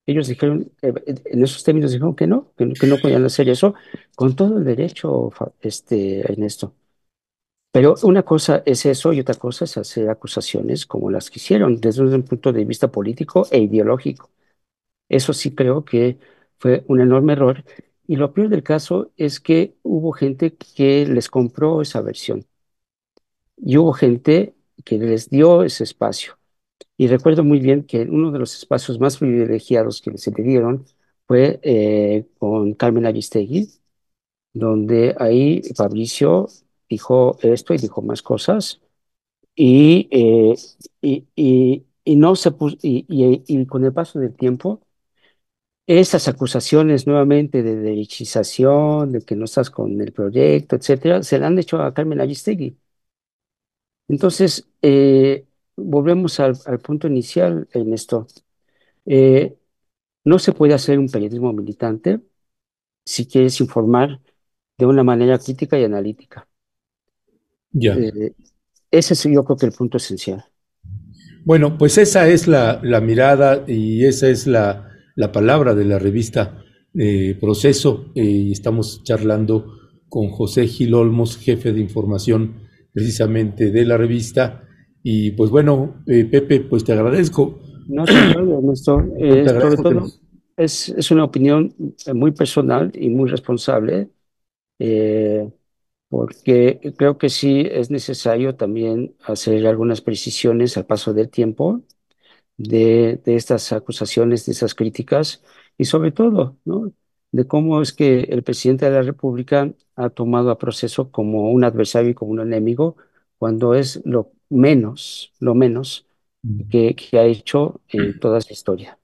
ellos dijeron, eh, en esos términos dijeron que no, que, no podían hacer eso, con todo el derecho, este, Ernesto. Pero una cosa es eso y otra cosa es hacer acusaciones como las que hicieron desde un punto de vista político e ideológico. Eso sí creo que fue un enorme error. Y lo peor del caso es que hubo gente que les compró esa versión. Y hubo gente que les dio ese espacio. Y recuerdo muy bien que uno de los espacios más privilegiados que se le dieron fue eh, con Carmen Aristegui, donde ahí Fabricio dijo esto y dijo más cosas, y, eh, y, y, no se y, y, con el paso del tiempo, esas acusaciones nuevamente de derechización, de que no estás con el proyecto, etcétera, se le han hecho a Carmen Aristegui. Entonces, eh, volvemos al, punto inicial en esto. Eh, no se puede hacer un periodismo militante si quieres informar de una manera crítica y analítica. Ya. Eh, ese es yo creo que el punto esencial. Bueno, pues esa es la, mirada y esa es la, palabra de la revista eh, Proceso. y estamos charlando con José Gil Olmos, jefe de información precisamente de la revista, y pues bueno, eh, Pepe, pues te agradezco. No, Ernesto. Eh, sobre todo, es, es, una opinión muy personal y muy responsable, eh, porque creo que sí es necesario también hacer algunas precisiones al paso del tiempo de, de estas acusaciones, de esas críticas, y sobre todo, ¿no? de cómo es que el presidente de la República ha tomado a proceso como un adversario y como un enemigo, cuando es lo menos, lo menos que, ha hecho en toda su historia.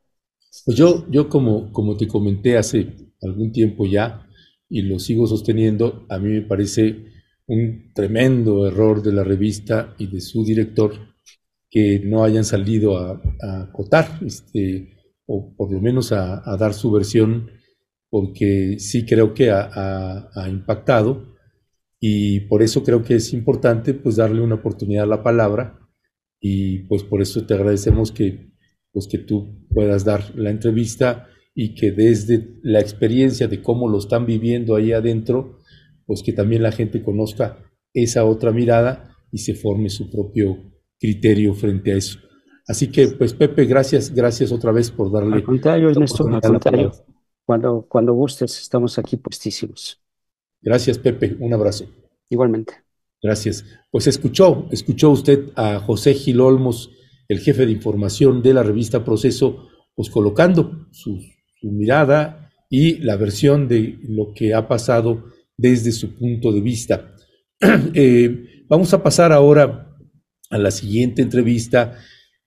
Pues yo, yo como, como te comenté hace algún tiempo ya, y lo sigo sosteniendo, a mí me parece un tremendo error de la revista y de su director que no hayan salido a, acotar, este, o por lo menos a, dar su versión, porque sí creo que ha, ha impactado. Y por eso creo que es importante pues darle una oportunidad a la palabra. Y pues por eso te agradecemos que pues que tú puedas dar la entrevista y que desde la experiencia de cómo lo están viviendo ahí adentro, pues que también la gente conozca esa otra mirada y se forme su propio criterio frente a eso. Así que, pues Pepe, gracias, gracias otra vez por darle. Al contrario, Ernesto, al contrario. Cuando, cuando gustes, estamos aquí puestísimos. Gracias, Pepe. Un abrazo. Igualmente. Gracias. Pues escuchó, escuchó usted a José Gil Olmos, el jefe de información de la revista Proceso, pues colocando su, su mirada y la versión de lo que ha pasado desde su punto de vista. Eh, vamos a pasar ahora a la siguiente entrevista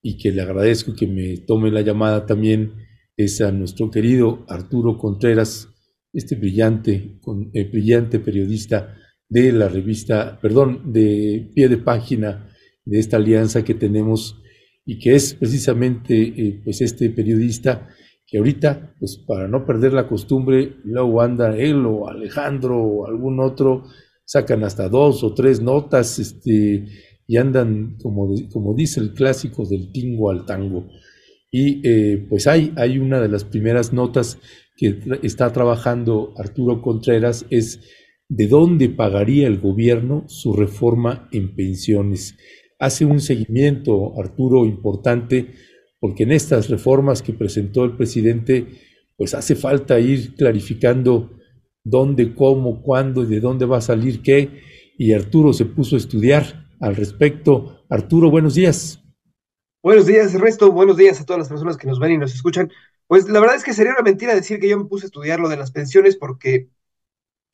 y que le agradezco que me tome la llamada también es a nuestro querido Arturo Contreras, este brillante, eh, brillante periodista de la revista, perdón, de pie de página de esta alianza que tenemos y que es precisamente eh, pues este periodista que ahorita, pues para no perder la costumbre, luego anda él o Alejandro o algún otro, sacan hasta dos o tres notas este, y andan, como, como dice el clásico, del tingo al tango. Y eh, pues hay, hay una de las primeras notas que está trabajando Arturo Contreras, es de dónde pagaría el gobierno su reforma en pensiones. Hace un seguimiento, Arturo, importante, porque en estas reformas que presentó el presidente, pues hace falta ir clarificando dónde, cómo, cuándo y de dónde va a salir qué. Y Arturo se puso a estudiar al respecto. Arturo, buenos días. Buenos días, Ernesto. Buenos días a todas las personas que nos ven y nos escuchan. Pues la verdad es que sería una mentira decir que yo me puse a estudiar lo de las pensiones porque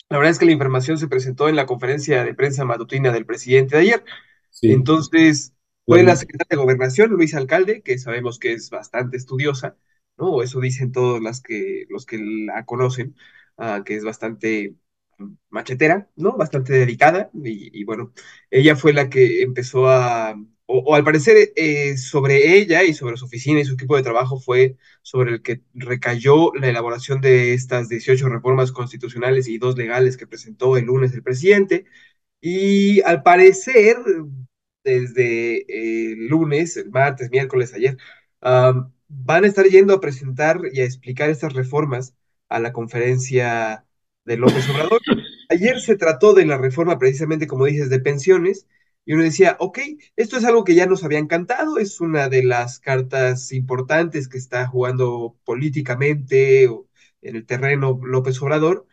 la verdad es que la información se presentó en la conferencia de prensa matutina del presidente de ayer. Sí. Entonces, fue la secretaria de Gobernación, Luis Alcalde, que sabemos que es bastante estudiosa, ¿no? Eso dicen todos las que, los que la conocen, uh, que es bastante machetera, ¿no? Bastante dedicada. Y, y, bueno, ella fue la que empezó a o, o al parecer eh, sobre ella y sobre su oficina y su equipo de trabajo fue sobre el que recayó la elaboración de estas 18 reformas constitucionales y dos legales que presentó el lunes el presidente. Y al parecer, desde el lunes, el martes, miércoles, ayer, van a estar yendo a presentar y a explicar estas reformas a la conferencia de López Obrador. Ayer se trató de la reforma precisamente, como dices, de pensiones, y uno decía, ok, esto es algo que ya nos había encantado, es una de las cartas importantes que está jugando políticamente en el terreno López Obrador.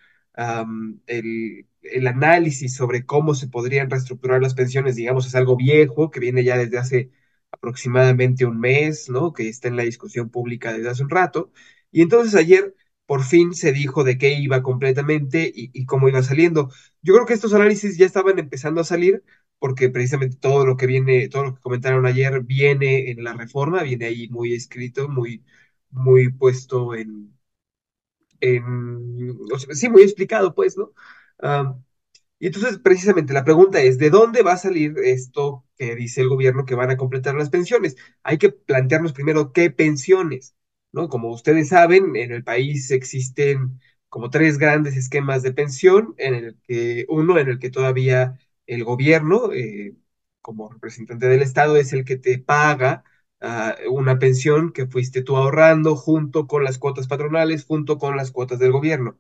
El, el, análisis sobre cómo se podrían reestructurar las pensiones, digamos, es algo viejo que viene ya desde hace aproximadamente un mes, ¿no? Que está en la discusión pública desde hace un rato. Y entonces ayer por fin se dijo de qué iba completamente y, cómo iba saliendo. Yo creo que estos análisis ya estaban empezando a salir porque precisamente todo lo que viene, todo lo que comentaron ayer viene en la reforma, viene ahí muy escrito, muy, muy puesto en, en sí, muy explicado, pues, ¿no? Y entonces, precisamente, la pregunta es, ¿de dónde va a salir esto que dice el gobierno que van a completar las pensiones? Hay que plantearnos primero qué pensiones, ¿no? Como ustedes saben, en el país existen como tres grandes esquemas de pensión, en el que uno en el que todavía el gobierno, eh, como representante del Estado, es el que te paga uh, una pensión que fuiste tú ahorrando junto con las cuotas patronales, junto con las cuotas del gobierno.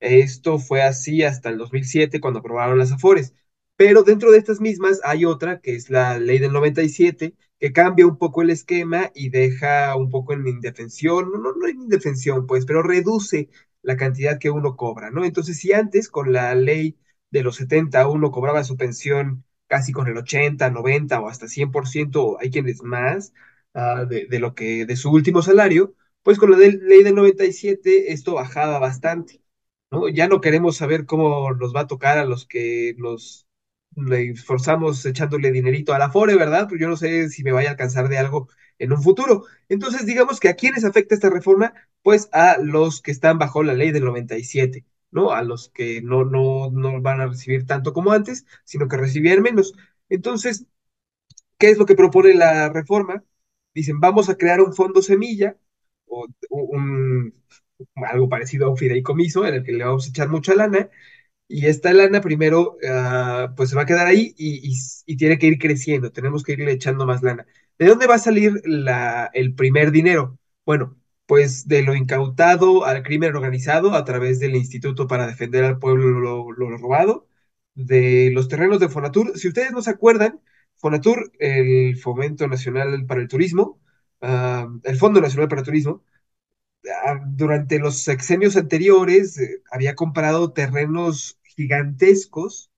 Esto fue así hasta el 2007 cuando aprobaron las AFORES. Pero dentro de estas mismas hay otra, que es la ley del 97, que cambia un poco el esquema y deja un poco en indefensión, no, no en indefensión, pues, pero reduce la cantidad que uno cobra, ¿no? Entonces, si antes con la ley de los 70 uno cobraba su pensión casi con el 80, 90 o hasta 100%, hay quienes más, uh, de, lo que de su último salario, pues con la ley del 97 esto bajaba bastante, ¿no? Ya no queremos saber cómo nos va a tocar a los que nos esforzamos echándole dinerito a la FORE, ¿verdad? Pues yo no sé si me vaya a alcanzar de algo en un futuro. Entonces, digamos que a quiénes afecta esta reforma, pues a los que están bajo la ley del 97. ¿no? A los que no, no, no van a recibir tanto como antes, sino que recibían menos. Entonces, ¿qué es lo que propone la reforma? Dicen, vamos a crear un fondo semilla, o un, algo parecido a un fideicomiso, en el que le vamos a echar mucha lana, y esta lana primero, uh, pues se va a quedar ahí y, tiene que ir creciendo, tenemos que irle echando más lana. ¿De dónde va a salir la, el primer dinero? Bueno, pues de lo incautado al crimen organizado a través del Instituto para Defender al Pueblo lo, robado, de los terrenos de Fonatur. Si ustedes no se acuerdan, Fonatur, el Fomento Nacional para el Turismo, uh, el Fondo Nacional para el Turismo, durante los sexenios anteriores eh, había comprado terrenos gigantescos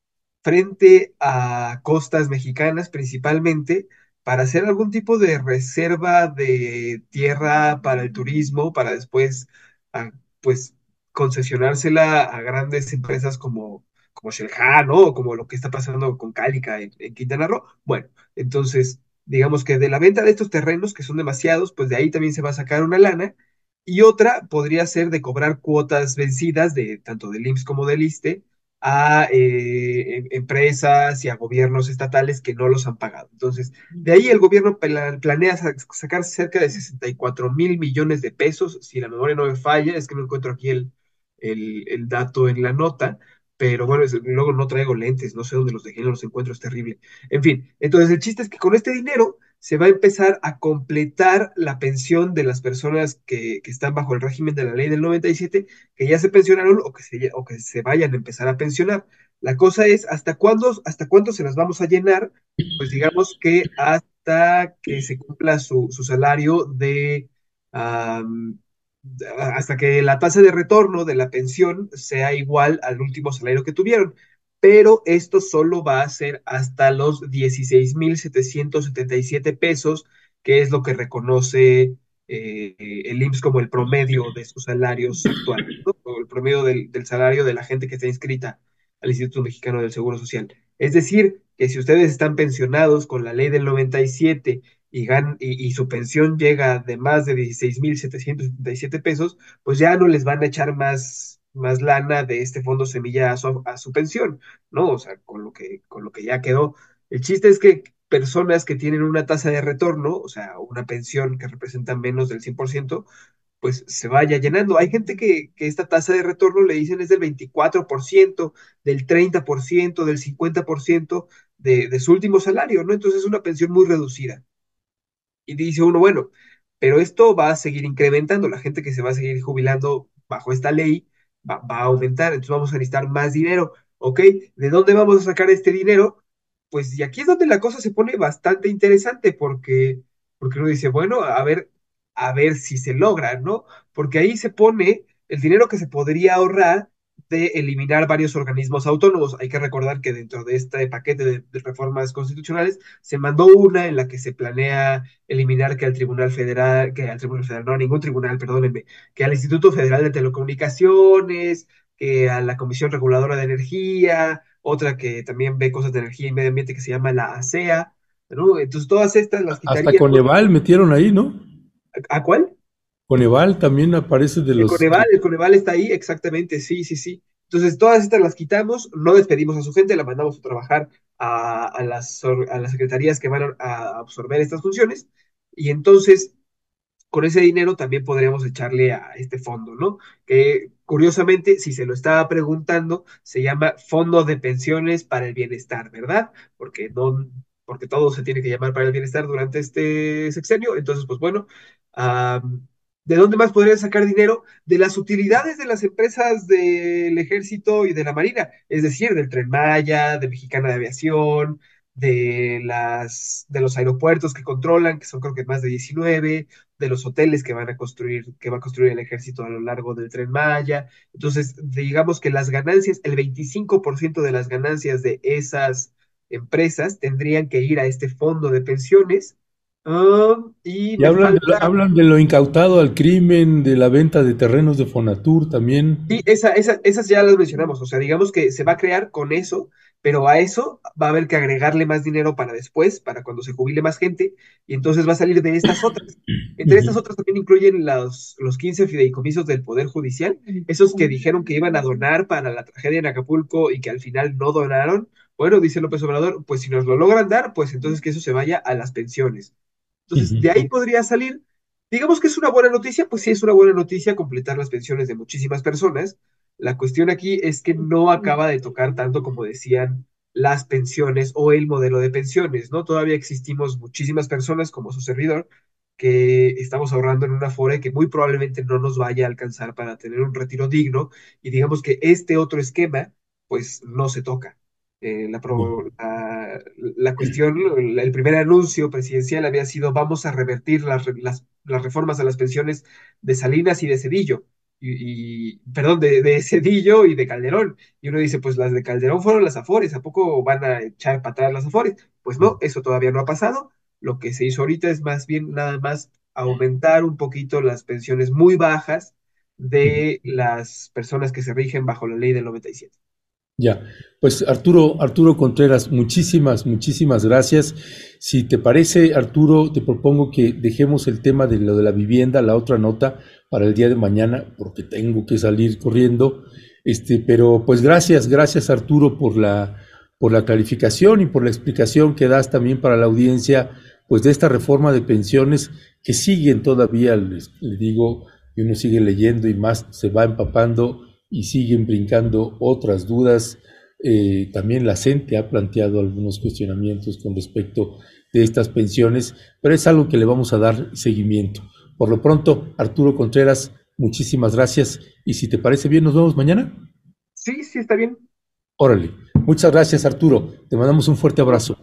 frente a costas mexicanas principalmente, para hacer algún tipo de reserva de tierra para el turismo, para después, a, pues, concesionársela a grandes empresas como, como Xel-Há, ¿no? Como lo que está pasando con Cálica en Quintana Roo. Bueno, entonces, digamos que de la venta de estos terrenos, que son demasiados, pues de ahí también se va a sacar una lana. Y otra podría ser de cobrar cuotas vencidas de tanto del IMSS como del ISSSTE a eh, em- empresas y a gobiernos estatales que no los han pagado. Entonces, de ahí el gobierno pla- planea sa- sacar cerca de 64 mil millones de pesos, si la memoria no me falla, es que no encuentro aquí el, el, dato en la nota, pero bueno, luego no traigo lentes, no sé dónde los dejé, no los encuentro, es terrible. En fin, entonces el chiste es que con este dinero se va a empezar a completar la pensión de las personas que, que están bajo el régimen de la ley del 97, que ya se pensionaron o que se, o que se vayan a empezar a pensionar. La cosa es, ¿hasta cuándo, hasta cuándo se las vamos a llenar? Pues digamos que hasta que se cumpla su, su salario de, hasta que la tasa de retorno de la pensión sea igual al último salario que tuvieron. Pero esto solo va a ser hasta los 16.777 pesos, que es lo que reconoce eh, el IMSS como el promedio de sus salarios actuales, ¿no? O el promedio del, del salario de la gente que está inscrita al Instituto Mexicano del Seguro Social. Es decir, que si ustedes están pensionados con la ley del 97 y, gan- y, y su pensión llega de más de 16.777 pesos, pues ya no les van a echar más, más lana de este fondo semilla a su, a su pensión, ¿no? O sea, con lo que, con lo que ya quedó. El chiste es que personas que tienen una tasa de retorno, o sea, una pensión que representa menos del 100%, pues se vaya llenando. Hay gente que, que esta tasa de retorno le dicen es del 24%, del 30%, del 50% de, de su último salario, ¿no? Entonces es una pensión muy reducida. Y dice uno, bueno, pero esto va a seguir incrementando, la gente que se va a seguir jubilando bajo esta ley va, va a aumentar, entonces vamos a necesitar más dinero, ¿ok? ¿De dónde vamos a sacar este dinero? Pues y aquí es donde la cosa se pone bastante interesante porque, porque uno dice, bueno, a ver, a ver si se logra, ¿no? Porque ahí se pone el dinero que se podría ahorrar de eliminar varios organismos autónomos. Hay que recordar que dentro de este paquete de, de reformas constitucionales se mandó una en la que se planea eliminar que al Tribunal Federal, que al Tribunal Federal, no a ningún tribunal, perdónenme, que al Instituto Federal de Telecomunicaciones, que a la Comisión Reguladora de Energía, otra que también ve cosas de energía y medio ambiente que se llama la ASEA, ¿no? Entonces todas estas las Hasta quitaría. Coneval metieron ahí, ¿no? ¿A cuál? Coneval también aparece de El los... Coneval, el Coneval está ahí, exactamente, sí, sí, sí. Entonces, todas estas las quitamos, no despedimos a su gente, la mandamos a trabajar a, a las, a las secretarías que van a, absorber estas funciones, y entonces, con ese dinero también podríamos echarle a este fondo, ¿no? Que curiosamente, si se lo estaba preguntando, se llama Fondo de Pensiones para el Bienestar, ¿verdad? Porque no, porque todo se tiene que llamar para el bienestar durante este sexenio, entonces, pues bueno, am, ¿De dónde más podrían sacar dinero? De las utilidades de las empresas del ejército y de la marina, es decir, del Tren Maya, de Mexicana de Aviación, de las, de los aeropuertos que controlan, que son creo que más de 19, de los hoteles que van a construir, que va a construir el ejército a lo largo del Tren Maya. Entonces, digamos que las ganancias, el 25% de las ganancias de esas empresas tendrían que ir a este fondo de pensiones. Ah, y de, lo, hablan de lo incautado al crimen, de la venta de terrenos de Fonatur también. Sí, esa, esa- esas ya las mencionamos, o sea, digamos que se va a crear con eso, pero a eso va a haber que agregarle más dinero para después, para cuando se jubile más gente, y entonces va a salir de estas otras. Entre estas otras también incluyen los, los 15 fideicomisos del Poder Judicial, esos que dijeron que iban a donar para la tragedia en Acapulco y que al final no donaron. Bueno, dice López Obrador, pues si nos lo logran dar, pues entonces que eso se vaya a las pensiones. Entonces, de ahí podría salir, digamos que es una buena noticia, pues sí es una buena noticia completar las pensiones de muchísimas personas. La cuestión aquí es que no acaba de tocar tanto como decían las pensiones o el modelo de pensiones, ¿no? Todavía existimos muchísimas personas como su servidor que estamos ahorrando en una Afore que muy probablemente no nos vaya a alcanzar para tener un retiro digno y digamos que este otro esquema pues no se toca. Eh, la, pro- la, la cuestión, la- el primer anuncio presidencial había sido vamos a revertir las, las, las reformas a las pensiones de Salinas y de Cedillo, y, y- perdón, de, de Cedillo y de Calderón. Y uno dice, pues las de Calderón fueron las Afores, ¿a poco van a echar para atrás las Afores? Pues no, eso todavía no ha pasado. Lo que se hizo ahorita es más bien nada más aumentar un poquito las pensiones muy bajas de las personas que se rigen bajo la ley del 97. Ya, pues Arturo, Arturo Contreras, muchísimas, muchísimas gracias. Si te parece, Arturo, te propongo que dejemos el tema de lo de la vivienda, la otra nota, para el día de mañana, porque tengo que salir corriendo. Este, pero pues gracias, gracias Arturo por la, por la clarificación y por la explicación que das también para la audiencia, pues de esta reforma de pensiones que siguen todavía, les, digo, y uno sigue leyendo y más se va empapando y siguen brincando otras dudas. Eh, también la CENTE ha planteado algunos cuestionamientos con respecto de estas pensiones, pero es algo que le vamos a dar seguimiento. Por lo pronto, Arturo Contreras, muchísimas gracias y si te parece bien, nos vemos mañana. Sí, sí, está bien. Órale. Muchas gracias, Arturo. Te mandamos un fuerte abrazo.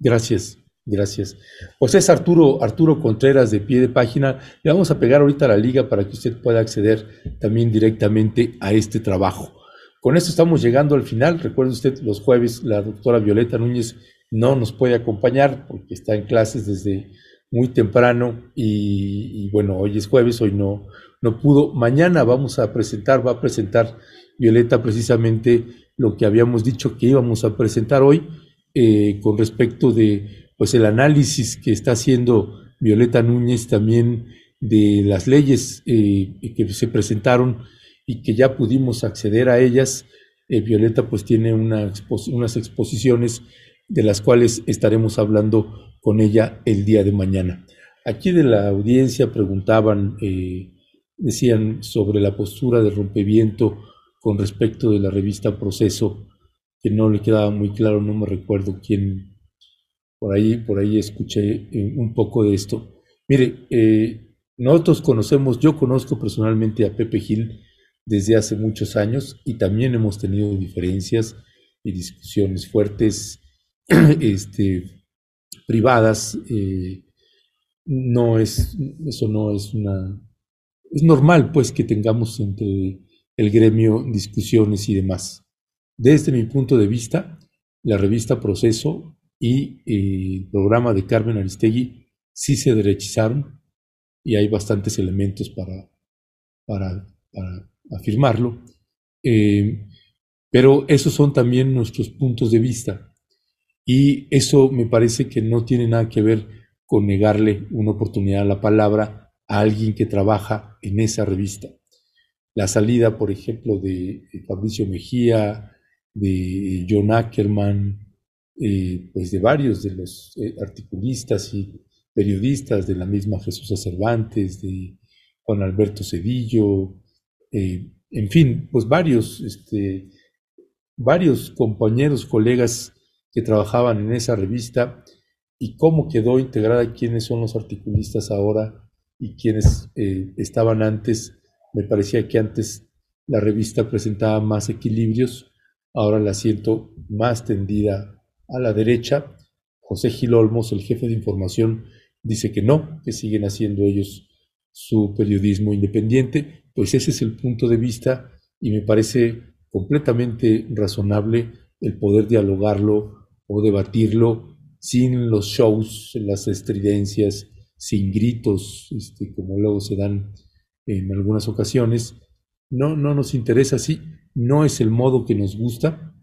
Gracias. Gracias. Pues es Arturo, Arturo Contreras de pie de página. Le vamos a pegar ahorita la liga para que usted pueda acceder también directamente a este trabajo. Con esto estamos llegando al final. Recuerde usted, los jueves la doctora Violeta Núñez no nos puede acompañar porque está en clases desde muy temprano y, bueno, hoy es jueves, hoy no, no pudo. Mañana vamos a presentar, va a presentar Violeta precisamente lo que habíamos dicho que íbamos a presentar hoy eh, con respecto de pues el análisis que está haciendo Violeta Núñez también de las leyes eh, que se presentaron y que ya pudimos acceder a ellas. Eh, Violeta pues tiene una unas exposiciones de las cuales estaremos hablando con ella el día de mañana. Aquí de la audiencia preguntaban, eh, decían sobre la postura de rompeviento con respecto de la revista Proceso, que no le quedaba muy claro, no me recuerdo quién, por ahí, por ahí escuché eh, un poco de esto. Mire, eh, nosotros conocemos, yo conozco personalmente a Pepe Gil desde hace muchos años y también hemos tenido diferencias y discusiones fuertes, este, privadas. Eh, no es, eso no es una, es normal pues que tengamos entre el gremio discusiones y demás. Desde mi punto de vista, la revista Proceso y eh, el programa de Carmen Aristegui sí se derechizaron y hay bastantes elementos para, para, afirmarlo. Eh, pero esos son también nuestros puntos de vista y eso me parece que no tiene nada que ver con negarle una oportunidad a la palabra a alguien que trabaja en esa revista. La salida, por ejemplo, de Fabricio Mejía, de John Ackerman, eh, pues de varios de los eh, articulistas y periodistas de la misma Jesús Cervantes, de Juan Alberto Cedillo, eh, en fin, pues varios, este, varios compañeros, colegas que trabajaban en esa revista y cómo quedó integrada, quiénes son los articulistas ahora y quiénes estaban antes. Me parecía que antes la revista presentaba más equilibrios, ahora la siento más tendida a la derecha, José Gil Olmos, el jefe de información, dice que no, que siguen haciendo ellos su periodismo independiente. Pues ese es el punto de vista y me parece completamente razonable el poder dialogarlo o debatirlo sin los shows, las estridencias, sin gritos, este, como luego se dan en algunas ocasiones. No, no nos interesa así, no es el modo que nos gusta,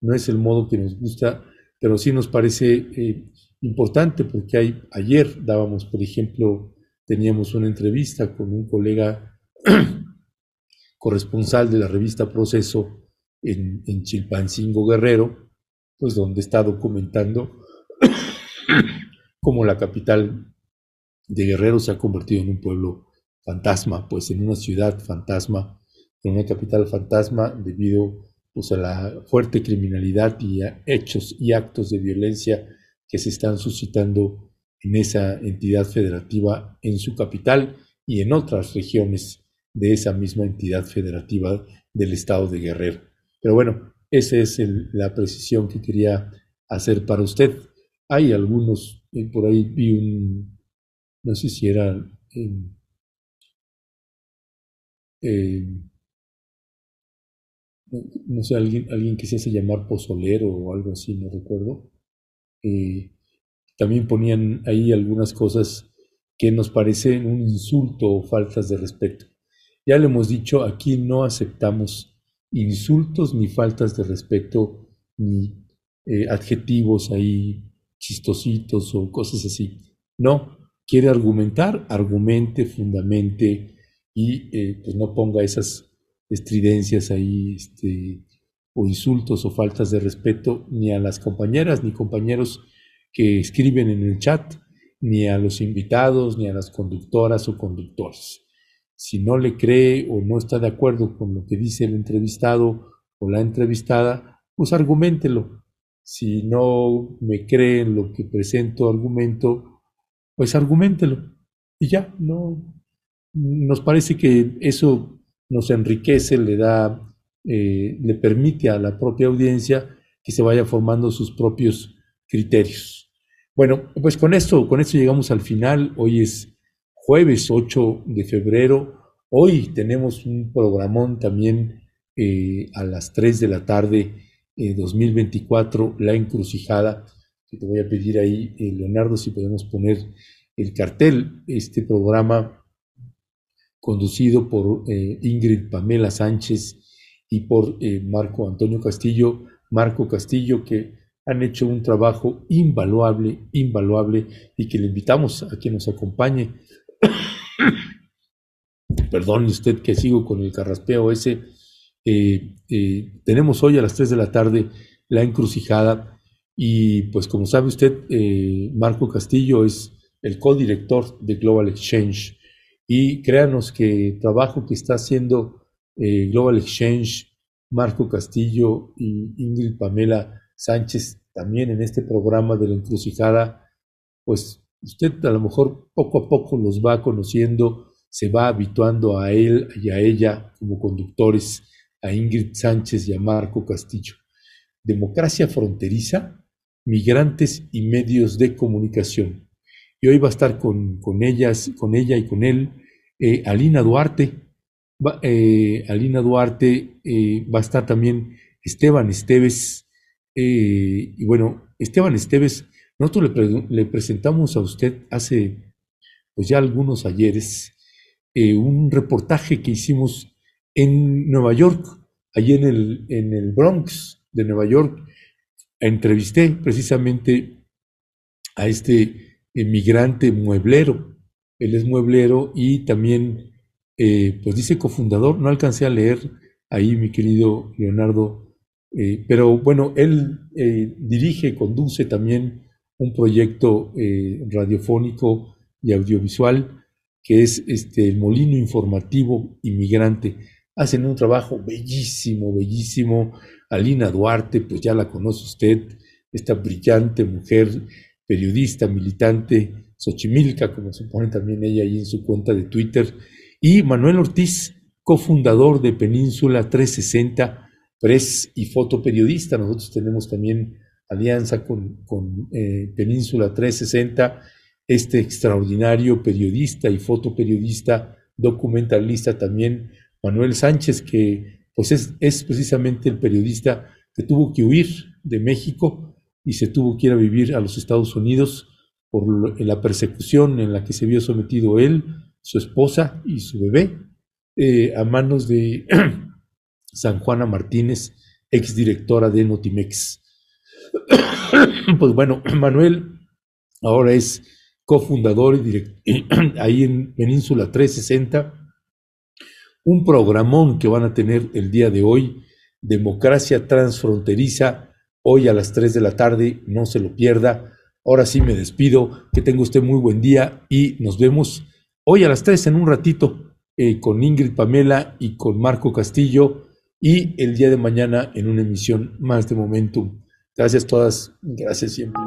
no es el modo que nos gusta pero sí nos parece eh, importante porque hay, ayer dábamos, por ejemplo, teníamos una entrevista con un colega corresponsal de la revista Proceso en, en Chilpancingo Guerrero, pues donde está documentando cómo la capital de Guerrero se ha convertido en un pueblo fantasma, pues en una ciudad fantasma, en una capital fantasma debido pues, a la fuerte criminalidad y hechos y actos de violencia que se están suscitando en esa entidad federativa en su capital y en otras regiones de esa misma entidad federativa del estado de Guerrero. Pero bueno, esa es la precisión que quería hacer para usted. Hay algunos, eh, por ahí vi un, no sé si era eh, no sé, alguien, alguien que se hace llamar pozolero o algo así, no recuerdo. Eh, también ponían ahí algunas cosas que nos parecen un insulto o faltas de respeto. Ya le hemos dicho, aquí no aceptamos insultos ni faltas de respeto ni eh, adjetivos ahí chistositos o cosas así. No, quiere argumentar, argumente, fundamente y eh, pues no ponga esas estridencias ahí este, o insultos o faltas de respeto ni a las compañeras ni compañeros que escriben en el chat, ni a los invitados, ni a las conductoras o conductores. Si no le cree o no está de acuerdo con lo que dice el entrevistado o la entrevistada, pues argumentelo. Si no me cree en lo que presento argumento, pues argumentelo. Y ya, no. Nos parece que eso nos enriquece, le da eh, le permite a la propia audiencia que se vaya formando sus propios criterios. Bueno, pues con esto, con esto llegamos al final. Hoy es jueves 8 de febrero. Hoy tenemos un programón también eh, a las 3 de la tarde, 2024, La Encrucijada, te voy a pedir ahí, eh, Leonardo, si podemos poner el cartel. Este programa conducido por Ingrid Pamela Sánchez y por eh, Marco Antonio Castillo, Marco Castillo, que han hecho un trabajo invaluable, invaluable, y que le invitamos a que nos acompañe. Perdón usted que sigo con el carraspeo ese. Eh, eh, tenemos hoy a las 3 de la tarde la encrucijada y pues como sabe usted, Marco Castillo es el codirector de Global Exchange y créanos que el trabajo que está haciendo eh, Global Exchange, Marco Castillo y Ingrid Pamela Sánchez también en este programa de la encrucijada, pues usted a lo mejor poco a poco los va conociendo, se va habituando a él y a ella como conductores, a Ingrid Sánchez y a Marco Castillo. Democracia fronteriza, migrantes y medios de comunicación. Y hoy va a estar con, ellas, con ella y con él, eh, Alina Duarte, eh, Alina Duarte, eh, va a estar también Esteban Esteves. Y bueno, Esteban Esteves, nosotros le, presentamos a usted hace pues ya algunos ayeres un reportaje que hicimos en Nueva York, allí en el, en el Bronx de Nueva York. Entrevisté precisamente a este emigrante mueblero. Él es mueblero y también eh, pues dice cofundador, no alcancé a leer ahí mi querido Leonardo, eh, pero bueno, él eh, dirige, conduce también un proyecto radiofónico y audiovisual que es este, el Molino Informativo Inmigrante. Hacen un trabajo bellísimo, bellísimo. Alina Duarte, pues ya la conoce usted, esta brillante mujer, periodista, militante, Xochimilca, como se pone también ella ahí en su cuenta de Twitter, y Manuel Ortiz, cofundador de Península 360, pres y fotoperiodista. Nosotros tenemos también alianza con, eh, Península 360, este extraordinario periodista y fotoperiodista, documentalista también, Manuel Sánchez, que pues es, es precisamente el periodista que tuvo que huir de México y se tuvo que ir a vivir a los Estados Unidos por la persecución en la que se vio sometido él, su esposa y su bebé eh, a manos de San Juana Martínez, exdirectora de Notimex. pues bueno, Manuel ahora es cofundador y ahí en Península 360, un programón que van a tener el día de hoy, Democracia Transfronteriza, hoy a las 3 de la tarde, no se lo pierda. Ahora sí me despido, que tenga usted muy buen día y nos vemos Hoy a las 3 en un ratito eh, con Ingrid Pamela y con Marco Castillo y el día de mañana en una emisión más de Momentum. Gracias todas, gracias siempre.